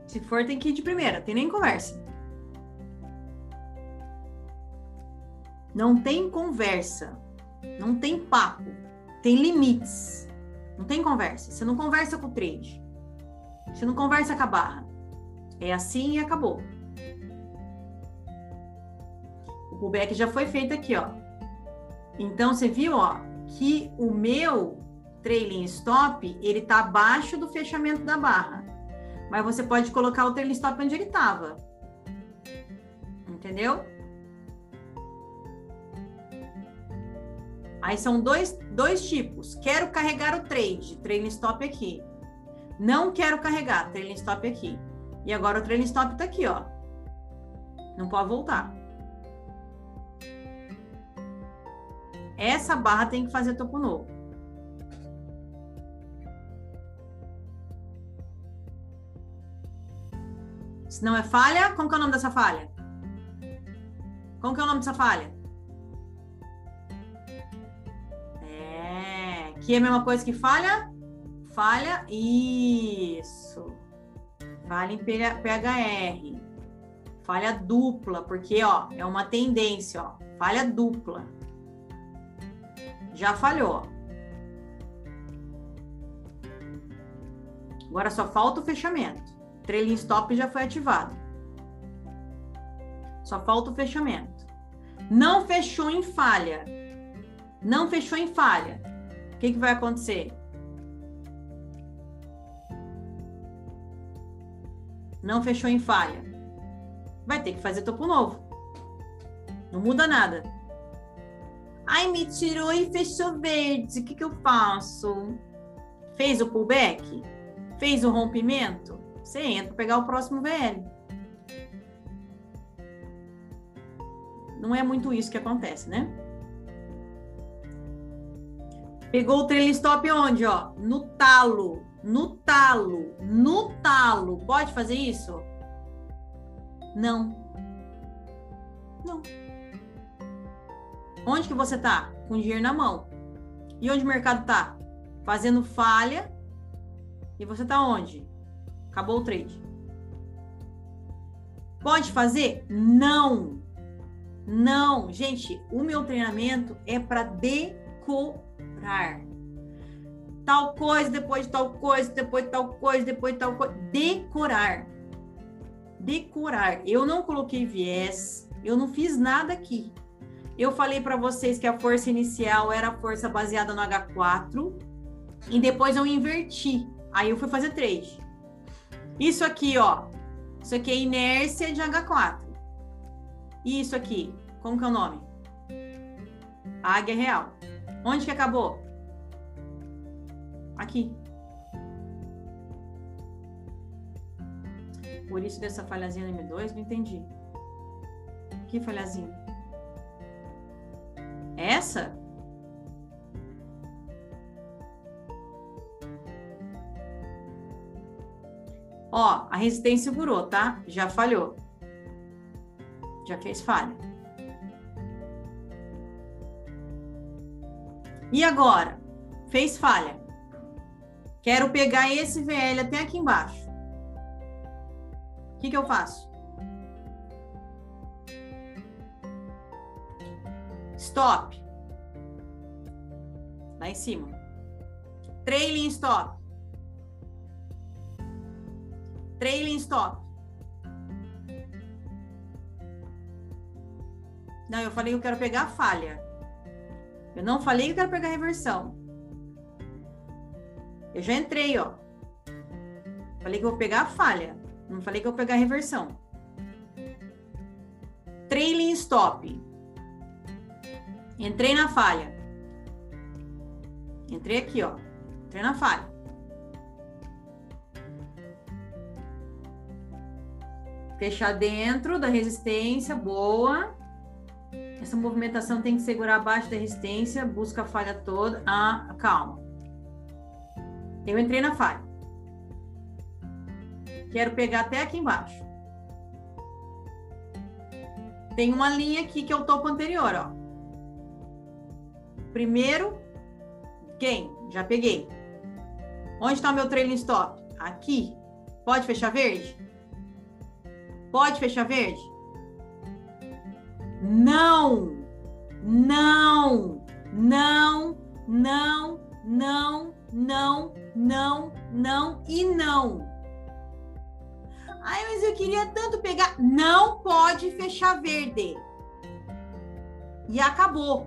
Se for, tem que ir de primeira. Tem nem conversa. Não tem conversa, não tem papo, tem limites. Não tem conversa. Você não conversa com o trade. Você não conversa com a barra. É assim e acabou. O pullback já foi feito aqui, ó. Então você viu, ó, que o meu trailing stop, ele tá abaixo do fechamento da barra. Mas você pode colocar o trailing stop onde ele tava. Entendeu? Aí são dois, dois tipos. Quero carregar o trade, trailing stop aqui. Não quero carregar, trailing stop aqui. E agora o trailing stop tá aqui, ó. Não pode voltar. Essa barra tem que fazer topo novo. Se não é falha, como que é o nome dessa falha? Como que é o nome dessa falha? Aqui é a mesma coisa que falha? Falha, isso. Falha em PHR. Falha dupla, porque, ó, é uma tendência, ó. Falha dupla. Já falhou. Agora só falta o fechamento. Trailing stop já foi ativado. Só falta o fechamento. Não fechou em falha. Não fechou em falha que, que vai acontecer? Não fechou em falha. Vai ter que fazer topo novo. Não muda nada. Ai, me tirou e fechou verde. O que, que eu faço? Fez o pullback? Fez o rompimento? Você entra para pegar o próximo VL. Não é muito isso que acontece, né? Pegou o trailing stop onde, ó? No talo, no talo, no talo. Pode fazer isso? Não. Não. Onde que você tá? Com dinheiro na mão. E onde o mercado tá? Fazendo falha. E você tá onde? Acabou o trade. Pode fazer? Não. Não. Gente, o meu treinamento é para decorar decorar. Tal coisa, depois de tal coisa, depois de tal coisa, depois de tal coisa. Decorar. Decorar. Eu não coloquei viés, eu não fiz nada aqui. Eu falei para vocês que a força inicial era a força baseada no H4 e depois eu inverti. Aí eu fui fazer trade. Isso aqui, ó. Isso aqui é inércia de H4. E isso aqui, como que é o nome? Águia real. Onde que acabou? Aqui. Por isso dessa falhazinha no M2, não entendi. Que falhazinha? Essa? Ó, a resistência segurou, tá? Já falhou. Já fez falha. E agora? Fez falha. Quero pegar esse VL até aqui embaixo. O que, que eu faço? Stop. Lá em cima. Trailing stop. Trailing stop. Não, eu falei que eu quero pegar a falha. Eu não falei que eu quero pegar reversão. Eu já entrei, ó. Falei que eu vou pegar a falha. Não falei que eu vou pegar a reversão. Trailing stop. Entrei na falha. Entrei aqui, ó. Entrei na falha. Fechar dentro da resistência, boa. Essa movimentação tem que segurar abaixo da resistência, busca a falha toda. Ah, calma. Eu entrei na falha. Quero pegar até aqui embaixo. Tem uma linha aqui que é o topo anterior, ó. Primeiro, quem? Já peguei. Onde está o meu trailing stop? Aqui. Pode fechar verde? Pode fechar verde? Não! Não! Não! Não! Não! Não! Não! Não e não! Ai, mas eu queria tanto pegar. Não pode fechar verde. E acabou.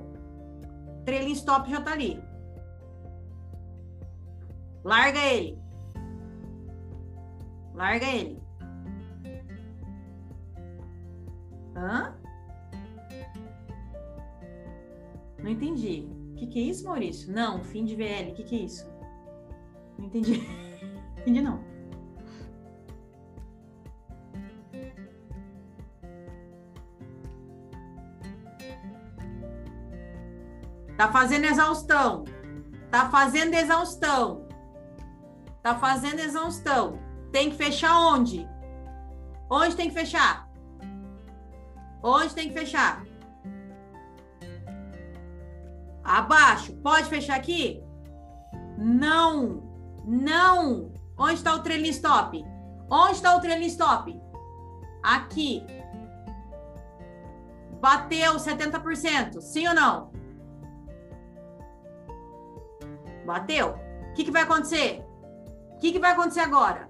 Trailing stop já tá ali. Larga ele. Larga ele. Hã? Não entendi. O que, que é isso, Maurício? Não, fim de VL. O que, que é isso? Não entendi. (laughs) entendi, não. Tá fazendo exaustão. Tá fazendo exaustão. Tá fazendo exaustão. Tem que fechar onde? Onde tem que fechar? Onde tem que fechar? Abaixo. Pode fechar aqui? Não. Não. Onde está o trailing stop? Onde está o trailing stop? Aqui. Bateu 70%. Sim ou não? Bateu. O que, que vai acontecer? O que, que vai acontecer agora?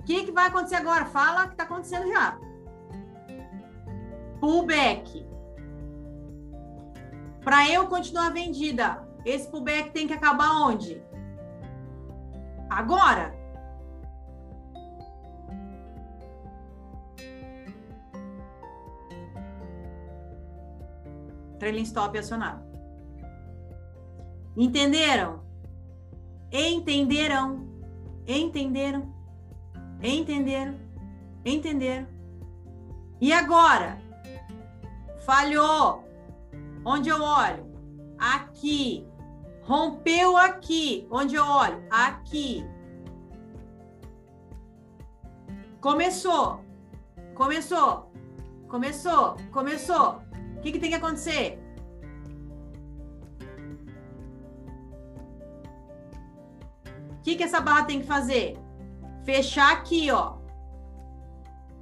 O que, que vai acontecer agora? Fala o que está acontecendo já. Pullback. Para eu continuar vendida, esse pullback tem que acabar onde? Agora. Trailing stop acionado. Entenderam? Entenderam? Entenderam? Entenderam? Entenderam? E agora? Falhou. Onde eu olho? Aqui. Rompeu aqui. Onde eu olho? Aqui. Começou. Começou. Começou. Começou. O que, que tem que acontecer? que, que essa barra tem que fazer? Fechar aqui, ó.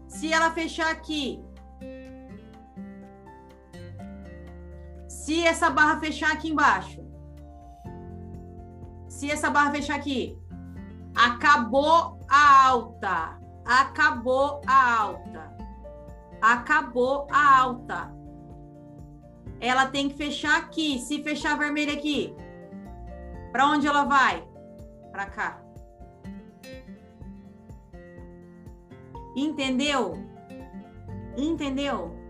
Se ela fechar aqui, se essa barra fechar aqui embaixo, se essa barra fechar aqui, acabou a alta, acabou a alta, acabou a alta. Ela tem que fechar aqui. Se fechar vermelho aqui, para onde ela vai? para cá. Entendeu? Entendeu?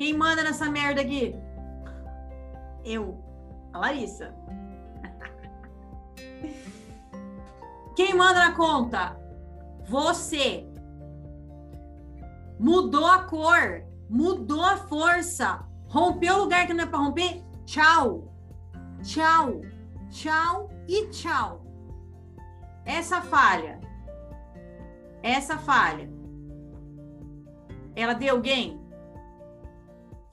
Quem manda nessa merda aqui? Eu, a Larissa. (laughs) Quem manda na conta? Você. Mudou a cor, mudou a força, Rompeu o lugar que não é para romper? Tchau. Tchau. Tchau e tchau. Essa falha. Essa falha. Ela deu alguém?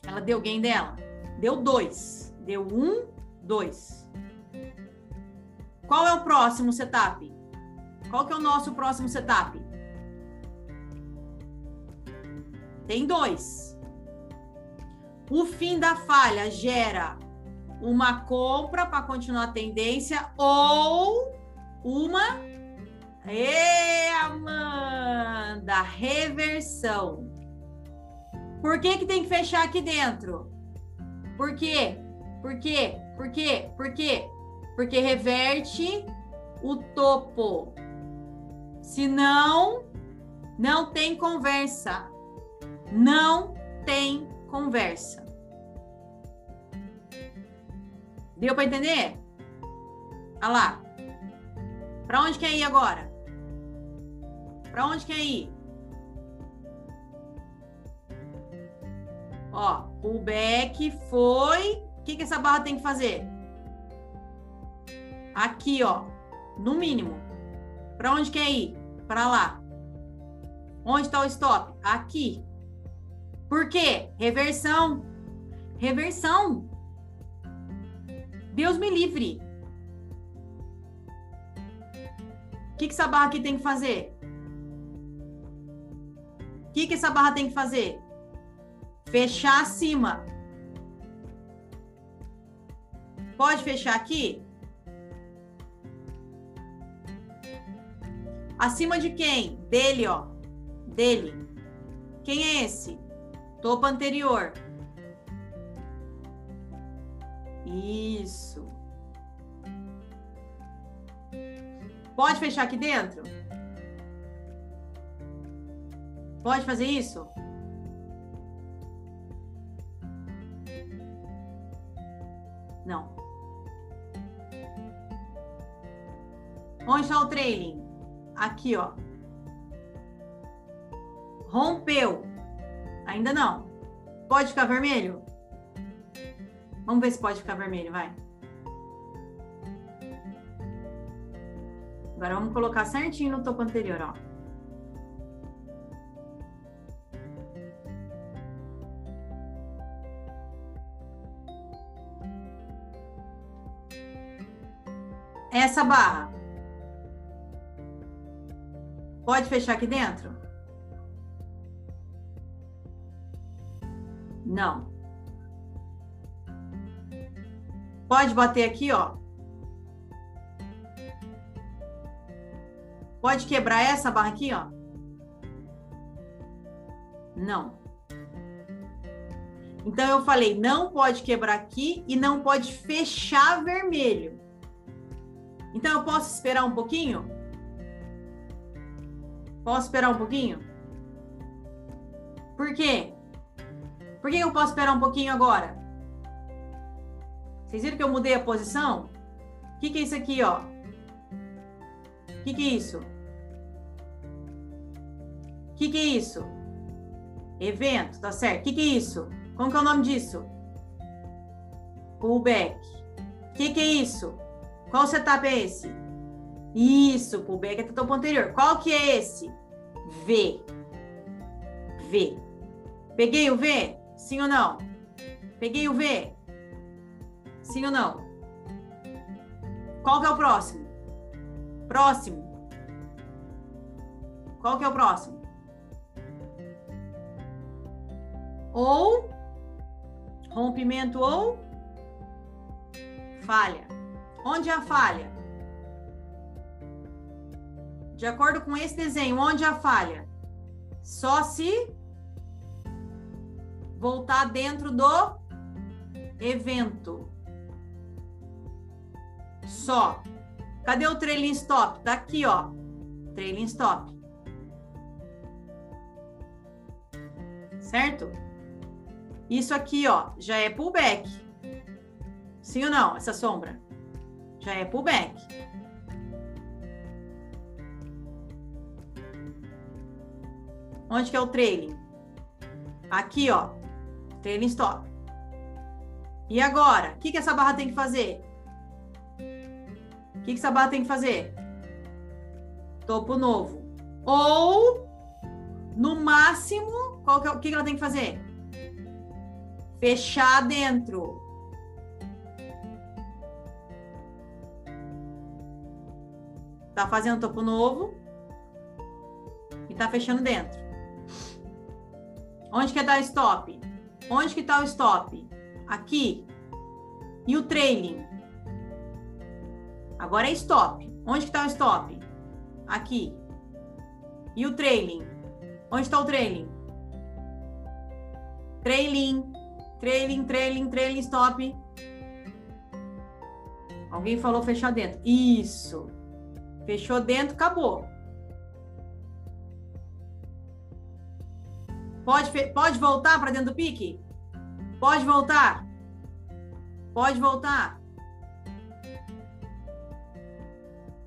Ela deu gain dela? Deu dois. Deu um, dois. Qual é o próximo setup? Qual que é o nosso próximo setup? Tem dois. O fim da falha gera uma compra para continuar a tendência ou uma e Amanda, reversão. Por que que tem que fechar aqui dentro? Por quê? Por quê? Por quê? Por quê? Porque reverte o topo. Senão, não tem conversa. Não tem conversa. Deu para entender? Olha lá. Para onde quer ir agora? Para onde quer ir? Ó, pullback foi. O que, que essa barra tem que fazer? Aqui, ó. No mínimo. Para onde quer ir? Para lá. Onde está o stop? Aqui. Por quê? Reversão. Reversão. Deus me livre. O que, que essa barra aqui tem que fazer? O que, que essa barra tem que fazer? Fechar acima. Pode fechar aqui? Acima de quem? Dele, ó. Dele. Quem é esse? Topo anterior. Isso. Pode fechar aqui dentro? Pode fazer isso? Não. Onde está o trailing? Aqui, ó. Rompeu. Ainda não. Pode ficar vermelho? Vamos ver se pode ficar vermelho, vai. Agora vamos colocar certinho no topo anterior, ó. Essa barra. Pode fechar aqui dentro? Não. Pode bater aqui, ó. Pode quebrar essa barra aqui, ó? Não. Então eu falei, não pode quebrar aqui e não pode fechar vermelho. Então eu posso esperar um pouquinho? Posso esperar um pouquinho? Por quê? Por que eu posso esperar um pouquinho agora? Vocês viram que eu mudei a posição? O que, que é isso aqui, ó? O que, que é isso? O que, que é isso? Evento, tá certo? O que, que é isso? Como que é o nome disso? Pullback. O que, que é isso? Qual setup é esse? Isso, pullback é o topo anterior. Qual que é esse? V. V. Peguei o V? Sim ou não? Peguei o V? Sim ou não? Qual que é o próximo? Próximo. Qual que é o próximo? Ou rompimento ou falha. Onde é a falha? De acordo com esse desenho, onde é a falha? Só se voltar dentro do evento. Só. Cadê o trailing stop? Tá aqui, ó. Trailing stop. Certo? Isso aqui, ó, já é pullback. Sim ou não? Essa sombra? Já é pullback. Onde que é o trailing? Aqui, ó. Trailing stop. E agora? O que, que essa barra tem que fazer? O que, que essa barra tem que fazer? Topo novo. Ou, no máximo, qual que, é, o que, que ela tem que fazer? Fechar dentro. Tá fazendo topo novo e tá fechando dentro. Onde que tá o stop? Onde que tá o stop? Aqui. E o trailing? Agora é stop. Onde que tá o stop? Aqui. E o trailing? Onde está o trailing? Trailing, trailing, trailing, trailing, stop. Alguém falou fechar dentro. Isso. Fechou dentro, acabou. Pode, pode voltar para dentro do pique? Pode voltar. Pode voltar.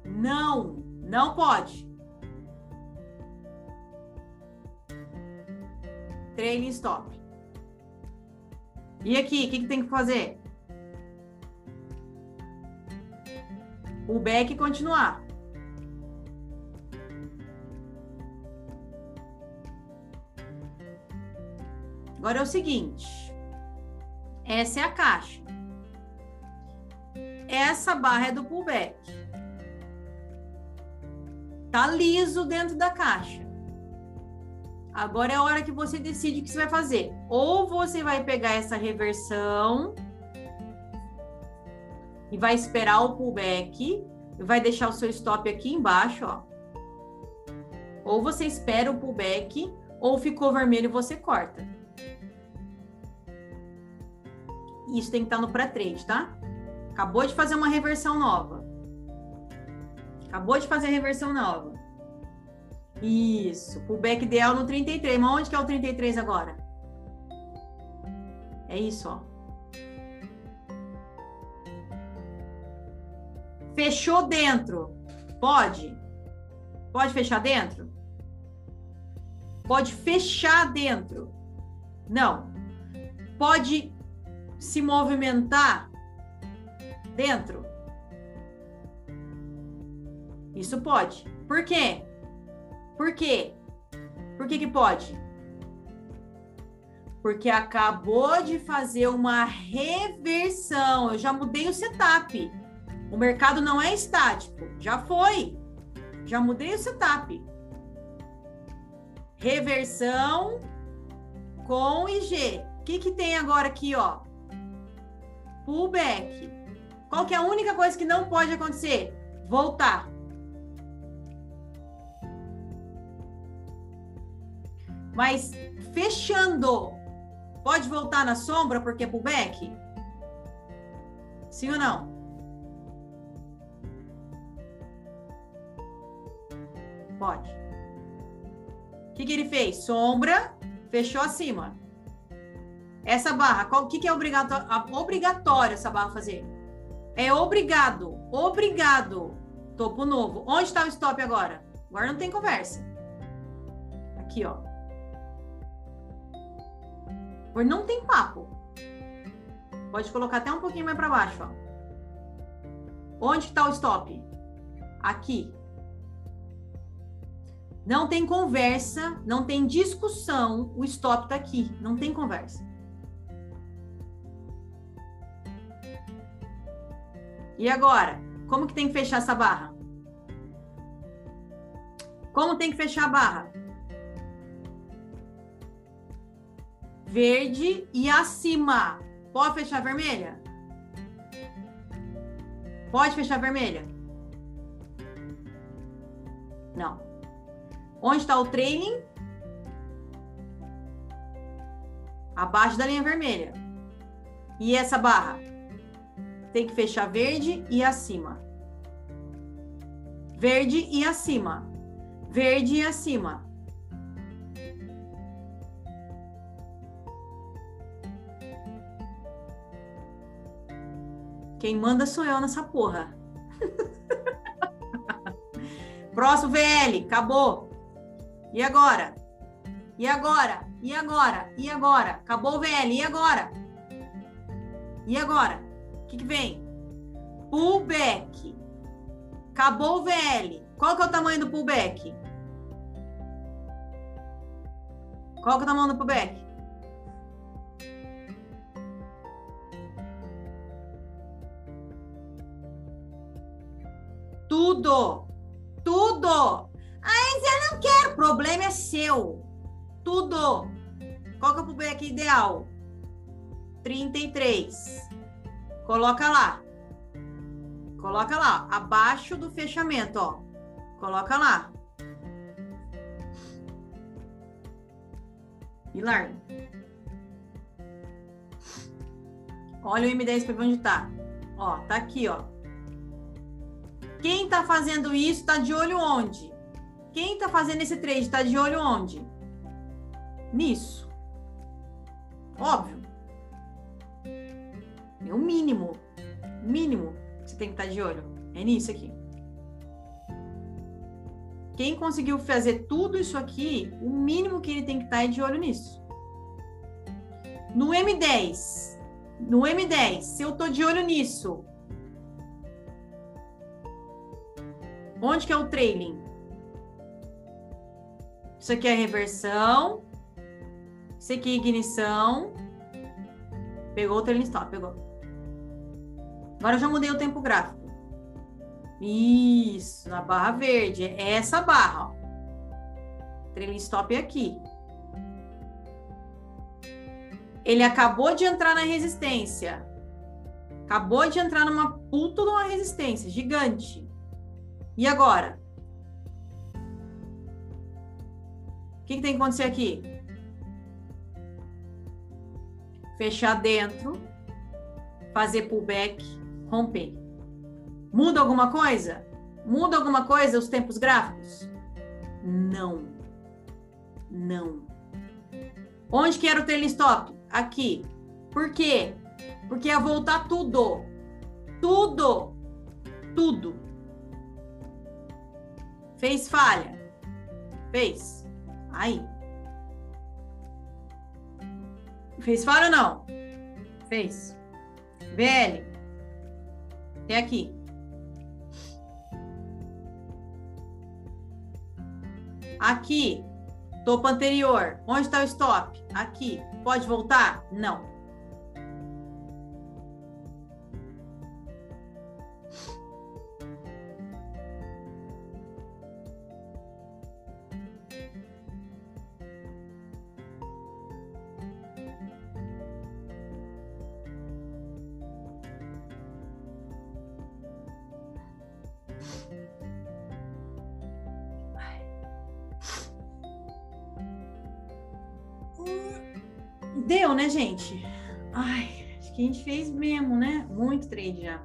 Não, não pode. Trailing stop. E aqui, o que, que tem que fazer? O back continuar. Agora é o seguinte. Essa é a caixa. Essa barra é do pullback. Tá liso dentro da caixa. Agora é a hora que você decide o que você vai fazer. Ou você vai pegar essa reversão e vai esperar o pullback, vai deixar o seu stop aqui embaixo, ó. Ou você espera o pullback, ou ficou vermelho você corta. Isso tem que estar no pré-trade, tá? Acabou de fazer uma reversão nova. Acabou de fazer a reversão nova. Isso, pullback ideal no 33. Mas onde que é o 33 agora? É isso, ó. Fechou dentro. Pode? Pode fechar dentro? Pode fechar dentro. Não. Pode se movimentar dentro? Isso pode. Por quê? Por quê? Por que, que pode? Porque acabou de fazer uma reversão. Eu já mudei o setup. O mercado não é estático. Já foi. Já mudei o setup. Reversão com IG. O que, que tem agora aqui, ó? Pullback. Qual que é a única coisa que não pode acontecer? Voltar. Mas fechando, pode voltar na sombra porque é pullback? Sim ou não? Pode. O que, que ele fez? Sombra, fechou acima. Essa barra, o que, que é obrigatório, obrigatório essa barra fazer? É obrigado, obrigado. Topo novo. Onde está o stop agora? Agora não tem conversa. Aqui, ó. Por não tem papo. Pode colocar até um pouquinho mais para baixo, ó. Onde está o stop? Aqui. Não tem conversa, não tem discussão, o stop está aqui, não tem conversa. E agora, como que tem que fechar essa barra? Como tem que fechar a barra? verde e acima. Pode fechar vermelha? Pode fechar vermelha? Não. Onde está o training? Abaixo da linha vermelha. E essa barra? Tem que fechar verde e acima. Verde e acima. Verde e acima. Quem manda sou eu nessa porra. (laughs) Próximo VL, acabou. E agora? E agora? E agora? E agora? Acabou o VL, e agora? E agora? que, que vem? Pullback. Acabou o VL. Qual que é o tamanho do pullback? Qual que é o tamanho do pullback? Tudo. Tudo. Aí eu não quero. O problema é seu. Tudo. Qual que é o pullback ideal? 33. Coloca lá. Coloca lá, abaixo do fechamento, ó. Coloca lá. E. Olha o M10 para onde tá. Ó, tá aqui, ó. Quem tá fazendo isso tá de olho onde? Quem tá fazendo esse trade tá de olho onde? Nisso. Óbvio. É o mínimo. Mínimo que você tem que estar tá de olho. É nisso aqui. Quem conseguiu fazer tudo isso aqui, o mínimo que ele tem que estar tá é de olho nisso. No M10, no M10, se eu tô de olho nisso, onde que é o trailing? Isso aqui é reversão, isso aqui é ignição, pegou o trailing stop, pegou. Agora eu já mudei o tempo gráfico. Isso, na barra verde, é essa barra, ó. Trailing stop é aqui. Ele acabou de entrar na resistência. Acabou de entrar numa puta de uma resistência gigante. E agora? O que, que tem que acontecer aqui? Fechar dentro, fazer pullback, romper. Muda alguma coisa? Muda alguma coisa os tempos gráficos? Não. Não. Onde que era o trailing stop? aqui. Por quê? Porque ia voltar tudo. Tudo. Tudo. Fez falha? Fez. Aí. Fez falha ou não? Fez. VL. Até aqui. Aqui. Topo anterior. Onde está o stop? Aqui. Pode voltar? Não. Gente? Ai, acho que a gente fez mesmo, né? Muito trade já.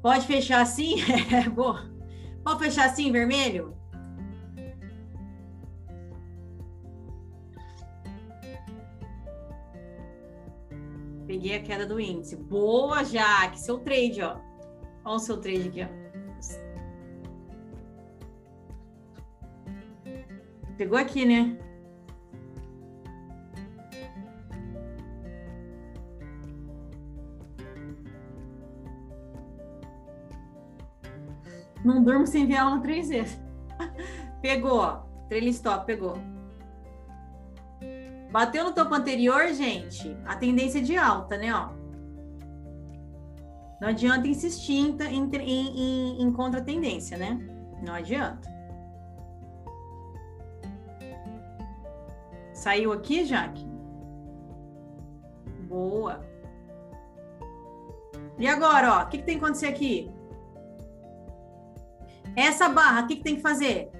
Pode fechar assim? (laughs) É, boa. Pode fechar assim, vermelho? Peguei a queda do índice. Boa, Jaque. Seu trade, ó. Olha o seu trade aqui, ó. Pegou aqui, né? Não durmo sem ver ela três vezes. (laughs) pegou, trailing stop, pegou. Bateu no topo anterior, gente, a tendência é de alta, né, ó. Não adianta insistir em, em, em, em contra-tendência, né? Não adianta. Saiu aqui, Jaque? Boa. E agora, ó, o que, que tem que acontecer aqui? Essa barra, o que, que tem que fazer?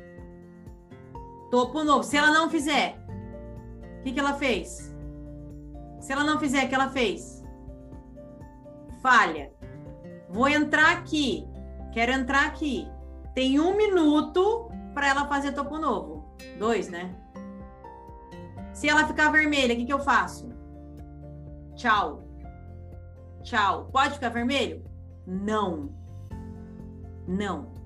Topo novo. Se ela não fizer, o que, que ela fez? Se ela não fizer, o que ela fez? Falha. Vou entrar aqui. Quero entrar aqui. Tem um minuto para ela fazer topo novo. Dois, né? Se ela ficar vermelha, o que, que eu faço? Tchau. Tchau. Pode ficar vermelho? Não. Não.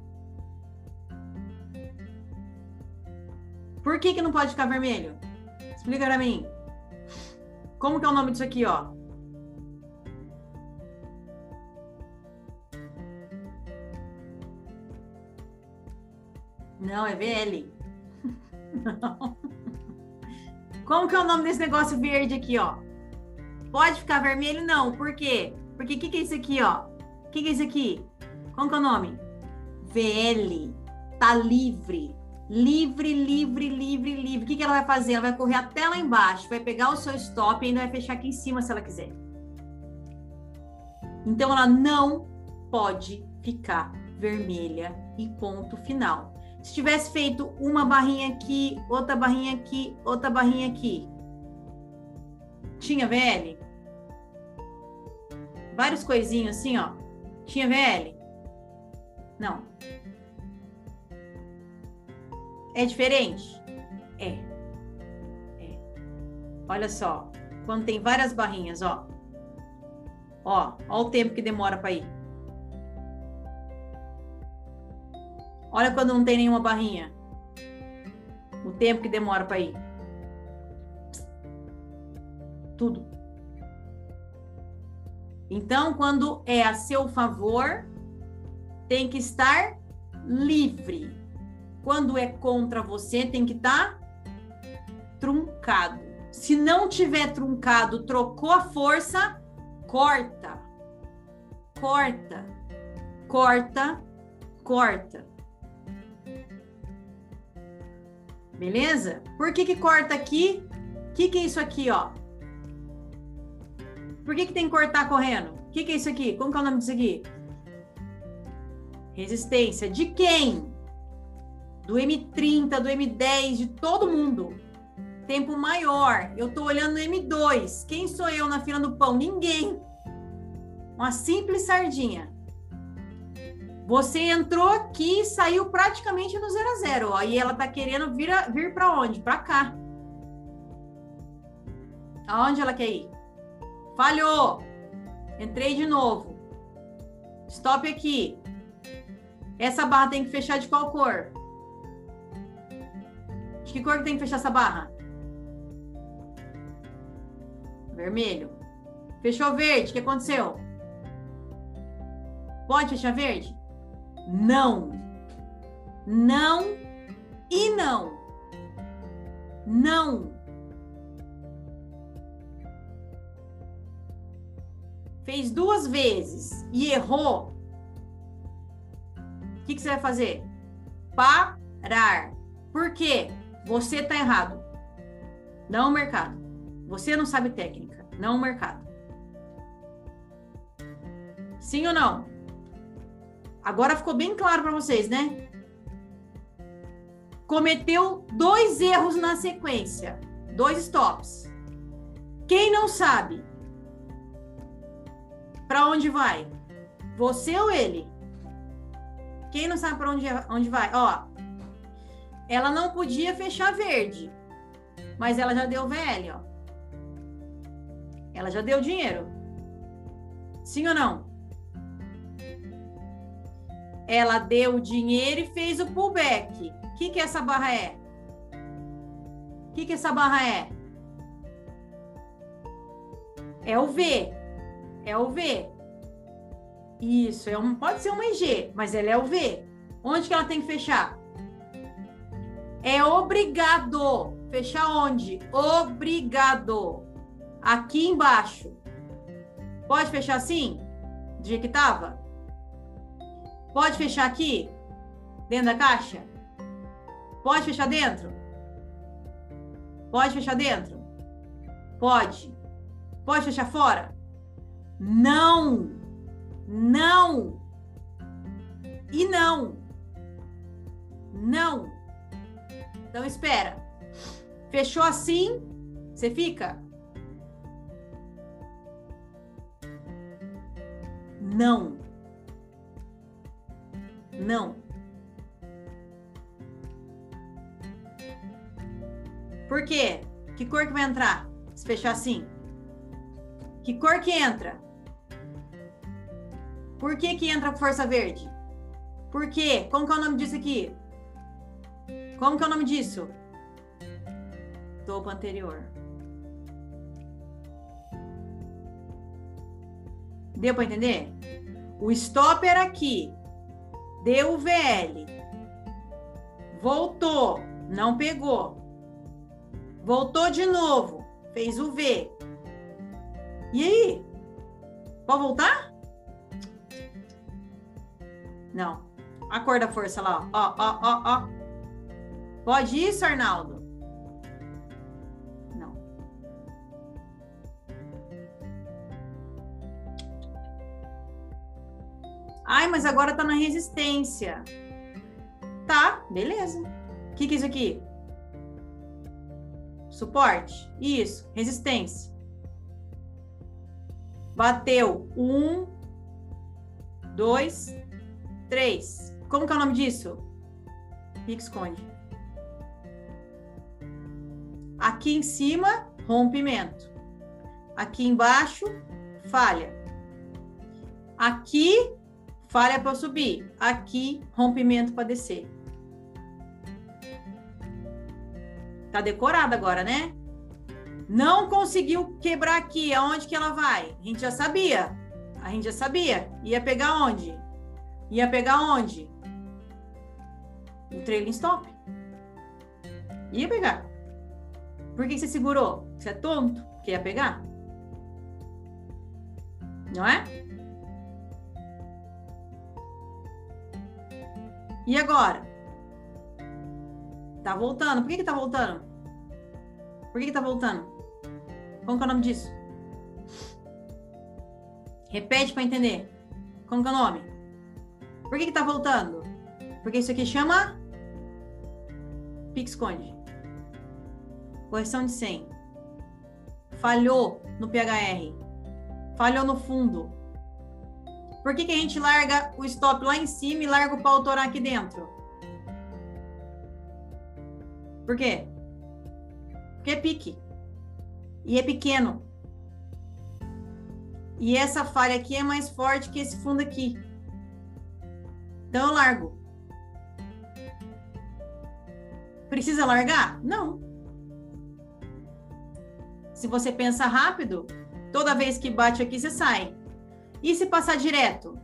Por que, que não pode ficar vermelho? Explica para mim. Como que é o nome disso aqui, ó? Não, é VL. Não. (laughs) Como que é o nome desse negócio verde aqui, ó? Pode ficar vermelho? Não. Por quê? Porque o que, que é isso aqui, ó? O que, que é isso aqui? Qual que é o nome? VL. Tá livre. Livre, livre, livre, livre. O que, que ela vai fazer? Ela vai correr até lá embaixo, vai pegar o seu stop e ainda vai fechar aqui em cima se ela quiser. Então ela não pode ficar vermelha e ponto final. Se tivesse feito uma barrinha aqui, outra barrinha aqui, outra barrinha aqui, tinha VL? Vários coisinhos assim, ó. Tinha VL? Não. É diferente? É. É. Olha só. Quando tem várias barrinhas, ó. Ó, ó o tempo que demora para ir. Olha quando não tem nenhuma barrinha. O tempo que demora para ir. Tudo. Então, quando é a seu favor, tem que estar livre. Quando é contra você, tem que estar truncado. Se não tiver truncado, trocou a força, corta. Corta. Corta. Corta. Beleza? Por que que corta aqui? O que que é isso aqui, ó? Por que que tem que cortar correndo? O que que é isso aqui? Como que é o nome disso aqui? Resistência. De quem? Do M30, do M10, de todo mundo. Tempo maior. Eu tô olhando no M2. Quem sou eu na fila do pão? Ninguém. Uma simples sardinha. Você entrou aqui e saiu praticamente no zero a zero, e ela tá querendo vir, vir para onde? Para cá. Aonde ela quer ir? Falhou. Entrei de novo. Stop aqui. Essa barra tem que fechar de qual cor? Que cor que tem que fechar essa barra? Vermelho. Fechou verde. O que aconteceu? Pode fechar verde? Não. Não e não. Não. Fez duas vezes e errou. O que, que você vai fazer? Parar. Por quê? Você está errado. Não o mercado. Você não sabe técnica. Não o mercado. Sim ou não? Agora ficou bem claro para vocês, né? Cometeu dois erros na sequência, dois stops. Quem não sabe para onde vai? Você ou ele? Quem não sabe para onde, onde vai? Ó, ela não podia fechar verde, mas ela já deu velho, ó. Ela já deu dinheiro. Sim ou não? Ela deu o dinheiro e fez o pullback. O que, que essa barra é? O que, que essa barra é? É o V. É o V. Isso, é um, pode ser uma IG, mas ela é o V. Onde que ela tem que fechar? É obrigado. Fechar onde? Obrigado. Aqui embaixo. Pode fechar assim? Do jeito que tava? Pode fechar aqui? Dentro da caixa? Pode fechar dentro? Pode fechar dentro? Pode. Pode fechar fora? Não. Não. E não. Não. Então espera. Fechou assim? Você fica? Não. Não. Por quê? Que cor que vai entrar? Se fechar assim. Que cor que entra? Por que que entra força verde? Por quê? Como que é o nome disso aqui? Como que é o nome disso? Topo anterior. Deu para entender? O stop era aqui deu o VL, voltou, não pegou, voltou de novo, fez o V. E aí? Pode voltar? Não. A força lá, ó, ó, ó, ó. Pode isso, Arnaldo? Não. Ai, mas agora tá na resistência. Tá, beleza. O que, que é isso aqui? Suporte. Isso, resistência. Bateu. Um, dois, três. Como que é o nome disso? Pique esconde. Aqui em cima, rompimento. Aqui embaixo, falha. Aqui, falha para subir. Aqui, rompimento para descer. Tá decorado agora, né? Não conseguiu quebrar aqui. Aonde que ela vai? A gente já sabia. A gente já sabia. Ia pegar onde? Ia pegar onde? O trailing stop. Ia pegar. Por que você segurou? Você é tonto? Que ia pegar? Não é? E agora? Tá voltando. Por que que tá voltando? Por que que tá voltando? Como que é o nome disso? Repete para entender. Como que é o nome? Por que que tá voltando? Porque isso aqui chama pique esconde. Correção de 100. Falhou no PHR. Falhou no fundo. Por que, que a gente larga o stop lá em cima e larga o pau torar aqui dentro? Por quê? Porque é pique. E é pequeno. E essa falha aqui é mais forte que esse fundo aqui. Então eu largo. Precisa largar? Não. Se você pensa rápido, toda vez que bate aqui, você sai. E se passar direto?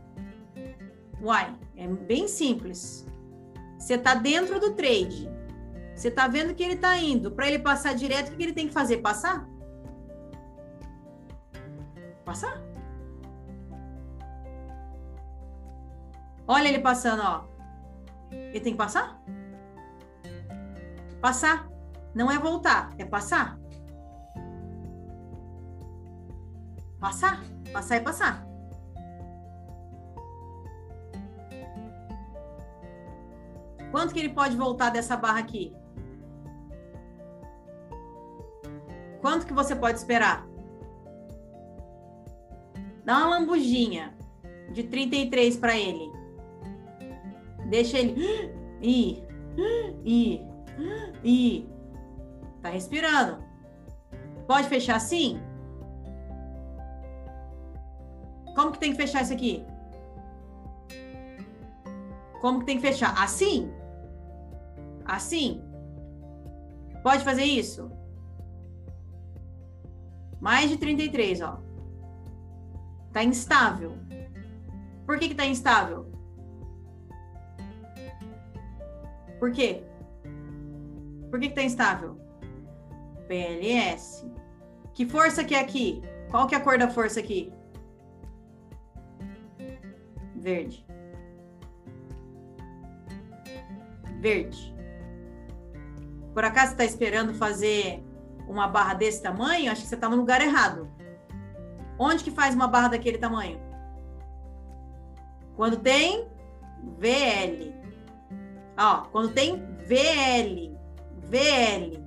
Uai, é bem simples. Você está dentro do trade. Você está vendo que ele está indo. Para ele passar direto, o que ele tem que fazer? Passar? Passar? Olha ele passando, ó. Ele tem que passar? Passar. Não é voltar, é passar. Passar. Passar e passar. Quanto que ele pode voltar dessa barra aqui? Quanto que você pode esperar? Dá uma lambujinha de 33 para ele. Deixa ele ir, ir, ir. Tá respirando. Pode fechar assim? Como que tem que fechar isso aqui? Como que tem que fechar? Assim? Assim? Pode fazer isso? Mais de 33, ó. Tá instável. Por que que tá instável? Por quê? Por que que tá instável? PLS. Que força que é aqui? Qual que é a cor da força aqui? Verde. Verde. Por acaso está esperando fazer uma barra desse tamanho, acho que você está no lugar errado. Onde que faz uma barra daquele tamanho? Quando tem VL. Ó, quando tem VL. VL.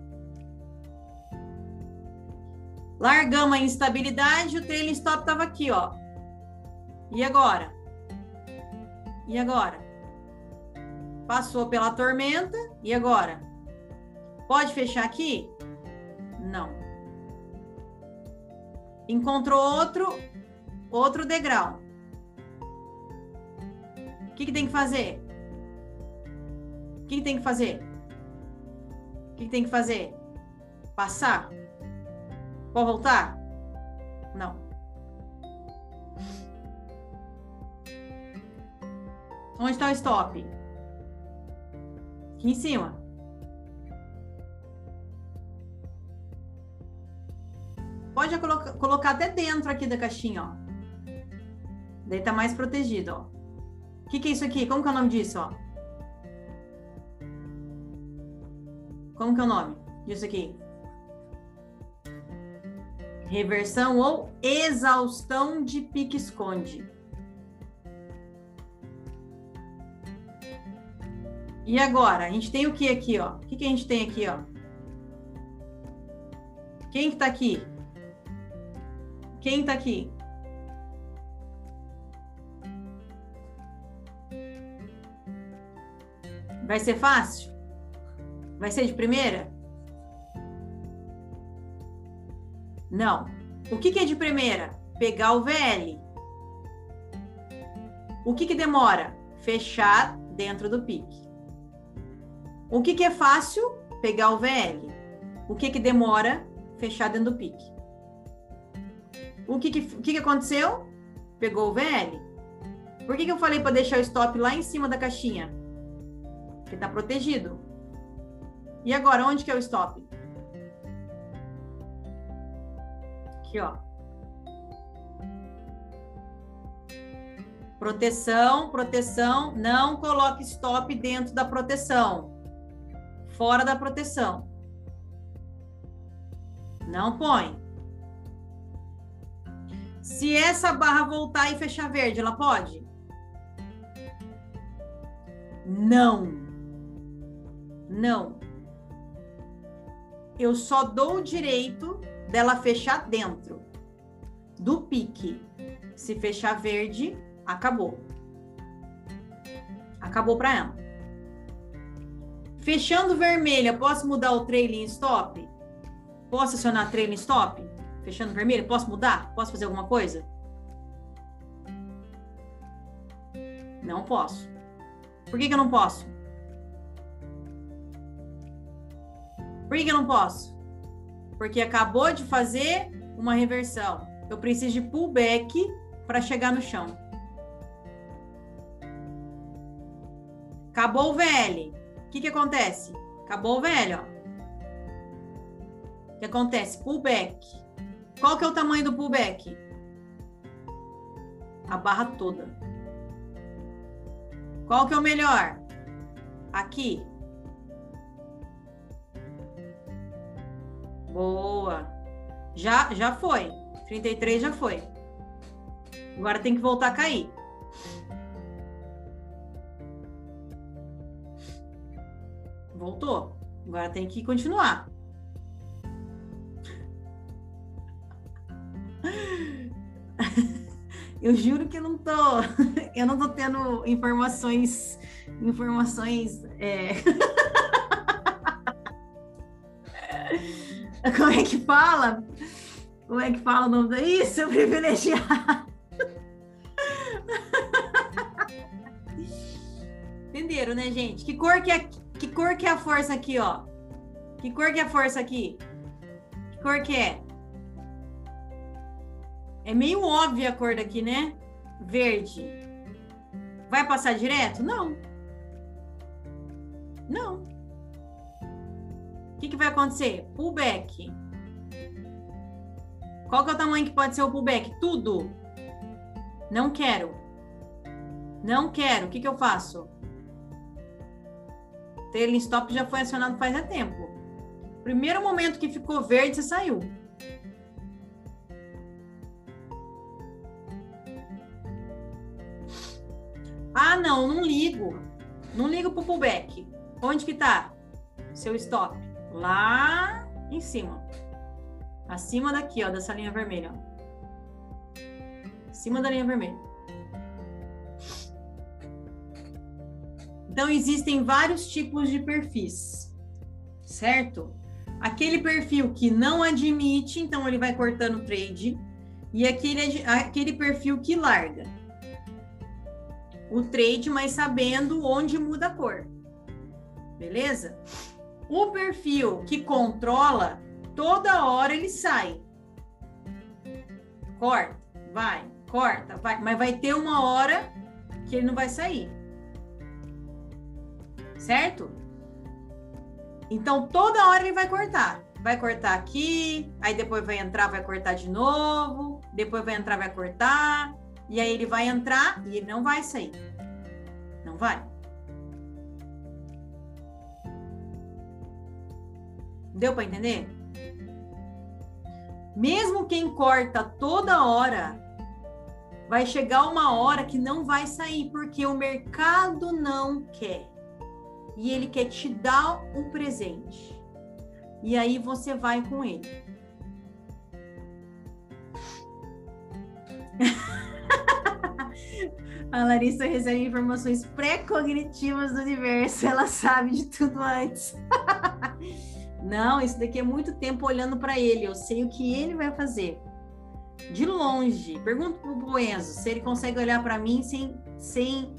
Largamos a instabilidade, o trailing stop estava aqui, ó. E agora? E agora? Passou pela tormenta, e agora? Pode fechar aqui? Não. Encontrou outro, outro degrau. O que, que tem que fazer? O que, que tem que fazer? O que, que tem que fazer? Passar? Pode voltar? Onde está o stop? Aqui em cima. Pode colocar, colocar até dentro aqui da caixinha, ó. Daí tá mais protegido, ó. O que, que é isso aqui? Como que é o nome disso, ó? Como que é o nome disso aqui? Reversão ou exaustão de pique-esconde. E agora? A gente tem o que aqui, ó? O que, que a gente tem aqui, ó? Quem que tá aqui? Quem tá aqui? Vai ser fácil? Vai ser de primeira? Não. O que, que é de primeira? Pegar o VL. O que, que demora? Fechar dentro do pique. O que, que é fácil? Pegar o VL. O que, que demora? Fechar dentro do pique. O que, que, o que, que aconteceu? Pegou o VL. Por que, que eu falei para deixar o stop lá em cima da caixinha? Porque está protegido. E agora, onde que é o stop? Aqui, ó. Proteção, proteção. Não coloque stop dentro da proteção. Fora da proteção. Não põe. Se essa barra voltar e fechar verde, ela pode? Não. Não. Eu só dou o direito dela fechar dentro do pique. Se fechar verde, acabou. Acabou para ela. Fechando vermelha, posso mudar o trailing stop? Posso acionar trailing stop? Fechando vermelho, posso mudar? Posso fazer alguma coisa? Não posso. Por que, que eu não posso? Por que, que eu não posso? Porque acabou de fazer uma reversão. Eu preciso de pullback para chegar no chão. Acabou o VL. Que, que acontece? Acabou o VL, ó. O que acontece? Pullback. Qual que é o tamanho do pullback? A barra toda. Qual que é o melhor? Aqui. Boa. Já, já foi. 33 já foi. Agora tem que voltar a cair. Voltou. Agora tem que continuar. (laughs) Eu juro que eu não tô, (laughs) eu não tô tendo informações, informações. É... (laughs) Como é que fala? Como é que fala o nome daí? Seu privilegiado. Entenderam, né, gente? Que cor que é, que cor que é a força aqui, ó? Que cor que é a força aqui? Que cor que é? É meio óbvia a cor daqui, né? Verde. Vai passar direto? Não. Não que, que vai acontecer? Pullback. Qual que é o tamanho que pode ser o pullback? Tudo. Não quero. Não quero. O que, que eu faço? Trailing stop já foi acionado faz tempo. Primeiro momento que ficou verde, você saiu. Ah, não, não ligo. Não ligo pro pullback. Onde que tá? Seu stop lá em cima. Acima daqui, ó, dessa linha vermelha. Ó. Acima da linha vermelha. Então, existem vários tipos de perfis, certo? Aquele perfil que não admite, então ele vai cortando o trade, e aquele, aquele perfil que larga o trade, mas sabendo onde muda a cor. Beleza? O perfil que controla, toda hora ele sai. Corta, vai, corta, vai, mas vai ter uma hora que ele não vai sair. Certo? Então toda hora ele vai cortar. Vai cortar aqui, aí depois vai entrar, vai cortar de novo, depois vai entrar, vai cortar, e aí ele vai entrar e ele não vai sair. Não vai. Deu para entender? Mesmo quem corta toda hora, vai chegar uma hora que não vai sair, porque o mercado não quer. E ele quer te dar um presente. E aí você vai com ele. (laughs) A Larissa recebe informações pré-cognitivas do universo, (laughs) ela sabe de tudo antes. (laughs) Não, isso daqui é muito tempo olhando para ele, eu sei o que ele vai fazer. De longe. Pergunto pro Enzo se ele consegue olhar para mim sem sem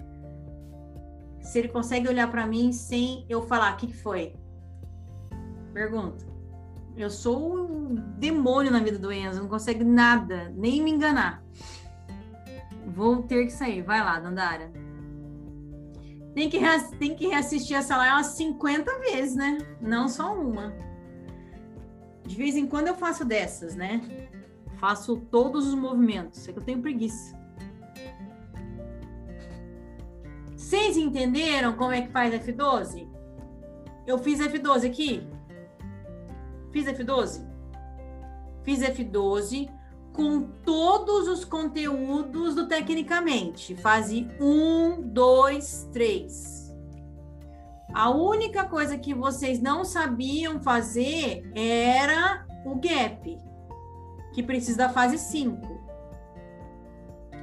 se ele consegue olhar para mim sem eu falar o que, que foi. Pergunta. Eu sou um demônio na vida do Enzo, não consegue nada, nem me enganar. Vou ter que sair. Vai lá, Dandara. Tem que, tem que reassistir essa live umas 50 vezes, né? Não só uma. De vez em quando eu faço dessas, né? Faço todos os movimentos. É que eu tenho preguiça. Vocês entenderam como é que faz F12? Eu fiz F12 aqui. Fiz F12? Fiz F12 com todos os conteúdos do Tecnicamente. Fase 1, 2, 3. A única coisa que vocês não sabiam fazer era o gap, que precisa da fase 5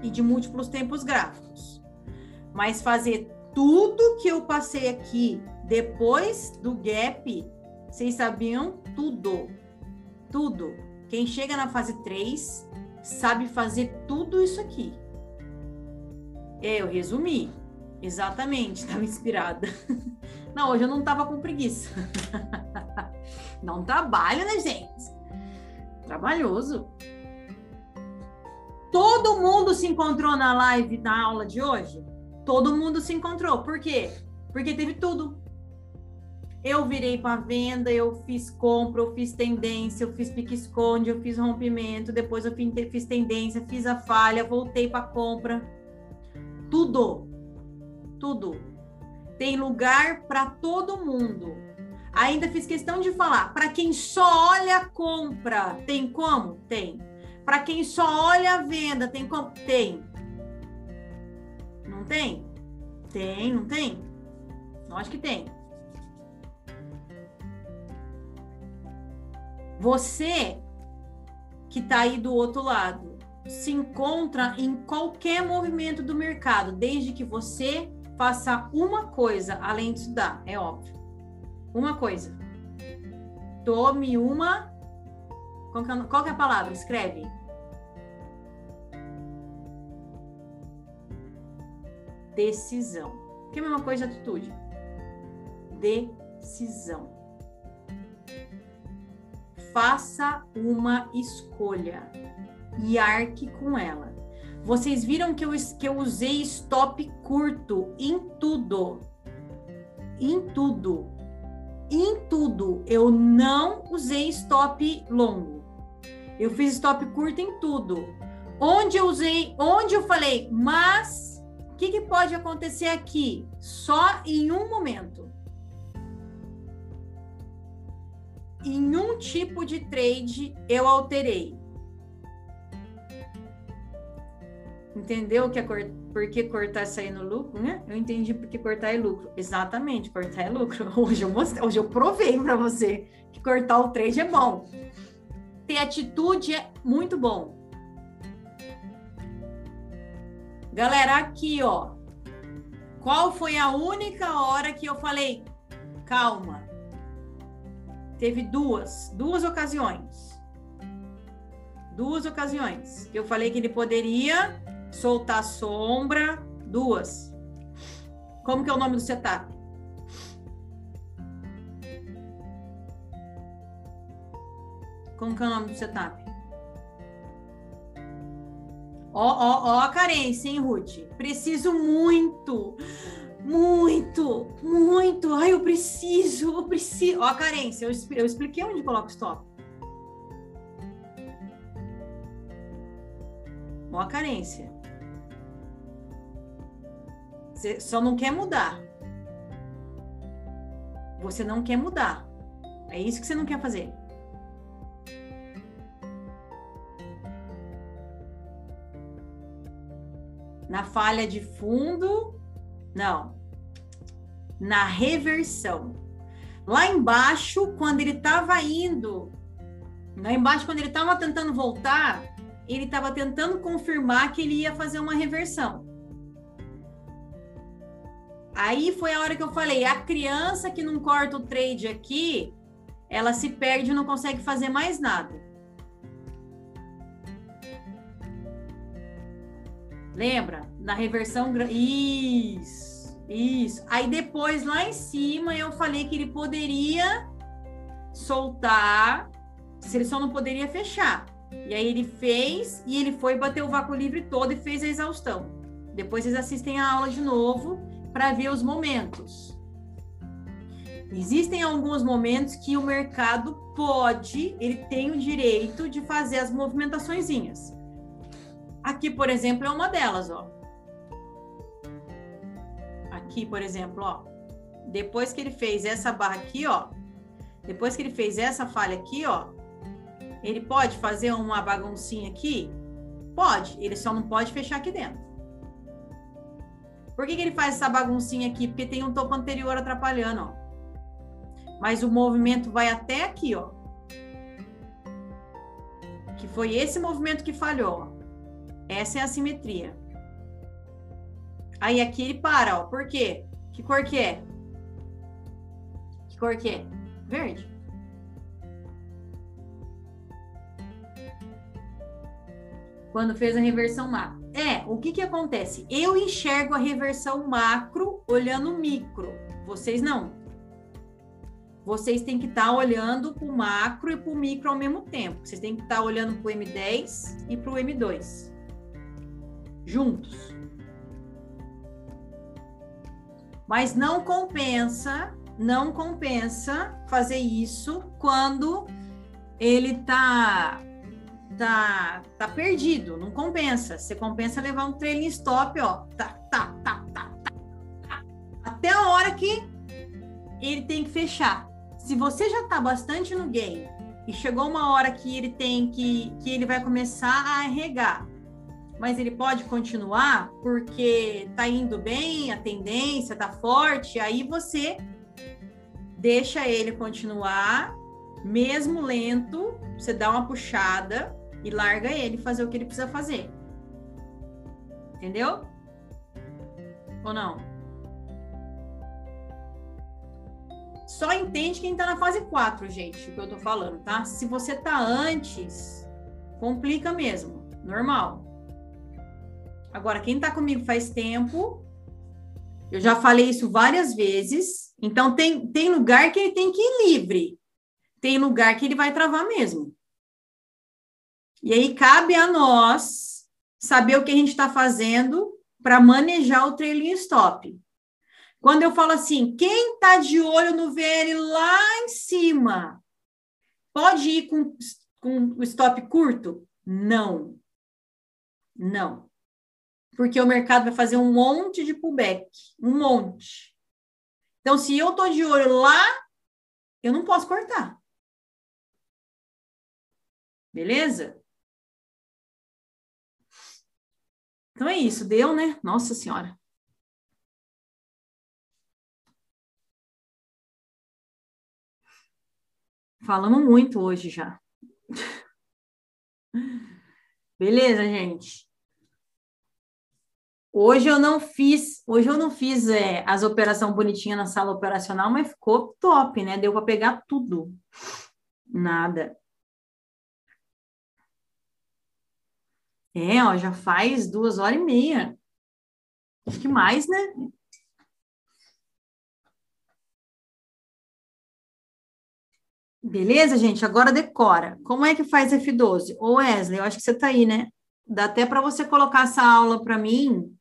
e de múltiplos tempos gráficos. Mas fazer tudo que eu passei aqui depois do gap, vocês sabiam tudo. Tudo. Quem chega na fase 3 sabe fazer tudo isso aqui. É, eu resumi. Exatamente, estava inspirada. (laughs) Não, hoje eu não estava com preguiça. (laughs) Não trabalho, né, gente? Trabalhoso. Todo mundo se encontrou na live, na aula de hoje? Todo mundo se encontrou. Por quê? Porque teve tudo. Eu virei para venda, eu fiz compra, eu fiz tendência, eu fiz pique-esconde, eu fiz rompimento, depois eu fiz tendência, fiz a falha, voltei para compra. Tudo. Tudo. Tem lugar para todo mundo. Ainda fiz questão de falar, para quem só olha a compra, tem como? Tem. Para quem só olha a venda, tem como? Tem. Tem? Tem, não tem? Acho que tem. Você que está aí do outro lado se encontra em qualquer movimento do mercado, desde que você faça uma coisa além de estudar, é óbvio. Uma coisa. Tome uma. Qual é, qual que é a palavra? Escreve. Decisão. Que é a mesma coisa de atitude. Decisão faça uma escolha e arque com ela. Vocês viram que eu, que eu usei stop curto em tudo. Em tudo. Em tudo. Eu não usei stop longo. Eu fiz stop curto em tudo. Onde eu usei, onde eu falei, mas que, que pode acontecer aqui? Só em um momento. em um tipo de trade eu alterei. Entendeu que é cor... por que cortar sair no lucro, né? Eu entendi por que cortar é lucro. Exatamente, cortar é lucro. (laughs) Hoje eu mostrei, hoje eu provei para você que cortar o trade é bom. Ter atitude é muito bom. Galera, aqui, ó. Qual foi a única hora que eu falei, calma, teve duas, duas ocasiões. Duas ocasiões. Eu falei que ele poderia soltar sombra, duas. Como que é o nome do setup? Como que é o nome do setup? Ó, ó, ó a carência, hein, Ruth? Preciso muito muito, muito. Ai, eu preciso, eu preciso. Ó, a carência, eu, eu expliquei onde coloca o stop. Ó, a carência. Você só não quer mudar. Você não quer mudar. É isso que você não quer fazer. Na falha de fundo, não. Na reversão. Lá embaixo, quando ele estava indo, lá embaixo, quando ele estava tentando voltar, ele estava tentando confirmar que ele ia fazer uma reversão. Aí foi a hora que eu falei: a criança que não corta o trade aqui, ela se perde e não consegue fazer mais nada. Lembra? Na reversão. Isso, isso. Aí depois, lá em cima, eu falei que ele poderia soltar, se ele só não poderia fechar. E aí ele fez e ele foi bater o vácuo livre todo e fez a exaustão. Depois vocês assistem a aula de novo para ver os momentos. Existem alguns momentos que o mercado pode, ele tem o direito de fazer as movimentaçõezinhas. Aqui, por exemplo, é uma delas, ó. Aqui, por exemplo, ó. Depois que ele fez essa barra aqui, ó. Depois que ele fez essa falha aqui, ó. Ele pode fazer uma baguncinha aqui? Pode. Ele só não pode fechar aqui dentro. Por que, que ele faz essa baguncinha aqui? Porque tem um topo anterior atrapalhando, ó. Mas o movimento vai até aqui, ó. Que foi esse movimento que falhou, ó. Essa é a simetria. Aí aqui ele para, ó. Por quê? Que cor que é? Que cor que é? Verde. Quando fez a reversão macro. É, o que que acontece? Eu enxergo a reversão macro olhando micro. Vocês não. Vocês têm que estar tá olhando para o macro e para o micro ao mesmo tempo. Vocês têm que estar tá olhando para o M10 e para o M2 juntos. Mas não compensa, não compensa fazer isso quando ele tá tá tá perdido, não compensa. Você compensa levar um trailing stop, ó, tá, tá, tá, tá, tá, até a hora que ele tem que fechar. Se você já tá bastante no game e chegou uma hora que ele tem que que ele vai começar a regar mas ele pode continuar porque tá indo bem, a tendência tá forte, aí você deixa ele continuar, mesmo lento, você dá uma puxada e larga ele fazer o que ele precisa fazer. Entendeu? Ou não? Só entende quem tá na fase 4, gente, o que eu tô falando, tá? Se você tá antes, complica mesmo, normal. Agora, quem está comigo faz tempo, eu já falei isso várias vezes. Então, tem, tem lugar que ele tem que ir livre, tem lugar que ele vai travar mesmo. E aí cabe a nós saber o que a gente está fazendo para manejar o trailing stop. Quando eu falo assim, quem está de olho no VL lá em cima, pode ir com, com o stop curto? Não. Não porque o mercado vai fazer um monte de pullback, um monte. Então, se eu tô de olho lá, eu não posso cortar. Beleza? Então é isso, deu, né? Nossa Senhora. Falamos muito hoje já. (laughs) Beleza, gente? Hoje eu não fiz, hoje eu não fiz é, as operações bonitinhas na sala operacional, mas ficou top, né? Deu para pegar tudo. Nada. É, ó, já faz duas horas e meia. Acho que mais, né? Beleza, gente? Agora decora. Como é que faz F12? Ô, Wesley, eu acho que você tá aí, né? Dá até para você colocar essa aula para mim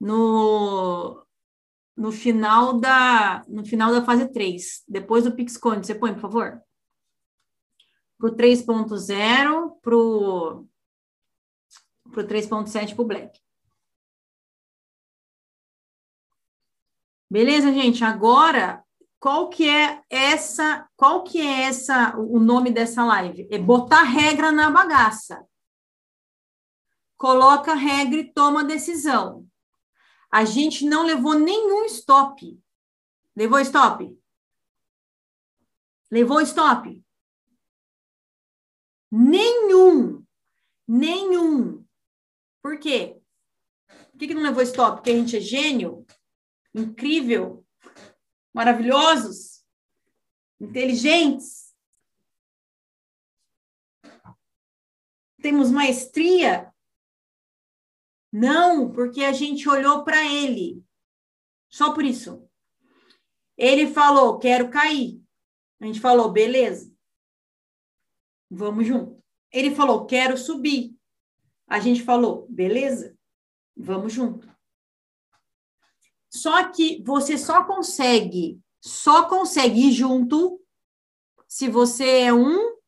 no, no final da no final da fase 3, depois do PixCone. Você põe, por favor? Para o 3.0, para o 3.7 para o Black. Beleza, gente? Agora, qual que é essa, qual que é essa, o nome dessa live? É botar regra na bagaça. Coloca regra e toma decisão. A gente não levou nenhum stop. Levou stop? Levou stop? Nenhum. Nenhum. Por quê? Por que, que não levou stop? Porque a gente é gênio? Incrível? Maravilhosos? Inteligentes? Temos maestria? Não, porque a gente olhou para ele. Só por isso. Ele falou: quero cair. A gente falou: beleza. Vamos junto. Ele falou: quero subir. A gente falou: beleza. Vamos junto. Só que você só consegue, só consegue ir junto se você é um.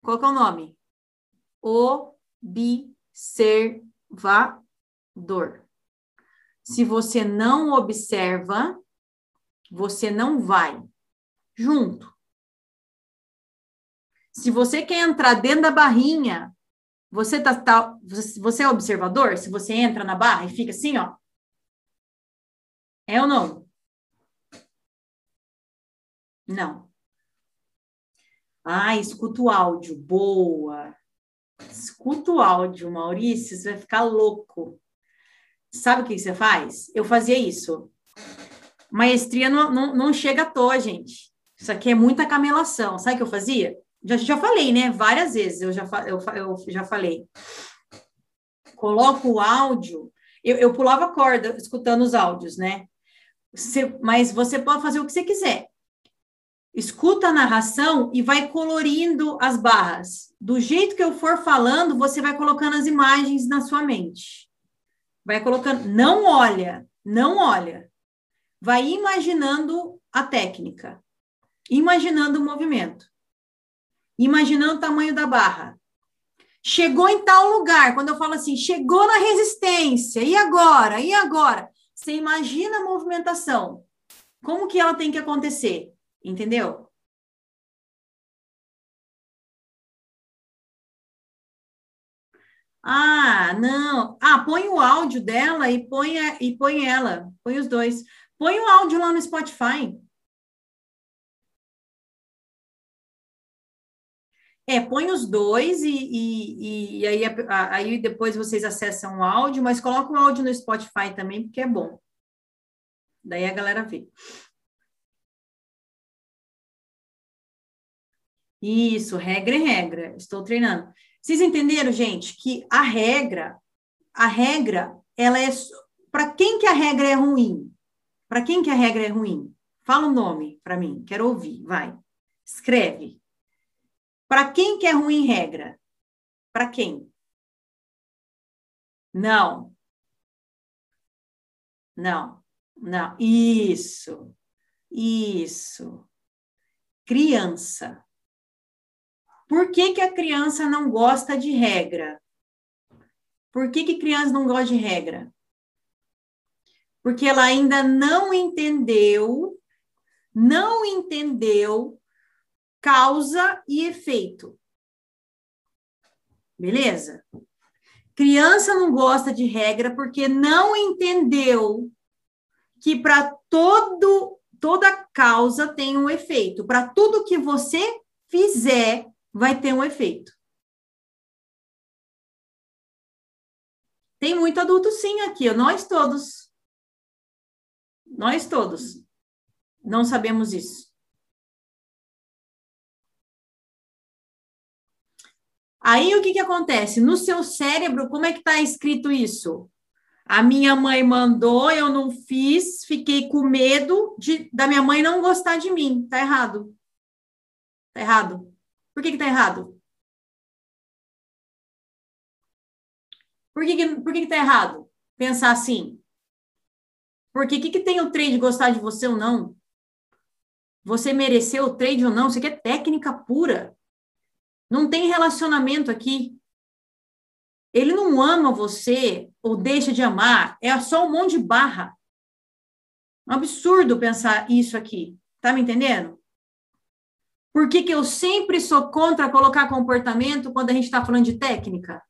Qual é o nome? Observador. Se você não observa, você não vai junto. Se você quer entrar dentro da barrinha, você tá, tá você é observador? Se você entra na barra e fica assim, ó. É ou não? Não. Ah, escuta o áudio. Boa. Escuta o áudio, Maurício, você vai ficar louco. Sabe o que você faz? Eu fazia isso. Maestria não, não, não chega à toa, gente. Isso aqui é muita camelação. Sabe o que eu fazia? Já, já falei, né? Várias vezes eu já, eu, eu já falei. Coloco o áudio. Eu, eu pulava corda escutando os áudios, né? Você, mas você pode fazer o que você quiser. Escuta a narração e vai colorindo as barras. Do jeito que eu for falando, você vai colocando as imagens na sua mente. Vai colocando. Não olha, não olha vai imaginando a técnica, imaginando o movimento, imaginando o tamanho da barra. Chegou em tal lugar, quando eu falo assim, chegou na resistência, e agora? E agora? Você imagina a movimentação. Como que ela tem que acontecer? Entendeu? Ah, não. Ah, põe o áudio dela e põe, e põe ela. Põe os dois. Põe o áudio lá no Spotify. É, põe os dois e, e, e aí, aí depois vocês acessam o áudio, mas coloca o áudio no Spotify também, porque é bom. Daí a galera vê. Isso, regra é regra. Estou treinando. Vocês entenderam, gente, que a regra, a regra, ela é para quem que a regra é ruim? Para quem que a regra é ruim? Fala o um nome para mim, quero ouvir, vai. Escreve. Para quem que é ruim regra? Para quem? Não. Não. Não. Isso. Isso. Criança. Por que, que a criança não gosta de regra? Por que, que criança não gosta de regra? porque ela ainda não entendeu, não entendeu causa e efeito. Beleza? Criança não gosta de regra porque não entendeu que para todo toda causa tem um efeito. Para tudo que você fizer, vai ter um efeito. Tem muito adulto sim aqui, nós todos. Nós todos não sabemos isso. Aí o que, que acontece? No seu cérebro, como é que está escrito isso? A minha mãe mandou, eu não fiz, fiquei com medo de, da minha mãe não gostar de mim. Tá errado. Tá errado. Por que, que tá errado? Por que, que, por que, que tá errado? Pensar assim. Porque o que, que tem o trade gostar de você ou não? Você mereceu o trade ou não? Isso aqui é técnica pura. Não tem relacionamento aqui. Ele não ama você ou deixa de amar. É só um monte de barra. Um absurdo pensar isso aqui. Tá me entendendo? Por que, que eu sempre sou contra colocar comportamento quando a gente está falando de técnica?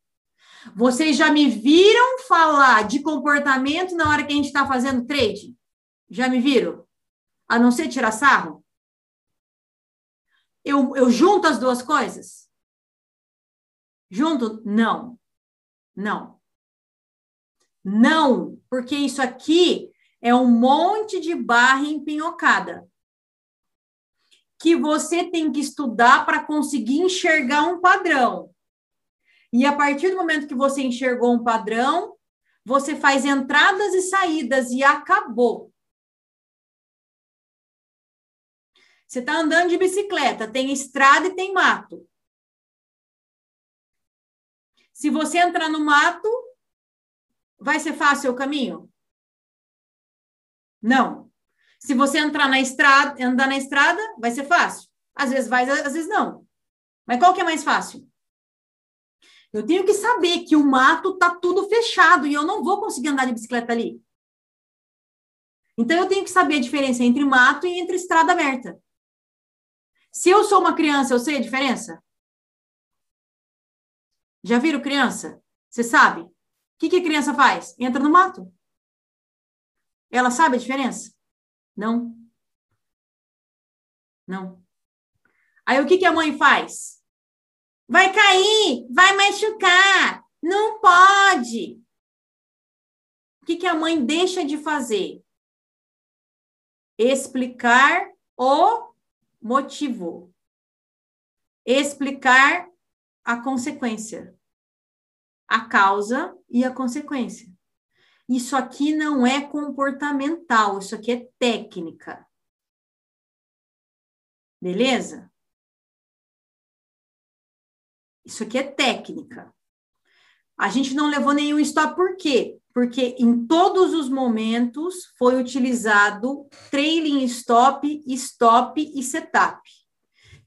Vocês já me viram falar de comportamento na hora que a gente está fazendo trade? Já me viram? A não ser tirar sarro? Eu, eu junto as duas coisas? Junto? Não. Não. Não, porque isso aqui é um monte de barra empinhocada que você tem que estudar para conseguir enxergar um padrão. E a partir do momento que você enxergou um padrão, você faz entradas e saídas e acabou. Você está andando de bicicleta, tem estrada e tem mato. Se você entrar no mato, vai ser fácil o caminho? Não. Se você entrar na estrada, andar na estrada, vai ser fácil. Às vezes vai, às vezes não. Mas qual que é mais fácil? Eu tenho que saber que o mato tá tudo fechado e eu não vou conseguir andar de bicicleta ali. Então eu tenho que saber a diferença entre mato e entre estrada aberta. Se eu sou uma criança, eu sei a diferença? Já viram criança? Você sabe? O que, que a criança faz? Entra no mato. Ela sabe a diferença? Não. Não. Aí o que, que a mãe faz? Vai cair, vai machucar, não pode. O que, que a mãe deixa de fazer? Explicar o motivo. Explicar a consequência. A causa e a consequência. Isso aqui não é comportamental, isso aqui é técnica. Beleza? Isso aqui é técnica. A gente não levou nenhum stop, por quê? Porque em todos os momentos foi utilizado trailing stop, stop e setup.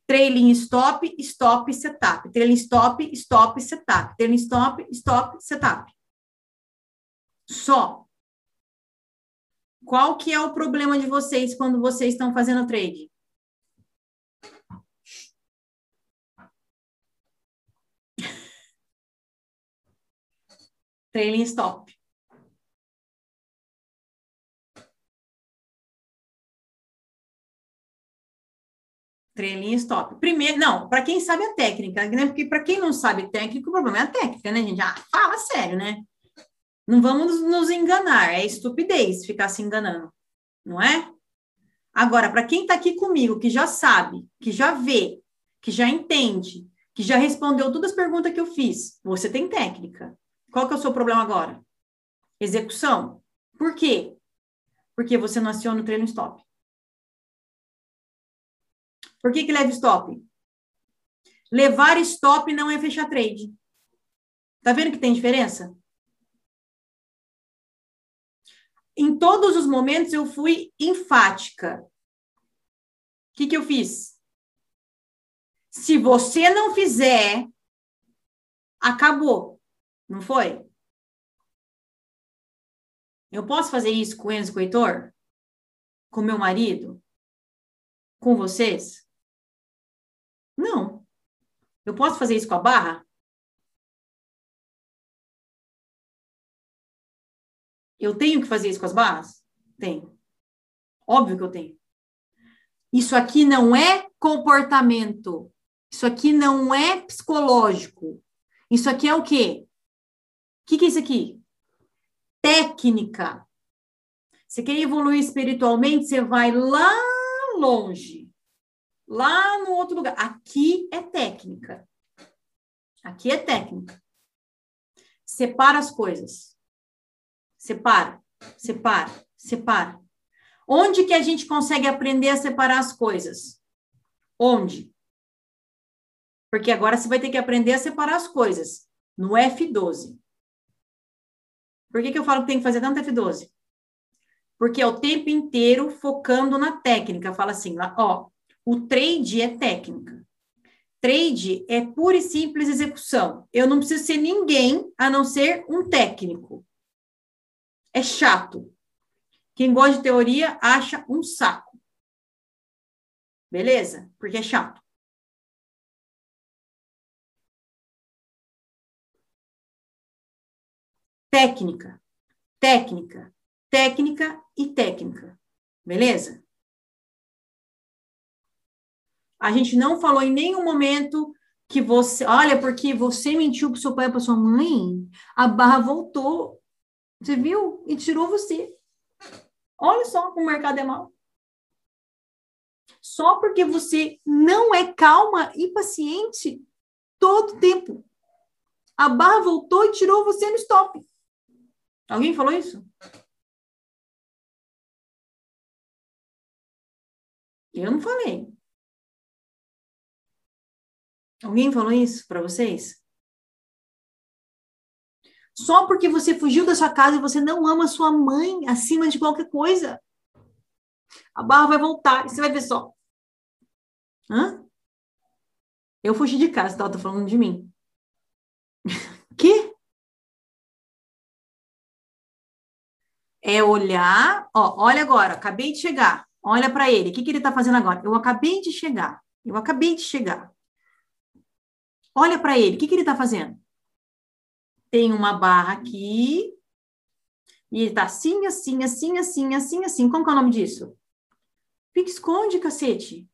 Trailing stop, stop, setup. Trailing stop, stop, setup. Trailing stop, stop, setup. Só. Qual que é o problema de vocês quando vocês estão fazendo trade? (laughs) Trailing stop. Trailing stop. Primeiro, não, para quem sabe a técnica, né? Porque para quem não sabe técnica, o problema é a técnica, né, gente? Ah, fala sério, né? Não vamos nos enganar, é estupidez ficar se enganando, não é? Agora, para quem está aqui comigo, que já sabe, que já vê, que já entende, que já respondeu todas as perguntas que eu fiz, você tem técnica. Qual que é o seu problema agora? Execução. Por quê? Porque você não aciona o treino stop. Por que, que leva stop? Levar stop não é fechar trade. Tá vendo que tem diferença? Em todos os momentos eu fui enfática. O que, que eu fiz? Se você não fizer, acabou. Não foi? Eu posso fazer isso com o Enzo Heitor? Com meu marido? Com vocês? Não. Eu posso fazer isso com a Barra? Eu tenho que fazer isso com as barras? Tenho. Óbvio que eu tenho. Isso aqui não é comportamento. Isso aqui não é psicológico. Isso aqui é o quê? O que, que é isso aqui? Técnica. Você quer evoluir espiritualmente, você vai lá longe. Lá no outro lugar. Aqui é técnica. Aqui é técnica. Separa as coisas. Separa, separa, separa. Onde que a gente consegue aprender a separar as coisas? Onde? Porque agora você vai ter que aprender a separar as coisas no F12. Por que, que eu falo que tem que fazer tanto F12? Porque é o tempo inteiro focando na técnica. Fala assim, ó, o trade é técnica. Trade é pura e simples execução. Eu não preciso ser ninguém a não ser um técnico é chato. Quem gosta de teoria acha um saco. Beleza? Porque é chato. Técnica, técnica, técnica e técnica. Beleza? A gente não falou em nenhum momento que você, olha, porque você mentiu para seu pai e para sua mãe, a barra voltou. Você viu? E tirou você. Olha só como o mercado é mal. Só porque você não é calma e paciente todo tempo. A barra voltou e tirou você no stop. Alguém falou isso? Eu não falei. Alguém falou isso para vocês? Só porque você fugiu da sua casa e você não ama sua mãe acima de qualquer coisa. A barra vai voltar e você vai ver só. Hã? Eu fugi de casa, tá? Tô falando de mim. (laughs) que? É olhar, ó, olha agora, acabei de chegar. Olha para ele. O que, que ele tá fazendo agora? Eu acabei de chegar. Eu acabei de chegar. Olha para ele, o que, que ele está fazendo? Tem uma barra aqui, e ele está assim, assim, assim, assim, assim, assim. Como que é o nome disso? Fica esconde, cacete.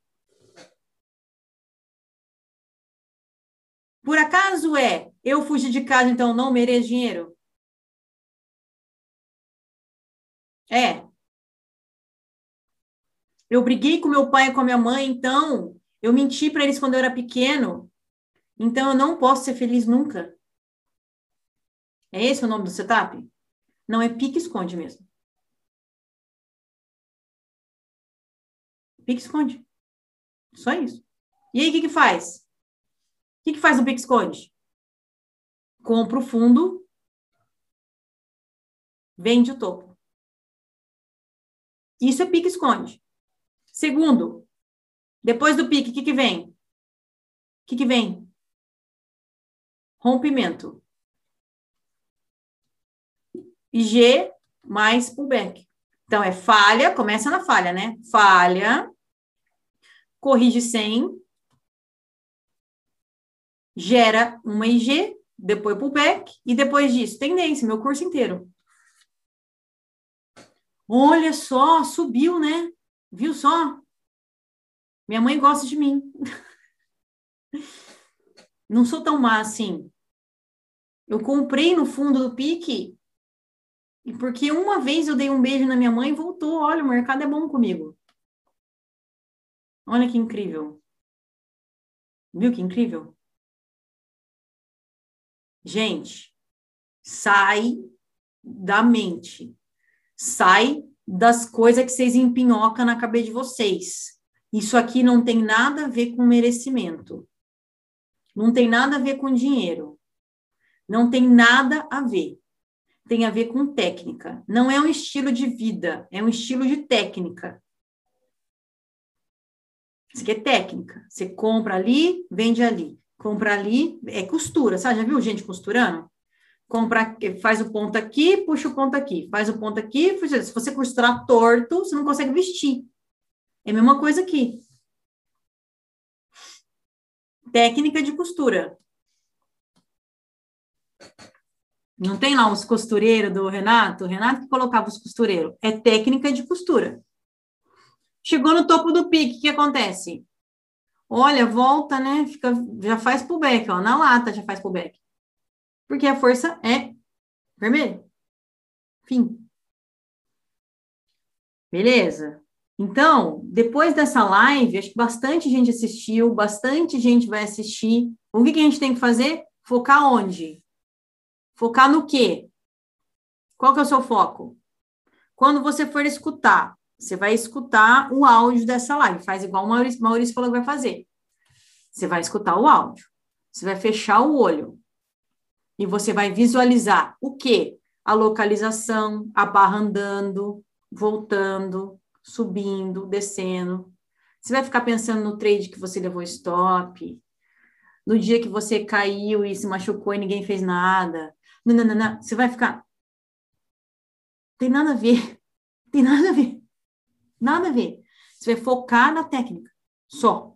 Por acaso é eu fugi de casa, então não mereço dinheiro? É. Eu briguei com meu pai e com a minha mãe, então eu menti para eles quando eu era pequeno, então, eu não posso ser feliz nunca. É esse o nome do setup? Não é pique esconde mesmo. Pique esconde. Só isso. E aí, o que que faz? O que que faz o pique esconde? Compra o fundo, vende o topo. Isso é pique esconde. Segundo, depois do pique, o que que vem? O que que vem? rompimento. G mais pullback. Então, é falha, começa na falha, né? Falha, corrige 100, gera uma IG, depois pullback, e depois disso, tendência, meu curso inteiro. Olha só, subiu, né? Viu só? Minha mãe gosta de mim. (laughs) Não sou tão má assim. Eu comprei no fundo do pique e porque uma vez eu dei um beijo na minha mãe e voltou. Olha, o mercado é bom comigo. Olha que incrível. Viu que incrível? Gente, sai da mente. Sai das coisas que vocês empinhocam na cabeça de vocês. Isso aqui não tem nada a ver com merecimento. Não tem nada a ver com dinheiro. Não tem nada a ver. Tem a ver com técnica. Não é um estilo de vida, é um estilo de técnica. Isso aqui é técnica. Você compra ali, vende ali. Compra ali, é costura, sabe? Já viu gente costurando? Compra, faz o ponto aqui, puxa o ponto aqui. Faz o ponto aqui, se você costurar torto, você não consegue vestir. É a mesma coisa aqui. Técnica de costura. Não tem lá uns costureiros do Renato? O Renato que colocava os costureiros. É técnica de costura. Chegou no topo do pique, o que acontece? Olha, volta, né? Fica, já faz pullback, ó. Na lata já faz pullback. Porque a força é vermelha. Fim. Beleza? Então, depois dessa live, acho que bastante gente assistiu, bastante gente vai assistir. O que, que a gente tem que fazer? Focar onde? Focar no quê? Qual que é o seu foco? Quando você for escutar, você vai escutar o áudio dessa live. Faz igual o Maurício, Maurício falou que vai fazer. Você vai escutar o áudio. Você vai fechar o olho. E você vai visualizar o quê? A localização, a barra andando, voltando, subindo, descendo. Você vai ficar pensando no trade que você levou stop, no dia que você caiu e se machucou e ninguém fez nada. Não, não, não, não. Você vai ficar. Tem nada a ver. (laughs) Tem nada a ver. Nada a ver. Você vai focar na técnica, só.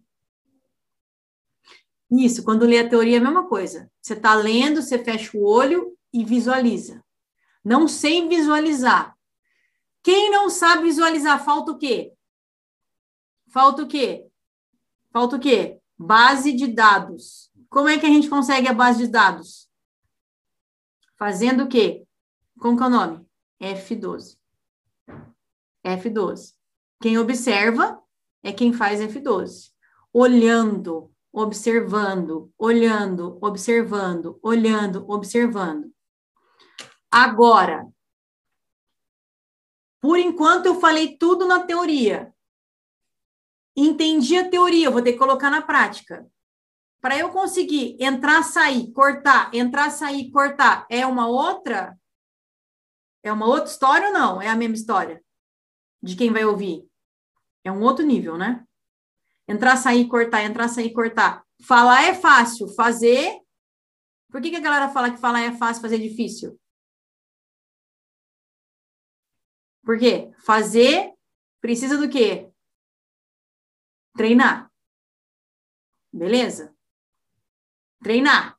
Isso, quando lê a teoria é a mesma coisa. Você está lendo, você fecha o olho e visualiza. Não sei visualizar. Quem não sabe visualizar, falta o quê? Falta o quê? Falta o quê? Base de dados. Como é que a gente consegue a base de dados? Fazendo o quê? Como que é o nome? F12. F12. Quem observa é quem faz F12. Olhando, observando, olhando, observando, olhando, observando. Agora, por enquanto eu falei tudo na teoria. Entendi a teoria, vou ter que colocar na prática. Para eu conseguir entrar, sair, cortar, entrar, sair, cortar, é uma outra? É uma outra história ou não? É a mesma história? De quem vai ouvir? É um outro nível, né? Entrar, sair, cortar, entrar, sair, cortar. Falar é fácil, fazer. Por que, que a galera fala que falar é fácil, fazer é difícil? Por quê? Fazer precisa do quê? Treinar. Beleza? Treinar.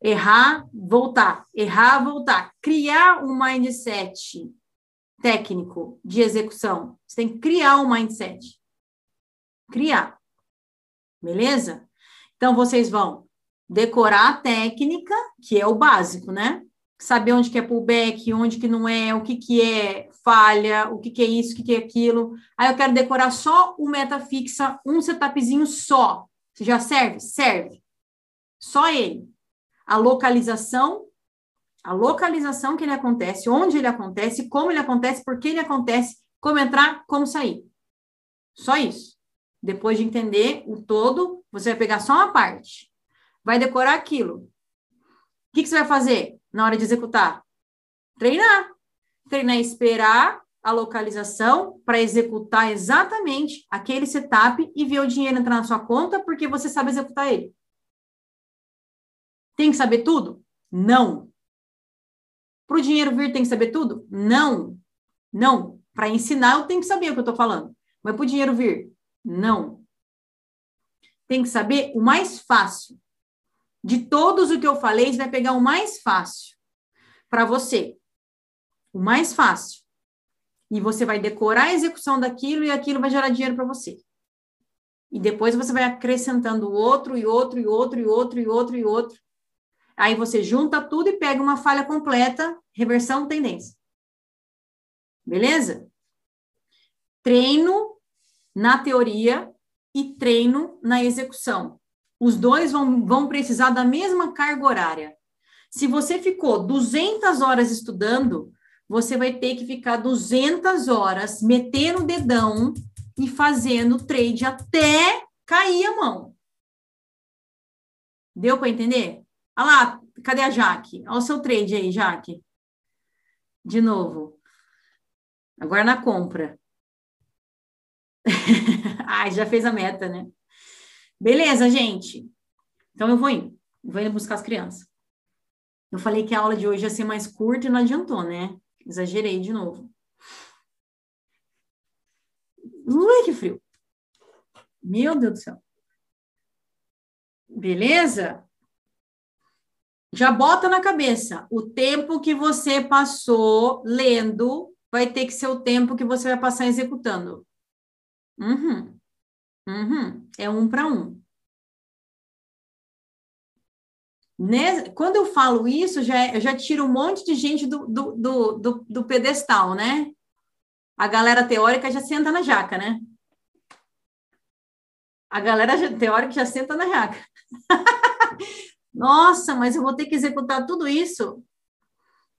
Errar, voltar. Errar, voltar. Criar um mindset técnico de execução. Você tem que criar um mindset. Criar. Beleza? Então, vocês vão decorar a técnica, que é o básico, né? Saber onde que é pullback, onde que não é, o que que é falha, o que que é isso, o que que é aquilo. Aí eu quero decorar só o meta fixa, um setupzinho só. Já serve? Serve. Só ele. A localização a localização que ele acontece, onde ele acontece, como ele acontece, por que ele acontece, como entrar, como sair. Só isso. Depois de entender o todo, você vai pegar só uma parte. Vai decorar aquilo. O que, que você vai fazer na hora de executar? Treinar. Treinar e esperar a localização para executar exatamente aquele setup e ver o dinheiro entrar na sua conta porque você sabe executar ele. Tem que saber tudo? Não. Para o dinheiro vir, tem que saber tudo? Não. Não. Para ensinar, eu tenho que saber o que eu estou falando. Mas para o dinheiro vir? Não. Tem que saber o mais fácil. De todos o que eu falei, você vai pegar o mais fácil para você. O mais fácil. E você vai decorar a execução daquilo e aquilo vai gerar dinheiro para você. E depois você vai acrescentando outro e outro e outro e outro e outro e outro. Aí você junta tudo e pega uma falha completa, reversão, tendência. Beleza? Treino na teoria e treino na execução. Os dois vão, vão precisar da mesma carga horária. Se você ficou 200 horas estudando, você vai ter que ficar 200 horas metendo o dedão e fazendo trade até cair a mão. Deu para entender? Olha lá, cadê a Jaque? Olha o seu trade aí, Jaque. De novo. Agora na compra. (laughs) Ai, já fez a meta, né? Beleza, gente. Então eu vou indo. Vou indo buscar as crianças. Eu falei que a aula de hoje ia ser mais curta e não adiantou, né? Exagerei de novo. Ui, que frio. Meu Deus do céu. Beleza? Já bota na cabeça, o tempo que você passou lendo vai ter que ser o tempo que você vai passar executando. Uhum. Uhum. É um para um. Quando eu falo isso, já, eu já tiro um monte de gente do, do, do, do, do pedestal, né? A galera teórica já senta na jaca, né? A galera teórica já senta na jaca. (laughs) Nossa, mas eu vou ter que executar tudo isso.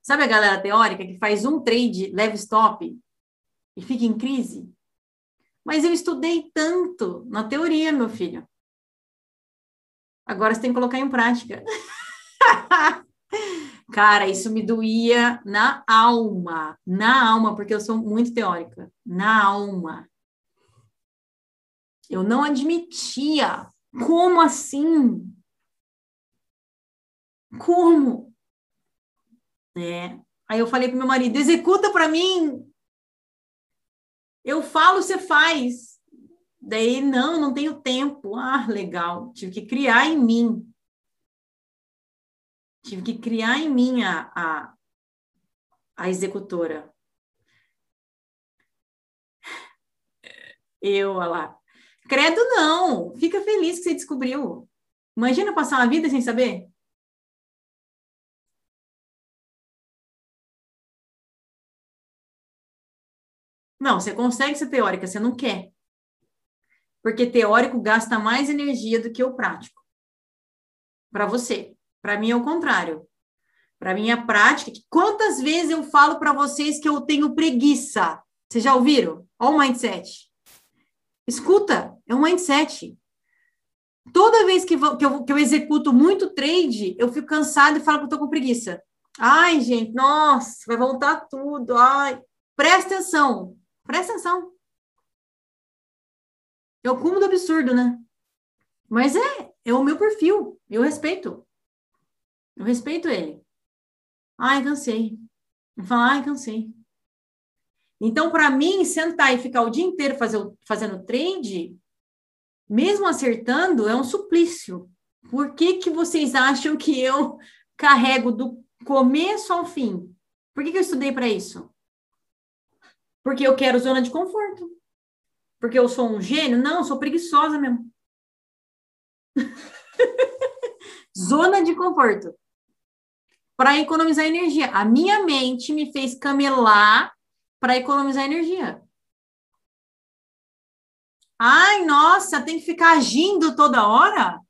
Sabe a galera teórica que faz um trade leve stop e fica em crise? Mas eu estudei tanto na teoria, meu filho. Agora você tem que colocar em prática. (laughs) Cara, isso me doía na alma, na alma, porque eu sou muito teórica, na alma. Eu não admitia. Como assim? Como? É. Aí eu falei para meu marido, executa para mim. Eu falo, você faz. Daí, não, não tenho tempo. Ah, legal. Tive que criar em mim. Tive que criar em mim a, a, a executora. Eu, olha lá. Credo, não. Fica feliz que você descobriu. Imagina passar uma vida sem saber. Não, você consegue ser teórica, você não quer. Porque teórico gasta mais energia do que o prático. Para você. Para mim é o contrário. Para mim a prática. Quantas vezes eu falo para vocês que eu tenho preguiça? Vocês já ouviram? Olha o mindset. Escuta, é um mindset. Toda vez que, vou, que, eu, que eu executo muito trade, eu fico cansada e falo que eu tô com preguiça. Ai, gente, nossa, vai voltar tudo. Ai, presta atenção. Presta atenção. É o cúmulo do absurdo, né? Mas é, é o meu perfil. Eu respeito. Eu respeito ele. Ai, cansei. Eu falo, ai, cansei. Então, para mim, sentar e ficar o dia inteiro fazer, fazendo trade, mesmo acertando, é um suplício. Por que, que vocês acham que eu carrego do começo ao fim? Por que, que eu estudei para isso? Porque eu quero zona de conforto. Porque eu sou um gênio? Não, sou preguiçosa mesmo. (laughs) zona de conforto. Para economizar energia. A minha mente me fez camelar para economizar energia. Ai, nossa, tem que ficar agindo toda hora?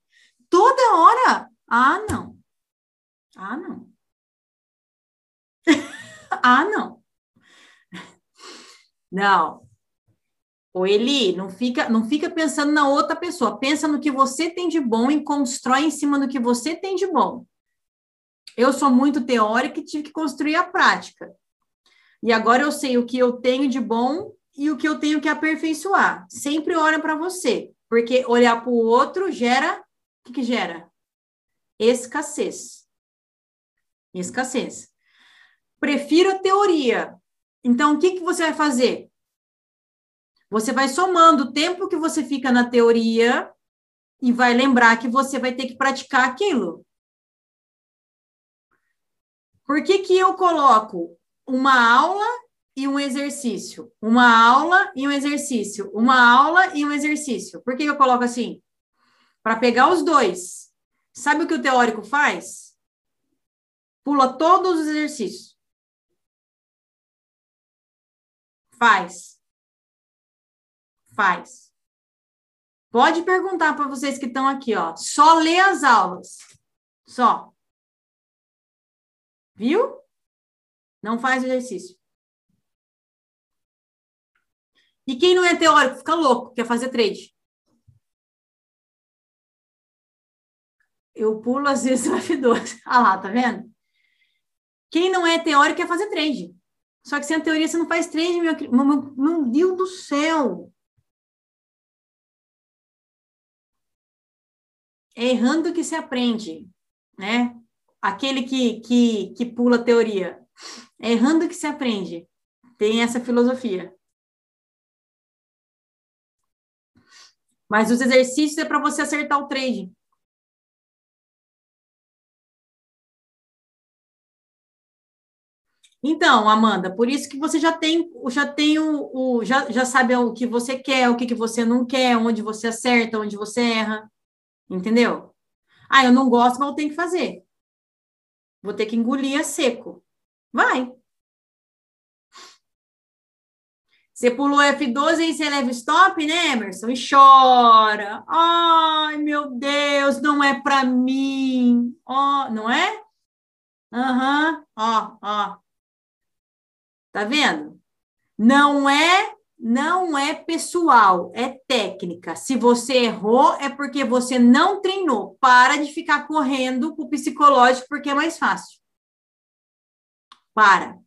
Toda hora? Ah, não. Ah, não. (laughs) ah, não. Não. O Eli, não fica, não fica pensando na outra pessoa, pensa no que você tem de bom e constrói em cima do que você tem de bom. Eu sou muito teórica e tive que construir a prática. E agora eu sei o que eu tenho de bom e o que eu tenho que aperfeiçoar. Sempre olha para você, porque olhar para o outro gera. O que, que gera? Escassez. Escassez. Prefiro a teoria. Então, o que, que você vai fazer? Você vai somando o tempo que você fica na teoria e vai lembrar que você vai ter que praticar aquilo. Por que, que eu coloco uma aula e um exercício? Uma aula e um exercício. Uma aula e um exercício. Por que, que eu coloco assim? Para pegar os dois. Sabe o que o teórico faz? Pula todos os exercícios. Faz. Faz. Pode perguntar para vocês que estão aqui, ó. Só lê as aulas. Só. Viu? Não faz exercício. E quem não é teórico fica louco, quer fazer trade. Eu pulo às vezes (laughs) o F12. Ah lá, tá vendo? Quem não é teórico quer fazer trade. Só que sem a teoria você não faz trade, meu, meu, meu Deus do céu. É errando que se aprende, né? Aquele que, que, que pula a teoria. É errando que se aprende. Tem essa filosofia. Mas os exercícios é para você acertar o trade. Então, Amanda, por isso que você já tem, já tem o, o já, já sabe o que você quer, o que, que você não quer, onde você acerta, onde você erra. Entendeu? Ah, eu não gosto, mas eu tenho que fazer. Vou ter que engolir a seco. Vai. Você pulou F12 e você leva stop, né, Emerson? E chora. Ai, meu Deus, não é para mim. Ó, oh, não é? Aham, ó, ó. Tá vendo? Não é não é pessoal, é técnica. Se você errou, é porque você não treinou. Para de ficar correndo com o psicológico, porque é mais fácil. Para.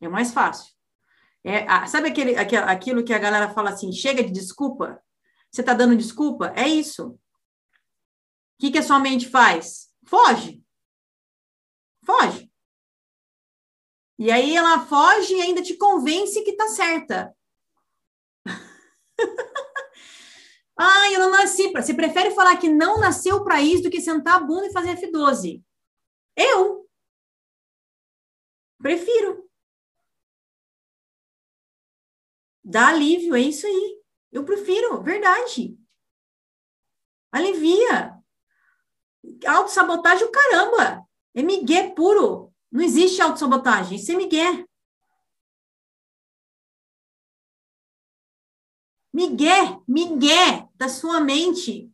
É mais fácil. É, sabe aquele, aquilo que a galera fala assim: chega de desculpa? Você está dando desculpa? É isso. O que, que a sua mente faz? Foge. Foge. E aí ela foge e ainda te convence que tá certa. (laughs) ah, eu não nasci para. Você prefere falar que não nasceu para isso do que sentar a bunda e fazer F12? Eu prefiro. Dá alívio, é isso aí. Eu prefiro, verdade. Alivia. Autossabotagem, o caramba. É migué puro. Não existe autossabotagem. Isso é migué. Migué, migué da sua mente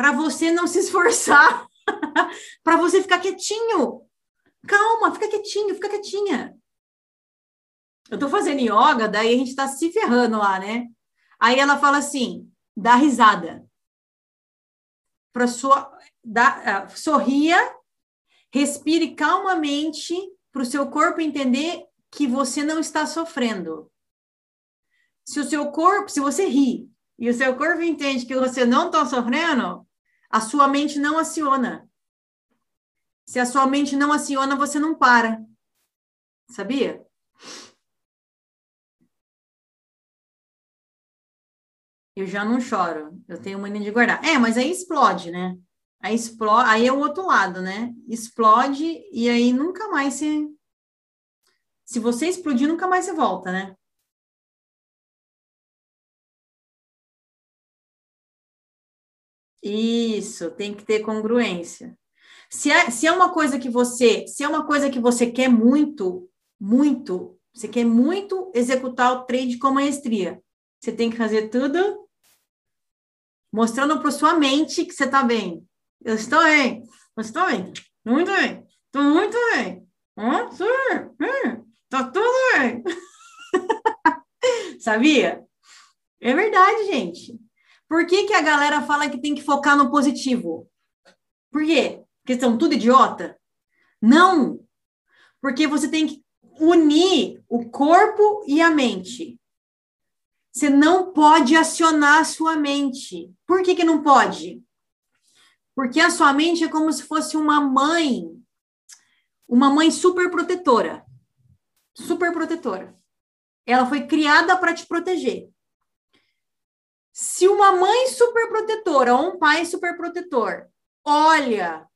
para você não se esforçar, (laughs) para você ficar quietinho. Calma, fica quietinho, fica quietinha. Eu tô fazendo yoga, daí a gente tá se ferrando lá, né? Aí ela fala assim: dá risada. Para sua. Dá, uh, sorria, respire calmamente para o seu corpo entender que você não está sofrendo. Se o seu corpo, se você ri e o seu corpo entende que você não está sofrendo, a sua mente não aciona. Se a sua mente não aciona, você não para. Sabia? Eu já não choro. Eu tenho mania de guardar. É, mas aí explode, né? Aí explode, aí é o outro lado, né? Explode e aí nunca mais se se você explodir, nunca mais você volta, né? Isso, tem que ter congruência. Se é, se é uma coisa que você, se é uma coisa que você quer muito, muito, você quer muito executar o trade com maestria, você tem que fazer tudo mostrando para sua mente que você está bem. Eu estou bem, eu estou bem, muito bem, estou muito bem. Está tudo bem. (laughs) Sabia? É verdade, gente. Por que, que a galera fala que tem que focar no positivo? Por quê? Porque são tudo idiota? Não! Porque você tem que unir o corpo e a mente. Você não pode acionar a sua mente. Por que, que não pode? Porque a sua mente é como se fosse uma mãe, uma mãe super protetora. Super protetora. Ela foi criada para te proteger. Se uma mãe superprotetora ou um pai superprotetor olha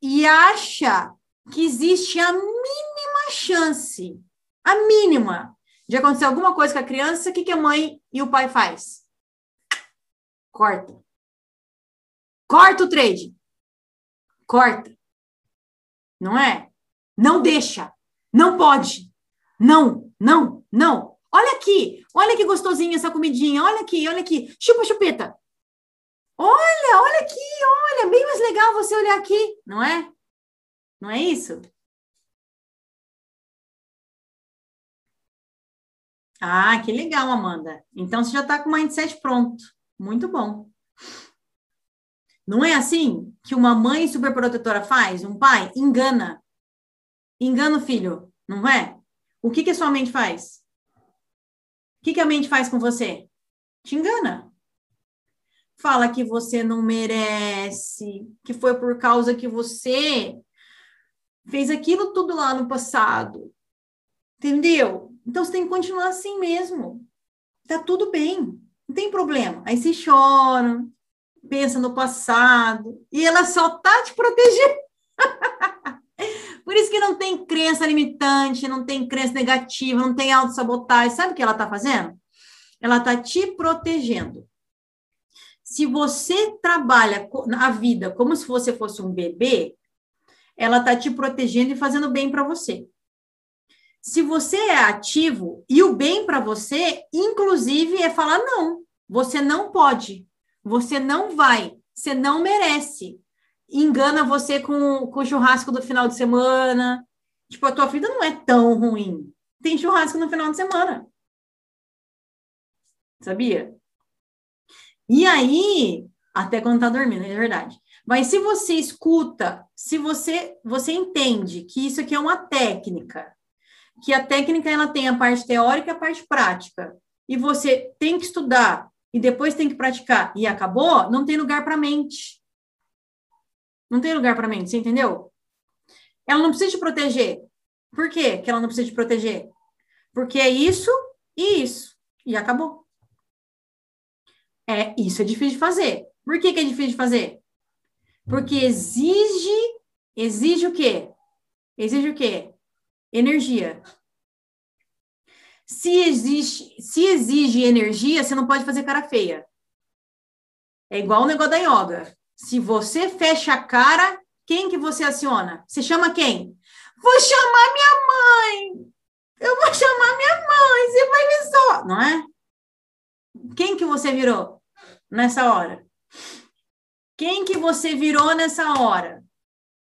e acha que existe a mínima chance, a mínima, de acontecer alguma coisa com a criança, o que, que a mãe e o pai faz? Corta. Corta o trade. Corta. Não é? Não deixa. Não pode. Não, não, não. Olha aqui, olha que gostosinha essa comidinha, olha aqui, olha aqui, chupa chupeta. Olha, olha aqui, olha, bem mais legal você olhar aqui, não é? Não é isso? Ah, que legal, Amanda. Então você já está com o mindset pronto. Muito bom. Não é assim que uma mãe superprotetora faz? Um pai engana. Engana o filho, não é? O que, que a sua mente faz? que, que a mente faz com você? Te engana. Fala que você não merece, que foi por causa que você fez aquilo tudo lá no passado. Entendeu? Então você tem que continuar assim mesmo. Tá tudo bem, não tem problema. Aí você chora, pensa no passado, e ela só tá te protegendo. (laughs) Por isso que não tem crença limitante, não tem crença negativa, não tem autossabotagem. Sabe o que ela está fazendo? Ela está te protegendo. Se você trabalha a vida como se você fosse um bebê, ela está te protegendo e fazendo bem para você. Se você é ativo e o bem para você, inclusive, é falar não, você não pode, você não vai, você não merece, engana você com, com o churrasco do final de semana. Tipo, a tua vida não é tão ruim. Tem churrasco no final de semana. Sabia? E aí, até quando tá dormindo, é verdade. Mas se você escuta, se você você entende que isso aqui é uma técnica, que a técnica ela tem a parte teórica e a parte prática, e você tem que estudar e depois tem que praticar e acabou, não tem lugar para mente. Não tem lugar para mente, você entendeu? Ela não precisa te proteger. Por quê que ela não precisa te proteger? Porque é isso e isso. E acabou. É, isso é difícil de fazer. Por que, que é difícil de fazer? Porque exige, exige o quê? Exige o quê? Energia. Se existe, se exige energia, você não pode fazer cara feia. É igual o negócio da yoga. Se você fecha a cara, quem que você aciona? Você chama quem? Vou chamar minha mãe. Eu vou chamar minha mãe. Você vai me só, não é? Quem que você virou nessa hora? Quem que você virou nessa hora?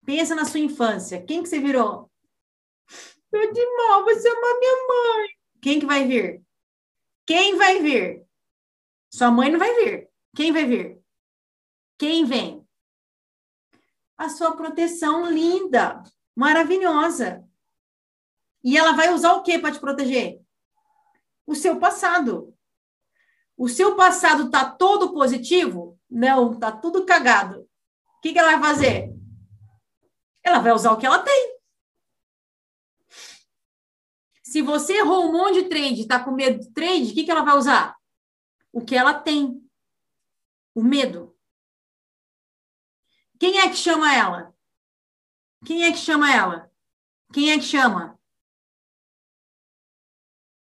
Pensa na sua infância. Quem que você virou? Eu de mal, vou chamar minha mãe. Quem que vai vir? Quem vai vir? Sua mãe não vai vir. Quem vai vir? Quem vem? A sua proteção linda, maravilhosa. E ela vai usar o que para te proteger? O seu passado. O seu passado está todo positivo? Não, está tudo cagado. O que, que ela vai fazer? Ela vai usar o que ela tem. Se você errou um monte de trade, está com medo de trade, o que, que ela vai usar? O que ela tem. O medo. Quem é que chama ela? Quem é que chama ela? Quem é que chama?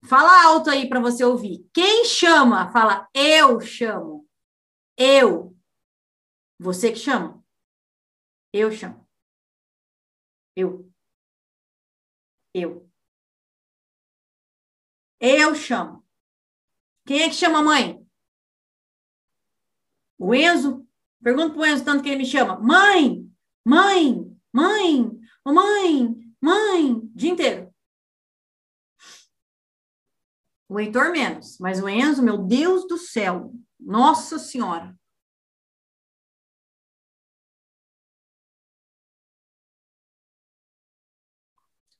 Fala alto aí para você ouvir. Quem chama? Fala, eu chamo. Eu. Você que chama? Eu chamo. Eu. Eu. Eu chamo. Quem é que chama a mãe? O Enzo? Pergunta pro Enzo tanto que ele me chama. Mãe! Mãe! Mãe! Mãe! Mãe! O dia inteiro. O Heitor menos, mas o Enzo, meu Deus do céu. Nossa Senhora.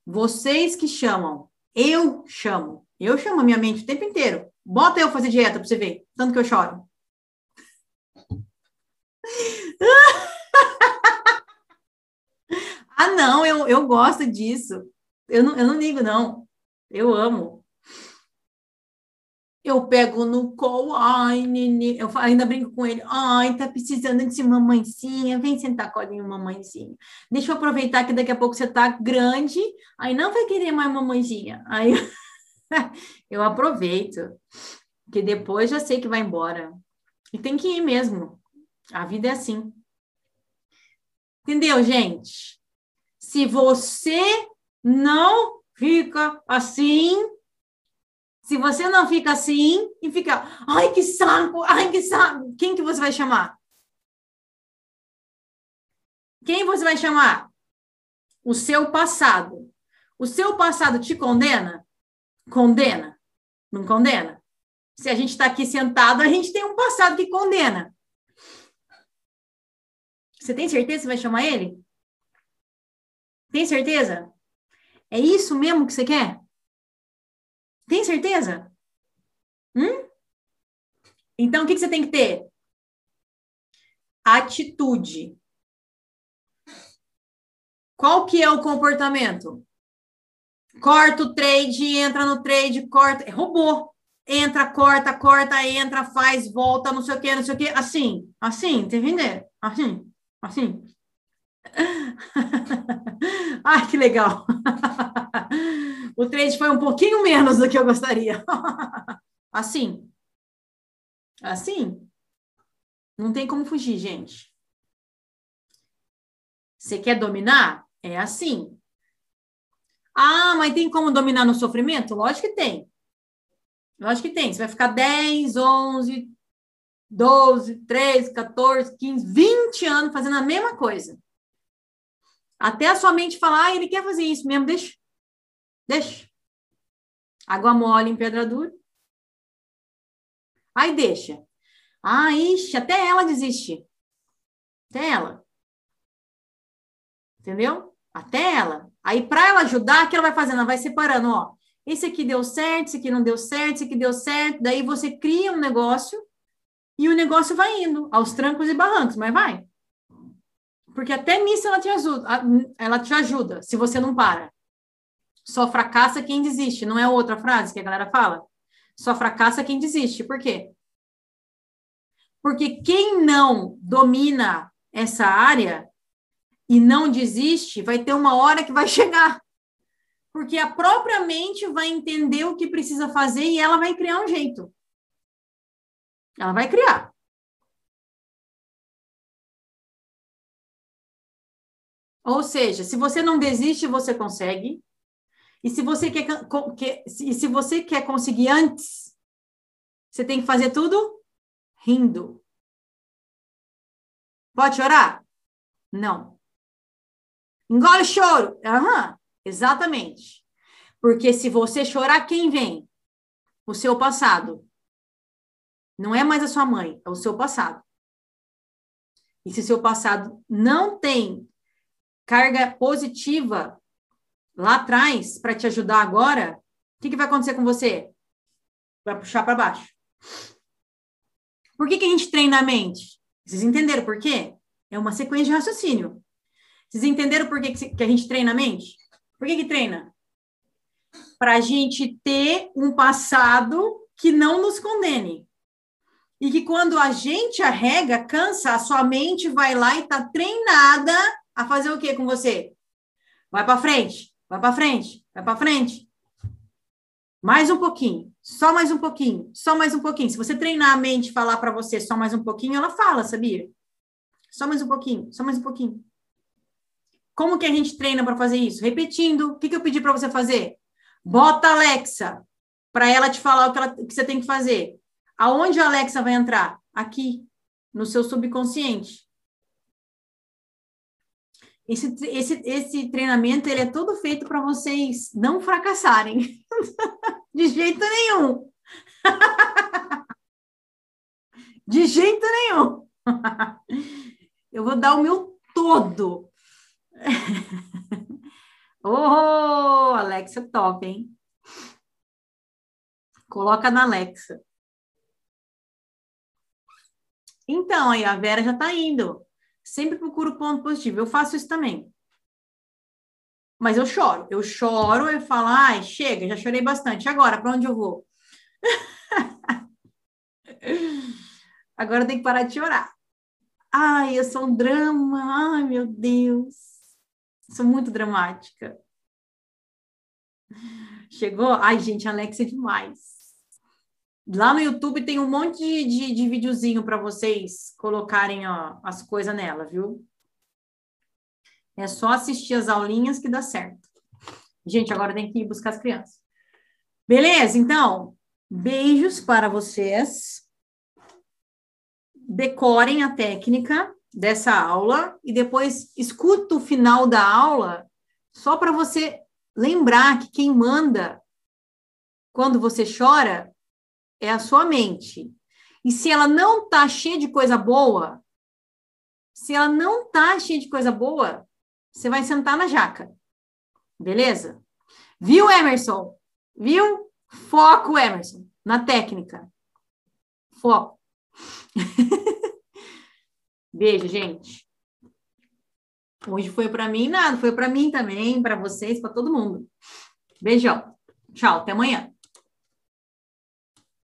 Vocês que chamam, eu chamo. Eu chamo a minha mente o tempo inteiro. Bota eu fazer dieta para você ver, tanto que eu choro. (laughs) ah, não, eu, eu gosto disso. Eu não, eu não ligo, não. Eu amo. Eu pego no colo, ai, nenê. Eu ainda brinco com ele, ai, tá precisando de mamãezinha, vem sentar colinho, mamãezinha. Deixa eu aproveitar que daqui a pouco você tá grande, aí não vai querer mais mamãezinha. Aí (laughs) (laughs) eu aproveito, que depois já sei que vai embora. E tem que ir mesmo. A vida é assim. Entendeu, gente? Se você não fica assim, se você não fica assim e fica, ai que saco, ai que saco, quem que você vai chamar? Quem você vai chamar? O seu passado. O seu passado te condena? Condena? Não condena? Se a gente está aqui sentado, a gente tem um passado que condena. Você tem certeza que vai chamar ele? Tem certeza? É isso mesmo que você quer? Tem certeza? Hum? Então, o que, que você tem que ter? Atitude. Qual que é o comportamento? Corta o trade, entra no trade, corta. É robô. Entra, corta, corta, entra, faz, volta, não sei o que, não sei o que. Assim, assim, tá entendendo? Assim, assim. (laughs) Ai, que legal. (laughs) o trade foi um pouquinho menos do que eu gostaria. (laughs) assim. Assim. Não tem como fugir, gente. Você quer dominar? É assim. Ah, mas tem como dominar no sofrimento? Lógico que tem. Lógico que tem. Você vai ficar 10, 11, 12, 13, 14, 15, 20 anos fazendo a mesma coisa. Até a sua mente falar, ah, ele quer fazer isso mesmo, deixa. Deixa. Água mole em pedra dura. Aí deixa. Ah, ixi, até ela desiste. Até ela. Entendeu? Até ela. Aí, para ela ajudar, o que ela vai fazendo? Ela vai separando, ó. Esse aqui deu certo, esse aqui não deu certo, esse aqui deu certo. Daí você cria um negócio e o negócio vai indo aos trancos e barrancos, mas vai. Porque até nisso ela te ajuda, ela te ajuda, se você não para. Só fracassa quem desiste, não é outra frase que a galera fala? Só fracassa quem desiste. Por quê? Porque quem não domina essa área e não desiste, vai ter uma hora que vai (laughs) chegar. Porque a própria mente vai entender o que precisa fazer e ela vai criar um jeito. Ela vai criar. Ou seja, se você não desiste, você consegue. E se você quer, quer se, se você quer conseguir antes, você tem que fazer tudo rindo. Pode chorar? Não. Engole choro. Aham, exatamente. Porque se você chorar, quem vem? O seu passado. Não é mais a sua mãe, é o seu passado. E se seu passado não tem carga positiva lá atrás para te ajudar agora, o que, que vai acontecer com você? Vai puxar para baixo. Por que, que a gente treina a mente? Vocês entenderam por quê? É uma sequência de raciocínio. Vocês entenderam por que, que a gente treina a mente? Por que, que treina? Para a gente ter um passado que não nos condene. E que quando a gente arrega, cansa, a sua mente vai lá e está treinada a fazer o que com você? Vai para frente, vai para frente, vai para frente. Mais um pouquinho, só mais um pouquinho, só mais um pouquinho. Se você treinar a mente falar para você só mais um pouquinho, ela fala, sabia? Só mais um pouquinho, só mais um pouquinho. Como que a gente treina para fazer isso? Repetindo. O que, que eu pedi para você fazer? Bota a Alexa para ela te falar o que, ela, que você tem que fazer. Aonde a Alexa vai entrar? Aqui, no seu subconsciente. Esse, esse, esse treinamento ele é todo feito para vocês não fracassarem. (laughs) De jeito nenhum. (laughs) De jeito nenhum. (laughs) Eu vou dar o meu todo. Oh, Alexa top, hein? Coloca na Alexa. Então, aí a Vera já está indo. Sempre procuro ponto positivo. Eu faço isso também. Mas eu choro. Eu choro e falo, ai, chega, já chorei bastante. Agora, para onde eu vou? (laughs) Agora eu tenho que parar de chorar. Ai, eu sou um drama. Ai, meu Deus. Sou muito dramática. Chegou? Ai, gente, Alex é demais. Lá no YouTube tem um monte de, de, de videozinho para vocês colocarem ó, as coisas nela, viu? É só assistir as aulinhas que dá certo. Gente, agora tem que ir buscar as crianças. Beleza? Então, beijos para vocês. Decorem a técnica dessa aula e depois escuta o final da aula só para você lembrar que quem manda quando você chora é a sua mente. E se ela não tá cheia de coisa boa, se ela não tá cheia de coisa boa, você vai sentar na jaca. Beleza? Viu, Emerson? Viu? Foco, Emerson, na técnica. Foco. (laughs) Beijo, gente. Hoje foi para mim nada, foi para mim também, para vocês, para todo mundo. Beijão. Tchau, até amanhã.